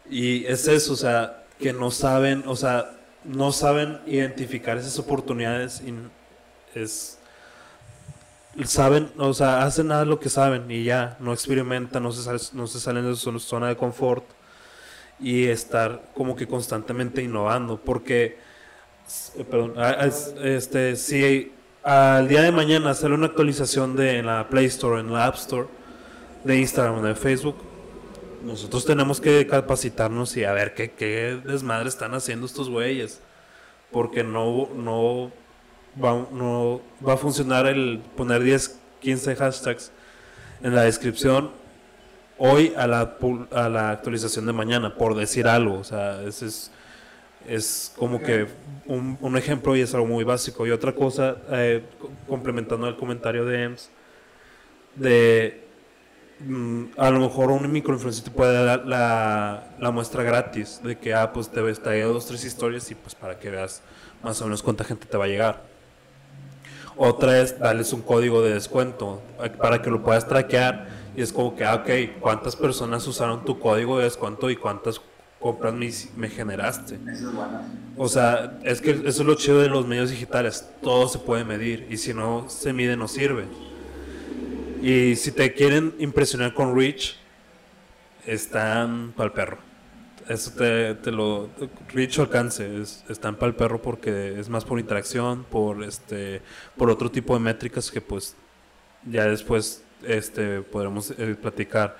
Y es eso, o sea, que no saben, o sea, no saben identificar esas oportunidades y es saben, o sea, hacen nada lo que saben y ya, no experimentan, no se, no se salen de su zona de confort y estar como que constantemente innovando, porque, eh, perdón, ah, este, si al día de mañana sale una actualización de en la Play Store, en la App Store, de Instagram, de Facebook, nosotros tenemos que capacitarnos y a ver qué, qué desmadre están haciendo estos güeyes, porque no, no va, no, va a funcionar el poner 10, 15 hashtags en la descripción hoy a la, a la actualización de mañana, por decir algo. O sea, ese es, es como que un, un, ejemplo y es algo muy básico. Y otra cosa, eh, complementando el comentario de Ems, de mm, a lo mejor un microinfluencer te puede dar la, muestra gratis de que, ah, pues te ves, dos, tres historias y pues para que veas más o menos cuánta gente te va a llegar. Otra es darles un código de descuento eh, para que lo puedas traquear y es como que, ah, ok, ¿cuántas personas usaron tu código de descuento y cuántas compras me, me generaste? O sea, es que eso es lo chido de los medios digitales, todo se puede medir y si no se mide no sirve. Y si te quieren impresionar con Rich, están para el perro. Eso te, te lo. Rich alcance, es, están para el perro porque es más por interacción, por este por otro tipo de métricas que, pues, ya después este, podremos eh, platicar.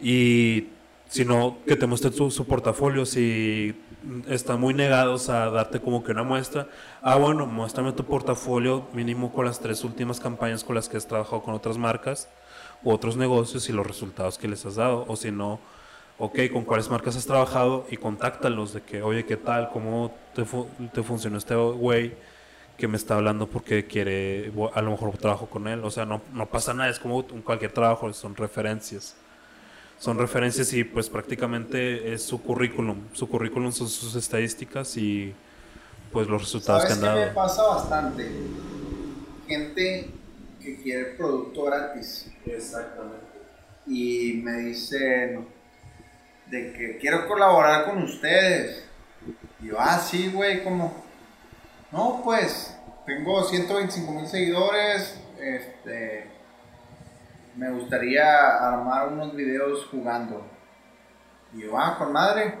Y si no, que te muestren su, su, portafolio. Si están muy negados a darte como que una muestra, ah, bueno, muéstrame tu portafolio mínimo con las tres últimas campañas con las que has trabajado con otras marcas u otros negocios y los resultados que les has dado. O si no, ok, con cuáles marcas has trabajado y contáctalos de que, oye, ¿qué tal? ¿Cómo te, te funcionó este güey? que me está hablando porque quiere, a lo mejor trabajo con él. O sea, no, no pasa nada, es como cualquier trabajo, son referencias. Son referencias y pues prácticamente es su currículum. Su currículum son sus estadísticas y pues los resultados que han dado. me pasa bastante? Gente que quiere producto gratis. Exactamente. Y me dicen de que quiero colaborar con ustedes. Y yo, ah, sí, güey, como no, pues tengo 125 mil seguidores. Este, me gustaría armar unos videos jugando. Y yo, ah, con madre,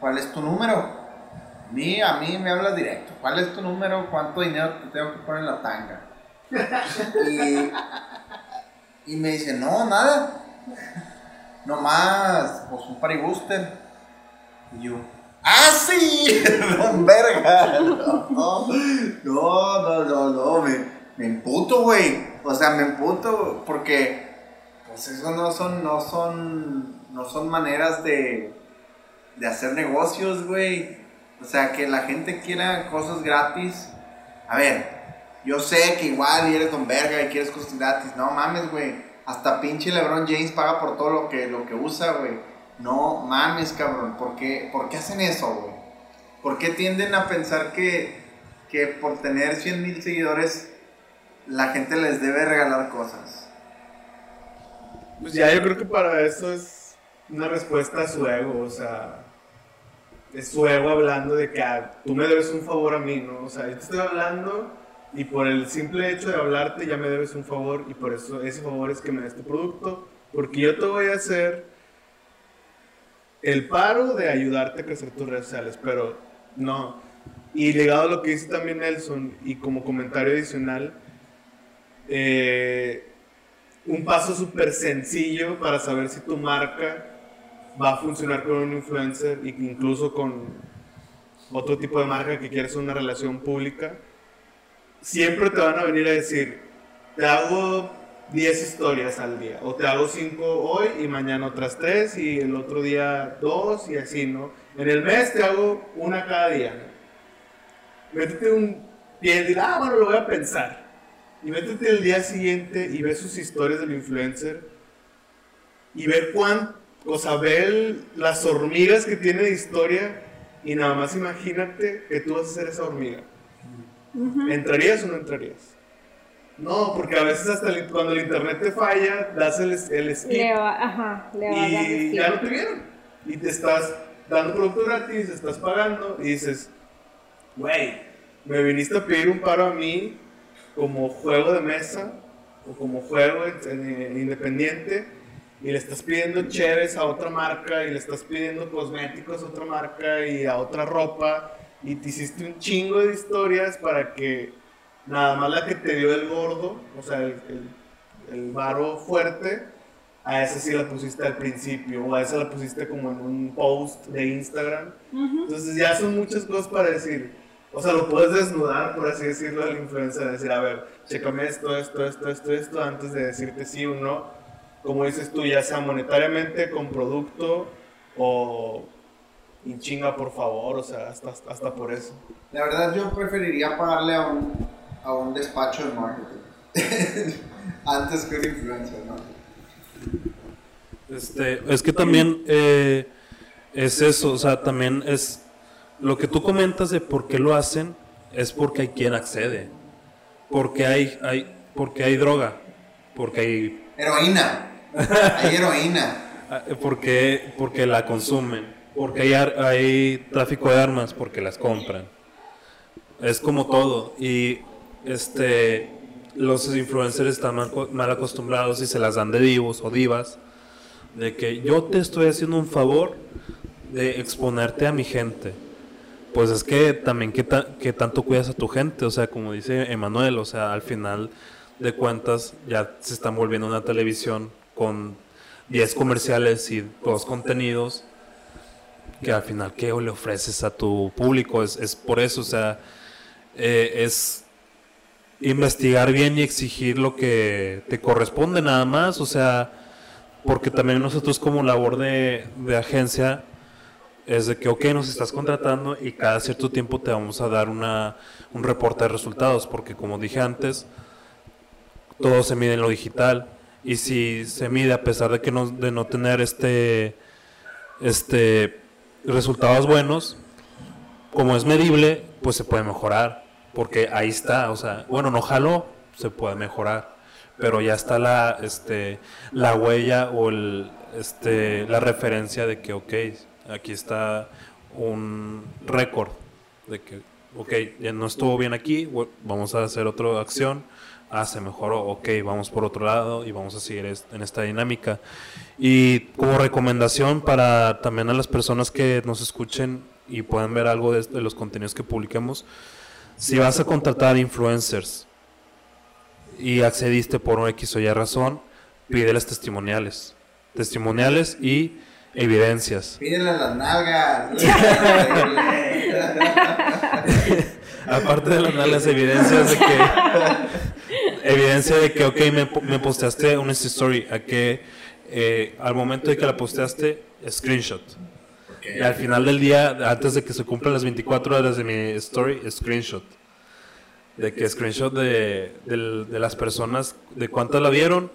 ¿cuál es tu número? A mí, a mí me hablas directo. ¿Cuál es tu número? ¿Cuánto dinero te tengo que poner en la tanga? y, me dice, no, nada. Nomás, pues un party booster. Y yo, ¡Ah, sí! ¡Don verga! No, no, no, no, me, me emputo, güey. O sea, me emputo porque, pues eso no son, no son, no son maneras de, de hacer negocios, güey. O sea, que la gente quiera cosas gratis. A ver, yo sé que igual eres don verga y quieres cosas gratis. No mames, güey. Hasta pinche LeBron James paga por todo lo que, lo que usa, güey. No mames, cabrón. ¿Por qué, ¿Por qué hacen eso, güey? ¿Por qué tienden a pensar que, que por tener 100 mil seguidores la gente les debe regalar cosas? Pues ya yo creo que para eso es una respuesta a su ego, o sea, es su ego hablando de que ah, tú me debes un favor a mí, ¿no? O sea, estoy hablando y por el simple hecho de hablarte ya me debes un favor y por eso ese favor es que me des tu producto, porque yo te voy a hacer el paro de ayudarte a crecer tus redes sociales, pero no. Y ligado a lo que dice también Nelson, y como comentario adicional, eh, un paso súper sencillo para saber si tu marca va a funcionar con un influencer, incluso con otro tipo de marca que quieres una relación pública, siempre te van a venir a decir, te hago 10 historias al día. O te hago 5 hoy y mañana otras 3 y el otro día 2 y así, ¿no? En el mes te hago una cada día. Métete un día y dirás, ah, bueno, lo voy a pensar. Y métete el día siguiente y ve sus historias del influencer y ver cuán, o sea, ve las hormigas que tiene de historia y nada más imagínate que tú vas a ser esa hormiga. ¿Entrarías o no entrarías? No, porque a veces hasta cuando el internet te falla, das el, el skip. Le va, ajá, le va y ya no te vieron. Y te estás dando producto gratis, estás pagando y dices, güey, me viniste a pedir un paro a mí como juego de mesa o como juego independiente y le estás pidiendo cheves a otra marca y le estás pidiendo cosméticos a otra marca y a otra ropa y te hiciste un chingo de historias para que Nada más la que te dio el gordo, o sea, el, el, varo fuerte, a esa sí la pusiste al principio, o a esa la pusiste como en un post de Instagram. Entonces ya son muchas cosas para decir. O sea, lo puedes desnudar, por así decirlo, al influencer, decir, a ver, chécame esto, esto, esto, esto, esto, antes de decirte sí o no. Como dices tú, ya sea monetariamente, con producto, o en chinga, por favor, o sea, hasta, hasta por eso. La verdad, yo preferiría pagarle a un a un despacho de marketing. antes que un influencer, ¿no? Este, es que también eh, es eso, o sea, también es lo que tú comentas de por qué lo hacen, es porque hay quien accede, porque hay, hay, porque hay droga, porque hay... Heroína, hay heroína. Ah, porque, porque la consumen, porque hay, hay tráfico de armas, porque las compran. Es como todo. Y este los influencers están mal, acostumbrados y se las dan de divos o divas. De que yo te estoy haciendo un favor de exponerte a mi gente. Pues es que también que, que tanto cuidas a tu gente. O sea, como dice Emanuel, o sea, al final de cuentas ya se están volviendo una televisión con 10 comerciales y dos contenidos que al final qué le ofreces a tu público es, es por eso o sea eh, es investigar bien y exigir lo que te corresponde nada más, o sea, porque también nosotros como labor de, agencia es de que, ok, nos estás contratando y cada cierto tiempo te vamos a dar una, un reporte de resultados, porque como dije antes, todo se mide en lo digital y si se mide a pesar de que no, de no tener este, este resultados buenos, como es medible, pues se puede mejorar porque ahí está, o sea, bueno, no jaló, se puede mejorar, pero ya está la, este, la huella o el, este, la referencia de que, ok, aquí está un récord, de que, ok, ya no estuvo bien aquí, vamos a hacer otra acción, ah, se mejoró, ok, vamos por otro lado y vamos a seguir en esta dinámica. Y como recomendación para también a las personas que nos escuchen y puedan ver algo de, de los contenidos que publiquemos, si vas a contratar influencers y accediste por un X o Y razón, pídeles testimoniales. Testimoniales y evidencias. Pídele las nalgas. Aparte de las nalgas, evidencias de que. evidencia de que, ok, me, me posteaste una story. A que eh, al momento de que la posteaste, screenshot y al final del día, antes de que se cumplan las 24 horas de mi story, screenshot. De que screenshot de, de, las personas, de cuántas la vieron,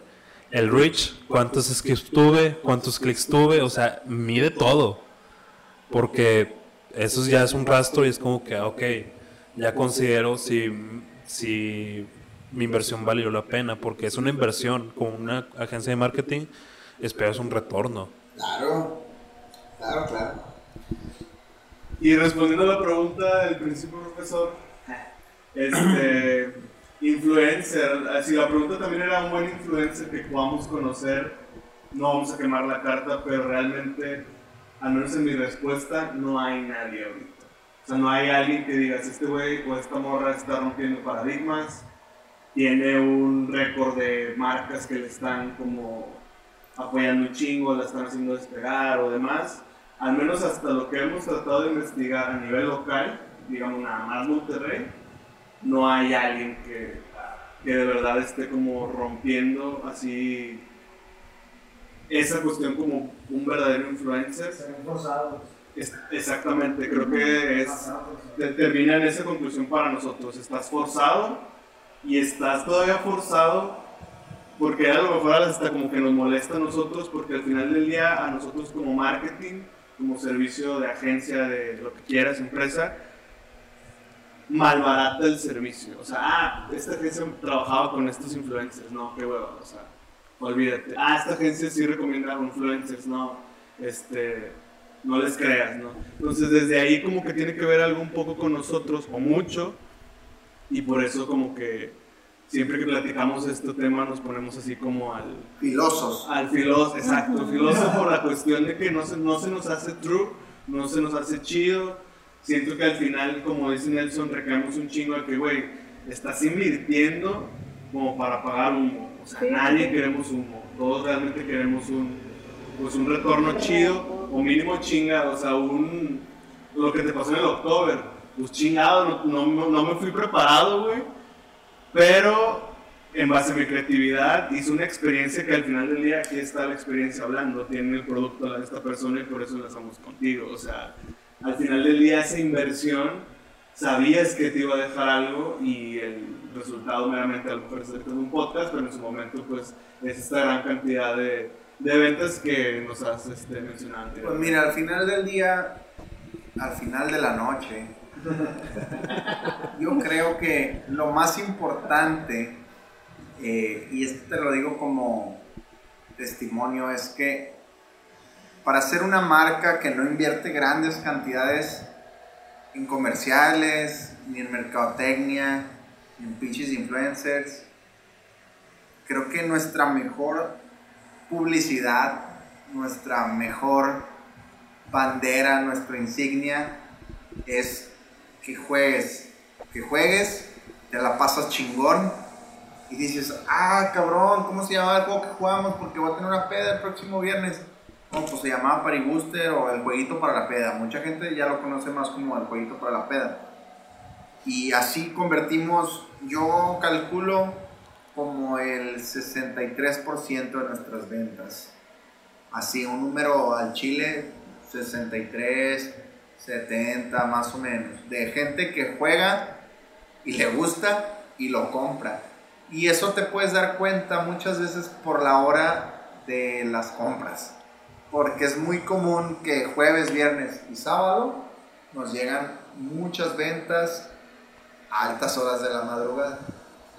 el reach, cuántos skips tuve, cuántos clics tuve, o sea, mide todo. Porque eso ya es un rastro y es como que, ok, ya considero si, si mi inversión valió la pena, porque es una inversión con una agencia de marketing, esperas un retorno. Claro. Claro, claro. Y respondiendo a la pregunta del principio, profesor, este, influencer, si la pregunta también era un buen influencer que podamos conocer, no vamos a quemar la carta, pero realmente, al menos en mi respuesta, no hay nadie ahorita. O sea, no hay alguien que digas, este güey o esta morra está rompiendo paradigmas, tiene un récord de marcas que le están como apoyando un chingo, la están haciendo despegar o demás al menos hasta lo que hemos tratado de investigar a nivel local, digamos nada más Monterrey, no hay alguien que, que de verdad esté como rompiendo así esa cuestión como un verdadero influencer. exactamente, creo que es, termina en esa conclusión para nosotros. Estás forzado y estás todavía forzado porque a lo mejor hasta como que nos molesta a nosotros porque al final del día a nosotros como marketing como servicio de agencia de lo que quieras, empresa, malbarata el servicio. O sea, ah, esta agencia trabajaba con estos influencers, no, qué huevo, o sea, olvídate. Ah, esta agencia sí recomienda influencers, no, este, no les creas, ¿no? Entonces, desde ahí como que tiene que ver algo un poco con nosotros, o mucho, y por eso como que siempre que platicamos este tema nos ponemos así como al... Filósofo. Al filósofo, exacto. Filósofo por la cuestión de que no se, no se nos hace true, no se nos hace chido. Siento que al final, como dice Nelson, recaemos un chingo de que, güey, estás invirtiendo como para pagar humo. O sea, nadie queremos humo. Todos realmente queremos un, pues un retorno chido o mínimo chinga. O sea, un... Lo que te pasó en el October. Pues chingado, no, no, no me fui preparado, güey pero en base a mi creatividad hice una experiencia que al final del día aquí está la experiencia hablando, tiene el producto de esta persona y por eso la estamos contigo. O sea, al final del día esa inversión sabías que te iba a dejar algo y el resultado meramente a lo mejor de un podcast, pero en su momento pues es esta gran cantidad de, de ventas que nos has este, mencionado. Pues mira, al final del día, al final de la noche, yo creo que lo más importante, eh, y esto te lo digo como testimonio, es que para ser una marca que no invierte grandes cantidades en comerciales, ni en mercadotecnia, ni en pinches influencers, creo que nuestra mejor publicidad, nuestra mejor bandera, nuestra insignia es que juegues, que juegues, te la pasas chingón y dices, ah, cabrón, ¿cómo se llama el juego que jugamos? Porque voy a tener una peda el próximo viernes. No, pues se llamaba Booster o el jueguito para la peda. Mucha gente ya lo conoce más como el jueguito para la peda. Y así convertimos, yo calculo como el 63% de nuestras ventas. Así, un número al Chile, 63, 70 más o menos. De gente que juega y le gusta y lo compra. Y eso te puedes dar cuenta muchas veces por la hora de las compras. Porque es muy común que jueves, viernes y sábado nos llegan muchas ventas a altas horas de la madrugada.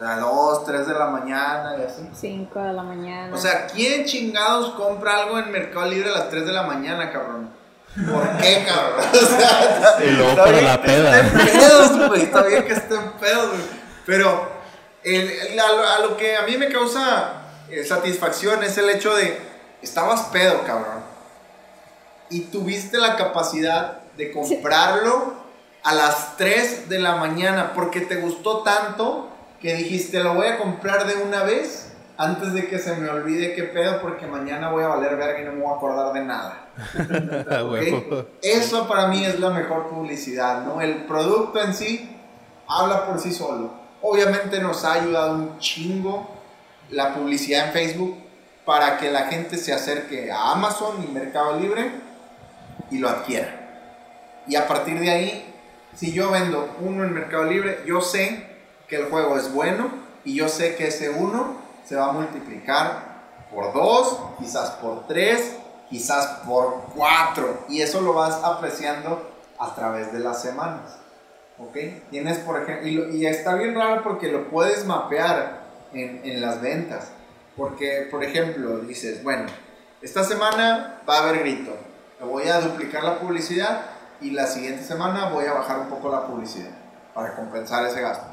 A 2, 3 de la mañana y así. 5 de la mañana. O sea, ¿quién chingados compra algo en Mercado Libre a las 3 de la mañana, cabrón? ¿Por qué, cabrón? O sea, y luego para la peda. Está bien que estén pedos, güey. Pero a, lo, que a mí me causa eh, satisfacción es el hecho de, estabas pedo, cabrón. Y tuviste la capacidad de comprarlo a las 3 de la mañana porque te gustó tanto que dijiste, lo voy a comprar de una vez antes de que se me olvide qué pedo porque mañana voy a valer verga y no me voy a acordar de nada. Eso para mí es la mejor publicidad, ¿no? El producto en sí habla por sí solo. Obviamente nos ha ayudado un chingo la publicidad en Facebook para que la gente se acerque a Amazon y Mercado Libre y lo adquiera. Y a partir de ahí, si yo vendo uno en Mercado Libre, yo sé que el juego es bueno y yo sé que ese uno se va a multiplicar por dos, quizás por tres, quizás por cuatro. Y eso lo vas apreciando a través de las semanas. ¿Ok? Tienes, por ejemplo, y, está bien raro porque lo puedes mapear en, en, las ventas. Porque, por ejemplo, dices, bueno, esta semana va a haber grito. Voy a duplicar la publicidad y la siguiente semana voy a bajar un poco la publicidad para compensar ese gasto.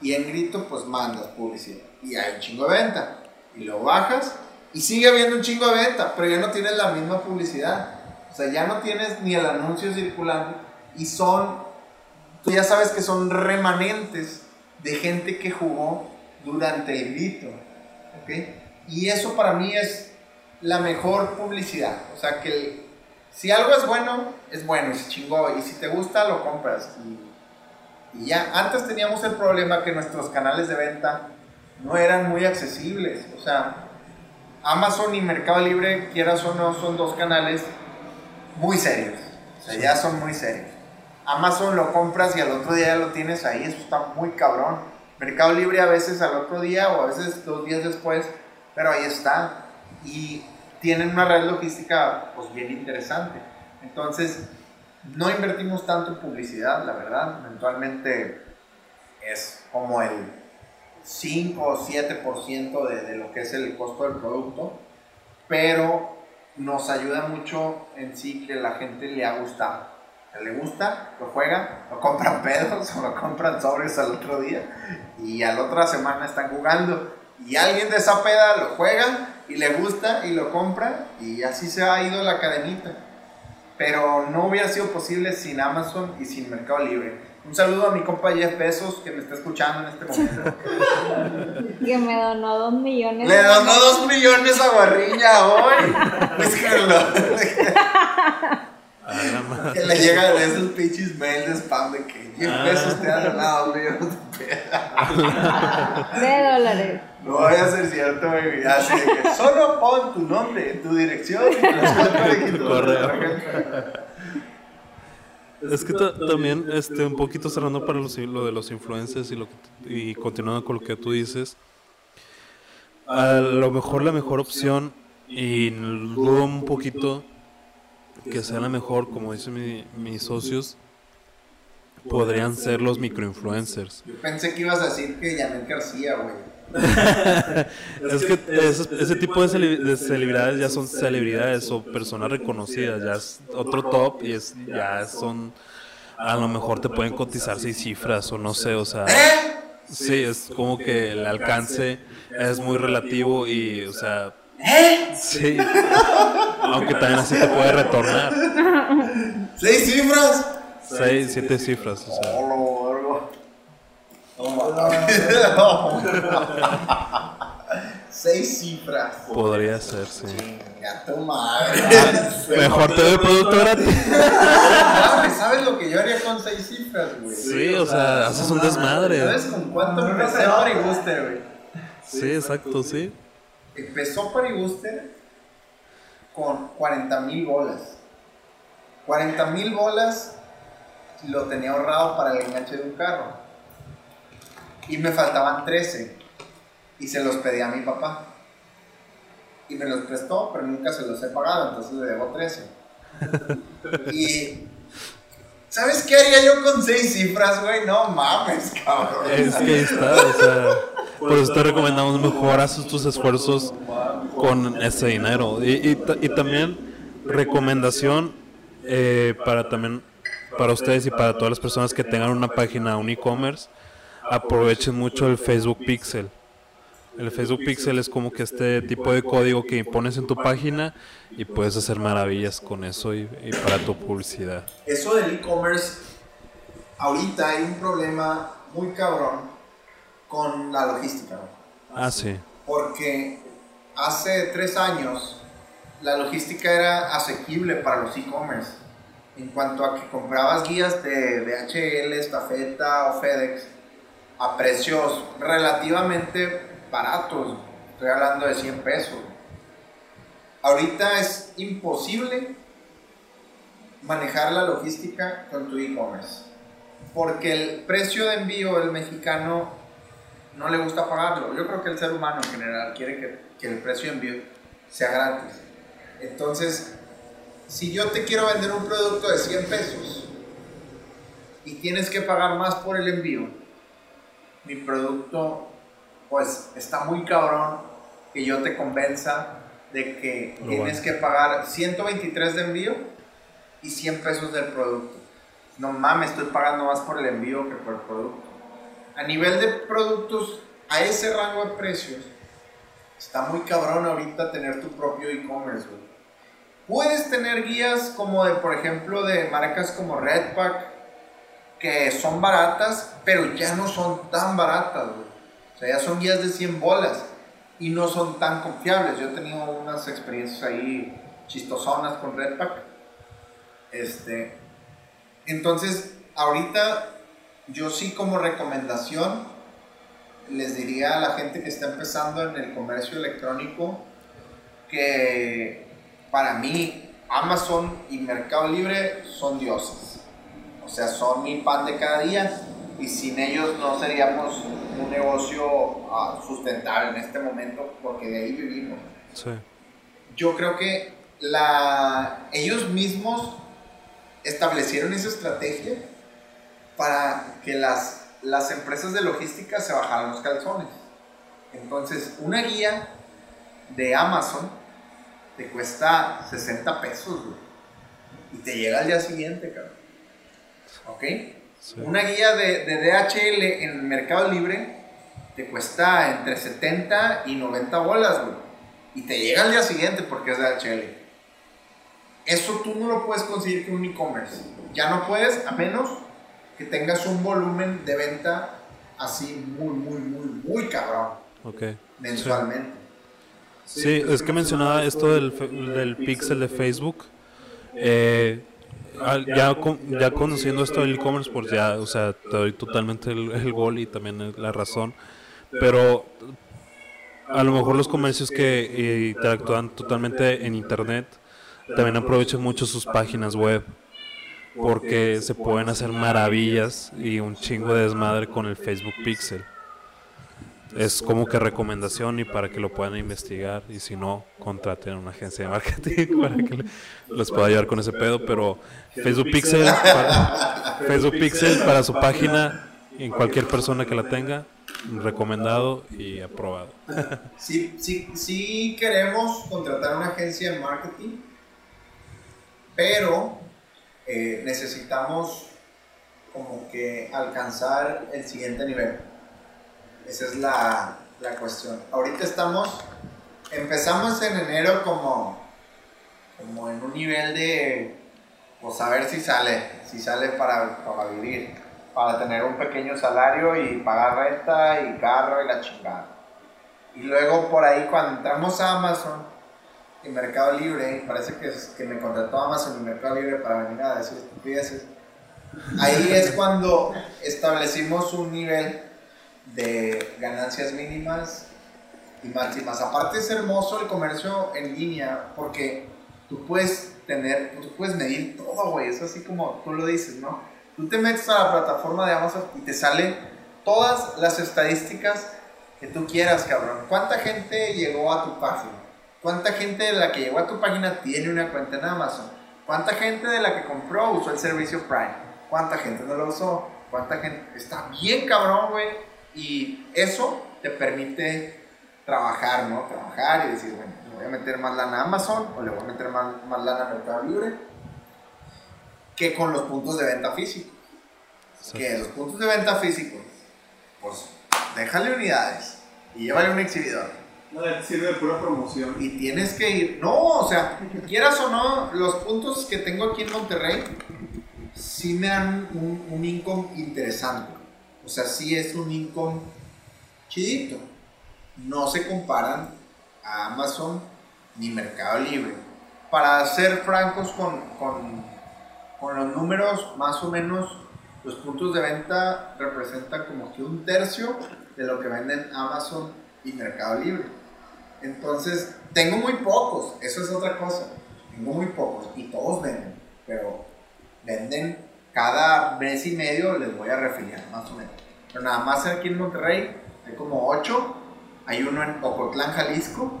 Y en grito, pues mandas publicidad. Y hay un chingo de venta. Y lo bajas y sigue habiendo un chingo de venta, pero ya no tienes la misma publicidad. O sea, ya no tienes ni el anuncio circulando. Y son tú ya sabes que son remanentes de gente que jugó durante el grito. Y eso para mí es la mejor publicidad. O sea, que si algo es bueno, es bueno y se chingó. Y si te gusta, lo compras. Y, y ya, antes teníamos el problema que nuestros canales de venta no eran muy accesibles. O sea, Amazon y Mercado Libre, quieras o no, son dos canales muy serios. O sea, ya son muy serios. Amazon lo compras y al otro día ya lo tienes ahí, eso está muy cabrón. Mercado Libre a veces al otro día o a veces dos días después, pero ahí está. Y tienen una red logística pues bien interesante. Entonces, no invertimos tanto en publicidad, la verdad. Eventualmente es como el 5 o 7% de, de lo que es el costo del producto, pero nos ayuda mucho en sí que la gente le ha gustado le gusta, lo juega, lo compran pedos o lo compran sobres al otro día y a la otra semana están jugando y alguien de esa peda lo juega y le gusta y lo compra y así se ha ido la cadenita. Pero no hubiera sido posible sin Amazon y sin Mercado Libre. Un saludo a mi compa Jeff Bezos que me está escuchando en este momento. que me donó dos millones. Le donó dos millones a Barriña hoy. Es que lo... que le llega de esos pinches mails de spam de que 10 ah. pesos te han ganado, güey. De dólares. No vaya a ser cierto, güey. Así de que solo pon tu nombre, tu dirección y tu correo. Es que también, este, un poquito cerrando para lo de los influencers y, lo y continuando con lo que tú dices, a lo mejor la mejor opción, y dudo un poquito que sea la mejor, como dicen mis socios, podrían ser los microinfluencers. Yo pensé que ibas a decir que Yanel García, güey. es que ese, tipo de, celebridades ya son celebridades o personas reconocidas, ya es otro top y es ya son a lo mejor te pueden cotizar seis cifras o no sé, o sea, sí, es como que el alcance es muy relativo y, o sea, ¿Eh? sí, aunque también así te puede retornar. ¿Seis cifras? Seis, siete cifras, o sea. Seis cifras. Podría ser, sí. Ya tu madre. mejor te doy producto gratis. ¿Sabes lo que yo haría con seis cifras, güey? Sí, o sea, haces un desmadre. ¿Sabes con cuánto empecé Paribuster, güey? Sí, exacto, sí. Empezó Paribuster con 40 mil bolas. 40 mil bolas lo tenía ahorrado para el enganche de un carro. Y me faltaban 13. Y se los pedí a mi papá. Y me los prestó, pero nunca se los he pagado, entonces le debo 13. y. ¿Sabes qué haría yo con 6 cifras, güey? No mames, cabrón. Es que está, o sea. Por eso te recomendamos mejor haces tus esfuerzos con ese dinero. Y, y, también recomendación eh, para también para ustedes y para todas las personas que tengan una página, un e-commerce aprovechen mucho el Facebook Pixel. El Facebook Pixel es como que este tipo de código que pones en tu página y puedes hacer maravillas con eso y, para tu publicidad. Eso del e-commerce, ahorita hay un problema muy cabrón con la logística. Ah, sí. Porque hace tres años la logística era asequible para los e-commerce. En cuanto a que comprabas guías de DHL, Estafeta o FedEx, a precios relativamente baratos. Estoy hablando de 100 pesos. Ahorita es imposible manejar la logística con tu e-commerce. Porque el precio de envío del mexicano no le gusta pagarlo. Yo creo que el ser humano en general quiere que, el precio de envío sea gratis. Entonces, si yo te quiero vender un producto de 100 pesos y tienes que pagar más por el envío, mi producto pues está muy cabrón que yo te convenza de que tienes que pagar 123 de envío y 100 pesos del producto. No mames, estoy pagando más por el envío que por el producto. A nivel de productos, a ese rango de precios, está muy cabrón ahorita tener tu propio e-commerce, Puedes tener guías como de, por ejemplo, de marcas como Redpack, que son baratas, pero ya no son tan baratas, O sea, ya son guías de 100 bolas y no son tan confiables. Yo he tenido unas experiencias ahí chistosonas con Redpack. Este, entonces, ahorita yo sí como recomendación les diría a la gente que está empezando en el comercio electrónico que para mí Amazon y Mercado Libre son dioses o sea, son mi pan de cada día y sin ellos no seríamos un negocio ah, sustentable en este momento porque de ahí vivimos. Sí. Yo creo que la, ellos mismos establecieron esa estrategia para que las, las empresas de logística se bajaran los calzones. Entonces, una guía de Amazon te cuesta 60 pesos, Y te llega al día siguiente, cabrón. ¿Ok? Una guía de, de, DHL en Mercado Libre te cuesta entre 70 y 90 bolas, güey. Y te llega al día siguiente porque es DHL. Eso tú no lo puedes conseguir con un e-commerce. Ya no puedes a menos que tengas un volumen de venta así muy, muy, muy, muy cabrón. Ok. Mensualmente. Sí, es que mencionaba esto del, del pixel de Facebook. Eh, ya, ya conociendo esto del e-commerce, pues ya, o sea, te doy totalmente el, gol y también la razón. Pero a lo mejor los comercios que eh, interactúan totalmente en internet también aprovechan mucho sus páginas web. porque se pueden hacer maravillas y un chingo de desmadre con el Facebook Pixel. Es como que recomendación y para que lo puedan investigar y si no, contraten a una agencia de marketing para que les pueda ayudar con ese pedo, pero Facebook Pixel para, Facebook Pixel para su página en cualquier persona que la tenga, recomendado y aprobado. Sí, sí, sí queremos contratar una agencia de marketing, pero eh, necesitamos como que alcanzar el siguiente nivel. Esa es la, la cuestión. Ahorita estamos, empezamos en enero como, como en un nivel de, pues a ver si sale, si sale para, para vivir, para tener un pequeño salario y pagar renta y carro y la chingada. Y luego por ahí cuando entramos a Amazon, y Mercado Libre, parece que, que me contrató Amazon y Mercado Libre para venir a decir estupideces. Ahí es cuando establecimos un nivel de ganancias mínimas y máximas. Aparte es hermoso el comercio en línea porque tú puedes tener, tú puedes medir todo, güey. Es así como tú lo dices, ¿no? Tú te metes a la plataforma de Amazon y te salen todas las estadísticas que tú quieras, cabrón. ¿Cuánta gente llegó a tu página? ¿Cuánta gente de la que llegó a tu página tiene una cuenta en Amazon? ¿Cuánta gente de la que compró usó el servicio Prime? ¿Cuánta gente no lo usó? ¿Cuánta gente? Está bien cabrón, güey. Y eso te permite trabajar, ¿no? Trabajar y decir, bueno, voy a meter más lana a Amazon o le voy a meter más, más lana a Mercado Libre que con los puntos de venta físicos. Que los puntos de venta físicos, pues déjale unidades y llévale un exhibidor no, sirve de pura promoción. Y tienes que ir. No, o sea, quieras o no, los puntos que tengo aquí en Monterrey sí me dan un, un income interesante. O sea, sí es un income chidito. No se comparan a Amazon ni Mercado Libre. Para ser francos con, con, con los números, más o menos los puntos de venta representan como que un tercio de lo que venden Amazon y Mercado Libre. Entonces, tengo muy pocos, eso es otra cosa. Tengo muy pocos y todos venden, pero venden cada mes y medio, les voy a refiliar, más o menos. Pero nada más aquí en Monterrey hay como ocho. Hay uno en Ocotlán, Jalisco,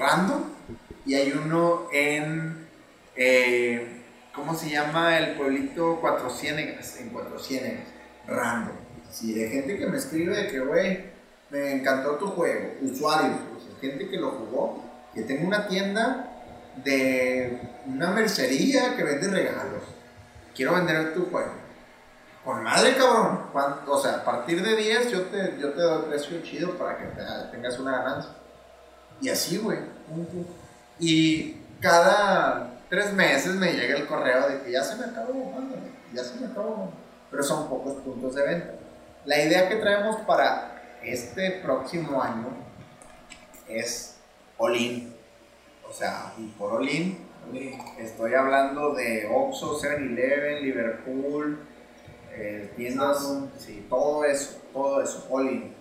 random, y hay uno en, eh, ¿cómo se llama el pueblito Cuatro Ciénegas? En Cuatro Ciénegas, random. Si de gente que me escribe de que, güey, me encantó tu juego, usuarios, gente que lo jugó, que tengo una tienda de una mercería que vende regalos. Quiero vender tu juego. Con madre, cabrón. O sea, a partir de 10 yo te, yo te doy precio chido para que tengas una ganancia. Y así, güey. Y cada tres meses me llega el correo de que ya se me acabó, mándame, ya se me acabó. Pero son pocos puntos de venta. La idea que traemos para este próximo año es all-in. O sea, y por all-in estoy hablando de Oxxo, 7-Eleven, Liverpool, eh, tiendas, sí, todo eso, todo eso, all-in.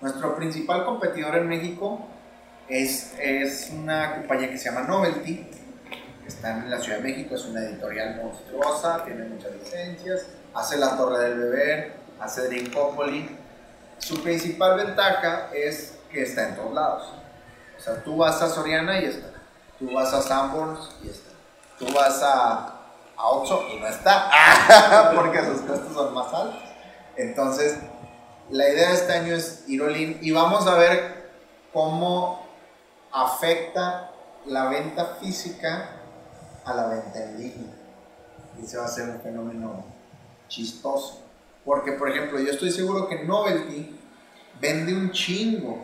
Nuestro principal competidor en México es, es una compañía que se llama Novelty, está en la Ciudad de México, es una editorial monstruosa, tiene muchas licencias, hace La Torre del Beber, hace Drinkopoli. Su principal ventaja es que está en todos lados. O sea, tú vas a Soriana y está. Tú vas a Sanborns y está. Tú vas a, a Oxxo y no está. Porque sus costos son más altos. Entonces, la idea de este año es ir y vamos a ver cómo afecta la venta física a la venta en línea. Y se va a hacer un fenómeno chistoso. Porque, por ejemplo, yo estoy seguro que Novelty vende un chingo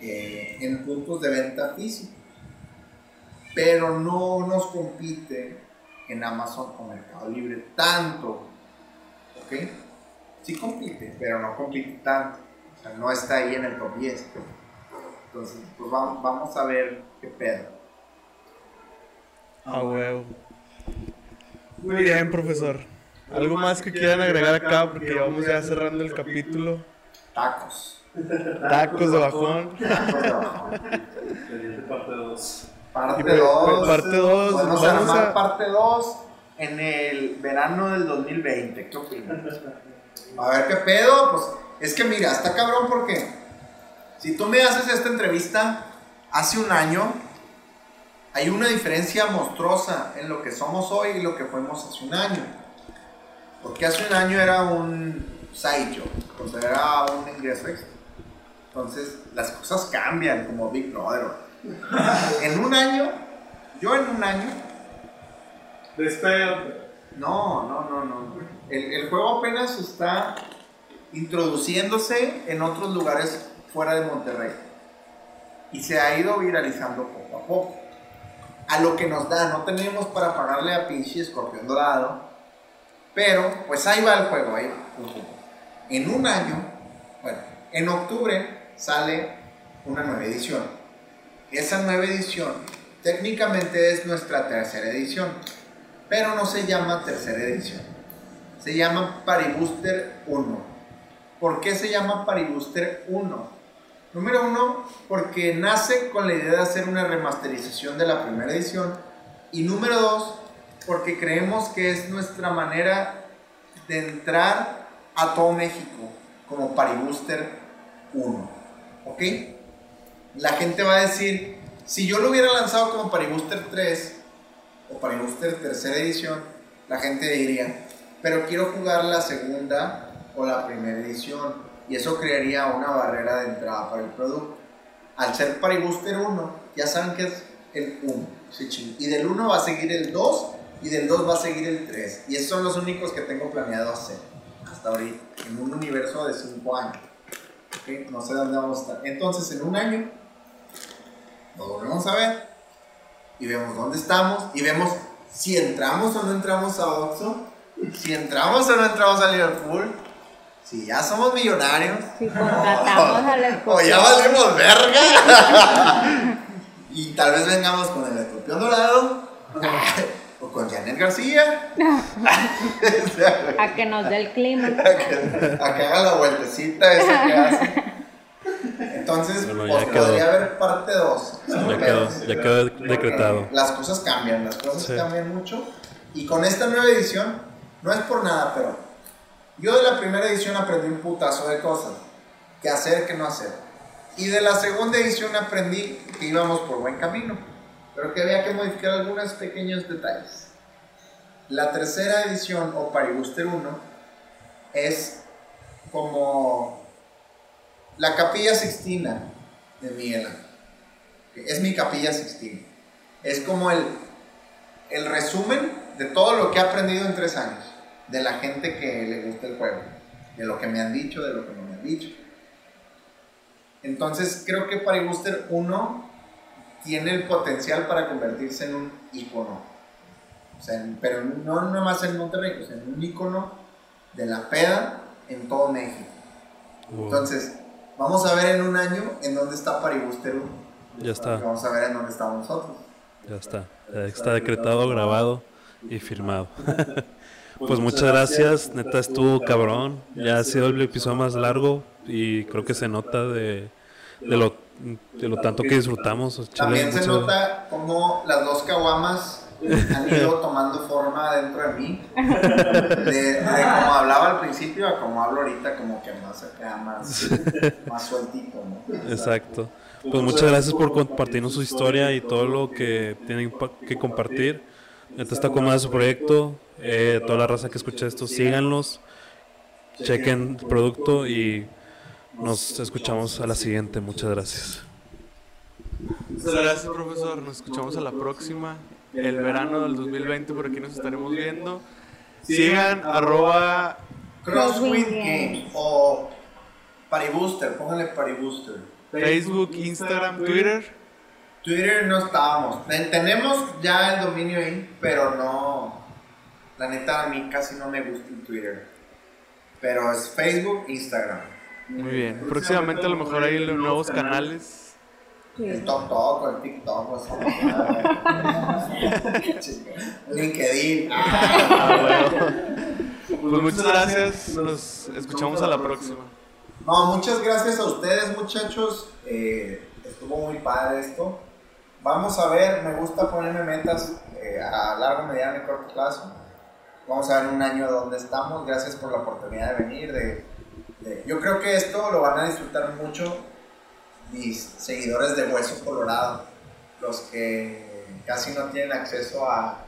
eh, en puntos de venta físicos, pero no nos compite en Amazon o Mercado Libre tanto, ¿ok? Sí compite, pero no compite tanto, o sea, no está ahí en el top 10. Entonces, pues vamos, vamos a ver qué pedo. Ah, huevo. Muy bien, profesor. ¿Algo más que quieran agregar acá? Porque vamos ya cerrando el capítulo. Tacos. Tacos de bajón. parte 2. Parte 2. Parte 2. Vamos a armar parte 2 en el verano del 2020. ¿Qué opinas? A ver qué pedo, pues es que mira, está cabrón porque si tú me haces esta entrevista hace un año, hay una diferencia monstruosa en lo que somos hoy y lo que fuimos hace un año. Porque hace un año era un side job, o sea, era un ingreso extra. Entonces, las cosas cambian como Big Brother. en un año, yo en un año. Despega. No, no, no, no. El, el juego apenas está introduciéndose en otros lugares fuera de Monterrey. Y se ha ido viralizando poco a poco. A lo que nos da, no tenemos para pagarle a pinche escorpión dorado. Pero, pues ahí va el juego, ahí En un año, bueno, en octubre sale una nueva edición. Esa nueva edición técnicamente es nuestra tercera edición, pero no se llama tercera edición. Se llama Paribuster 1. ¿Por qué se llama Paribuster 1? Número uno, porque nace con la idea de hacer una remasterización de la primera edición. Y número dos, porque creemos que es nuestra manera de entrar a todo México como Paribuster 1. ¿Ok? La gente va a decir, si yo lo hubiera lanzado como Paribuster 3 o Paribuster tercera edición, la gente diría, pero quiero jugar la segunda o la primera edición y eso crearía una barrera de entrada para el producto. Al ser Paribuster 1, ya saben que es el 1. Y del 1 va a seguir el 2 y del 2 va a seguir el 3. Y esos son los únicos que tengo planeado hacer hasta ahorita, en un universo de 5 años. No sé dónde vamos a estar. Entonces, en un año, nos volvemos a ver y vemos dónde estamos y vemos si entramos o no entramos a Oxxo, si entramos o no entramos a Liverpool, si ya somos millonarios, si contratamos al o ya valimos verga, y tal vez vengamos con el escorpión dorado. O con Janet García. a que nos dé el clima. a, que, haga la vueltecita esa que hace. Entonces, pues, podría haber parte 2. Ya, quedó, ya quedó decretado. Las cosas cambian, las cosas cambian mucho. Y con esta nueva edición, no es por nada, pero yo de la primera edición aprendí un putazo de cosas. Qué hacer, qué no hacer. Y de la segunda edición aprendí que íbamos por buen camino pero que había que modificar algunos pequeños detalles. La tercera edición, o Paribuster 1, es como la capilla sixtina de Miguel Es mi capilla sixtina. Es como el, el resumen de todo lo que he aprendido en tres años, de la gente que le gusta el juego, de lo que me han dicho, de lo que no me han dicho. Entonces creo que Paribuster 1 tiene el potencial para convertirse en un icono. O sea, pero no nomás en Monterrey, o en un icono de la peda en todo México. Entonces, vamos a ver en un año en dónde está Paribuster Ya está. Vamos a ver en dónde estamos nosotros. Ya está. está decretado, grabado y firmado. pues muchas gracias, neta estuvo cabrón. Ya ha sido el episodio más largo y creo que se nota de, de lo de lo tanto que disfrutamos. También se nota como las dos caguamas han ido tomando forma dentro de mí. De, como hablaba al principio a como hablo ahorita, como que más acá, más, más sueltito. Exacto. Pues muchas gracias por compartirnos su historia y todo lo que tienen que compartir. Esto está de su proyecto. Eh, toda la raza que escucha esto, síganlos, chequen el producto y nos escuchamos a la siguiente. Muchas gracias. Muchas gracias, profesor. Nos escuchamos a la próxima. El verano del 2020, por aquí nos estaremos viendo. Sigan arroba Crosswind Games o Paribuster, pónganle Paribuster. Facebook, Instagram, Twitter. Twitter no estábamos. Tenemos ya el dominio ahí, pero no. La neta, a mí casi no me gusta el Twitter. Pero es Facebook, Instagram. Muy bien. Próximamente a lo mejor hay nuevos canales. El TikTok, el TikTok, LinkedIn. Ah, Pues muchas gracias. Nos escuchamos a la próxima. No, muchas gracias a ustedes, muchachos. Eh, estuvo muy padre esto. Vamos a ver, me gusta ponerme metas eh, a largo, mediano y corto plazo. Vamos a ver un año dónde estamos. Gracias por la oportunidad de venir. De, yo creo que esto lo van a disfrutar mucho mis seguidores de Hueso Colorado, los que casi no tienen acceso a,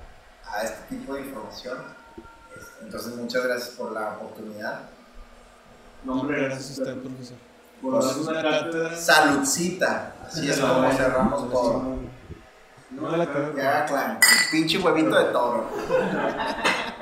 a este tipo de información. Entonces, muchas gracias por la oportunidad. No, hombre, gracias a usted, profesor. Por una cátedra. Saludcita. Así es como cerramos todo. No la Ya, claro. Pinche huevito de toro.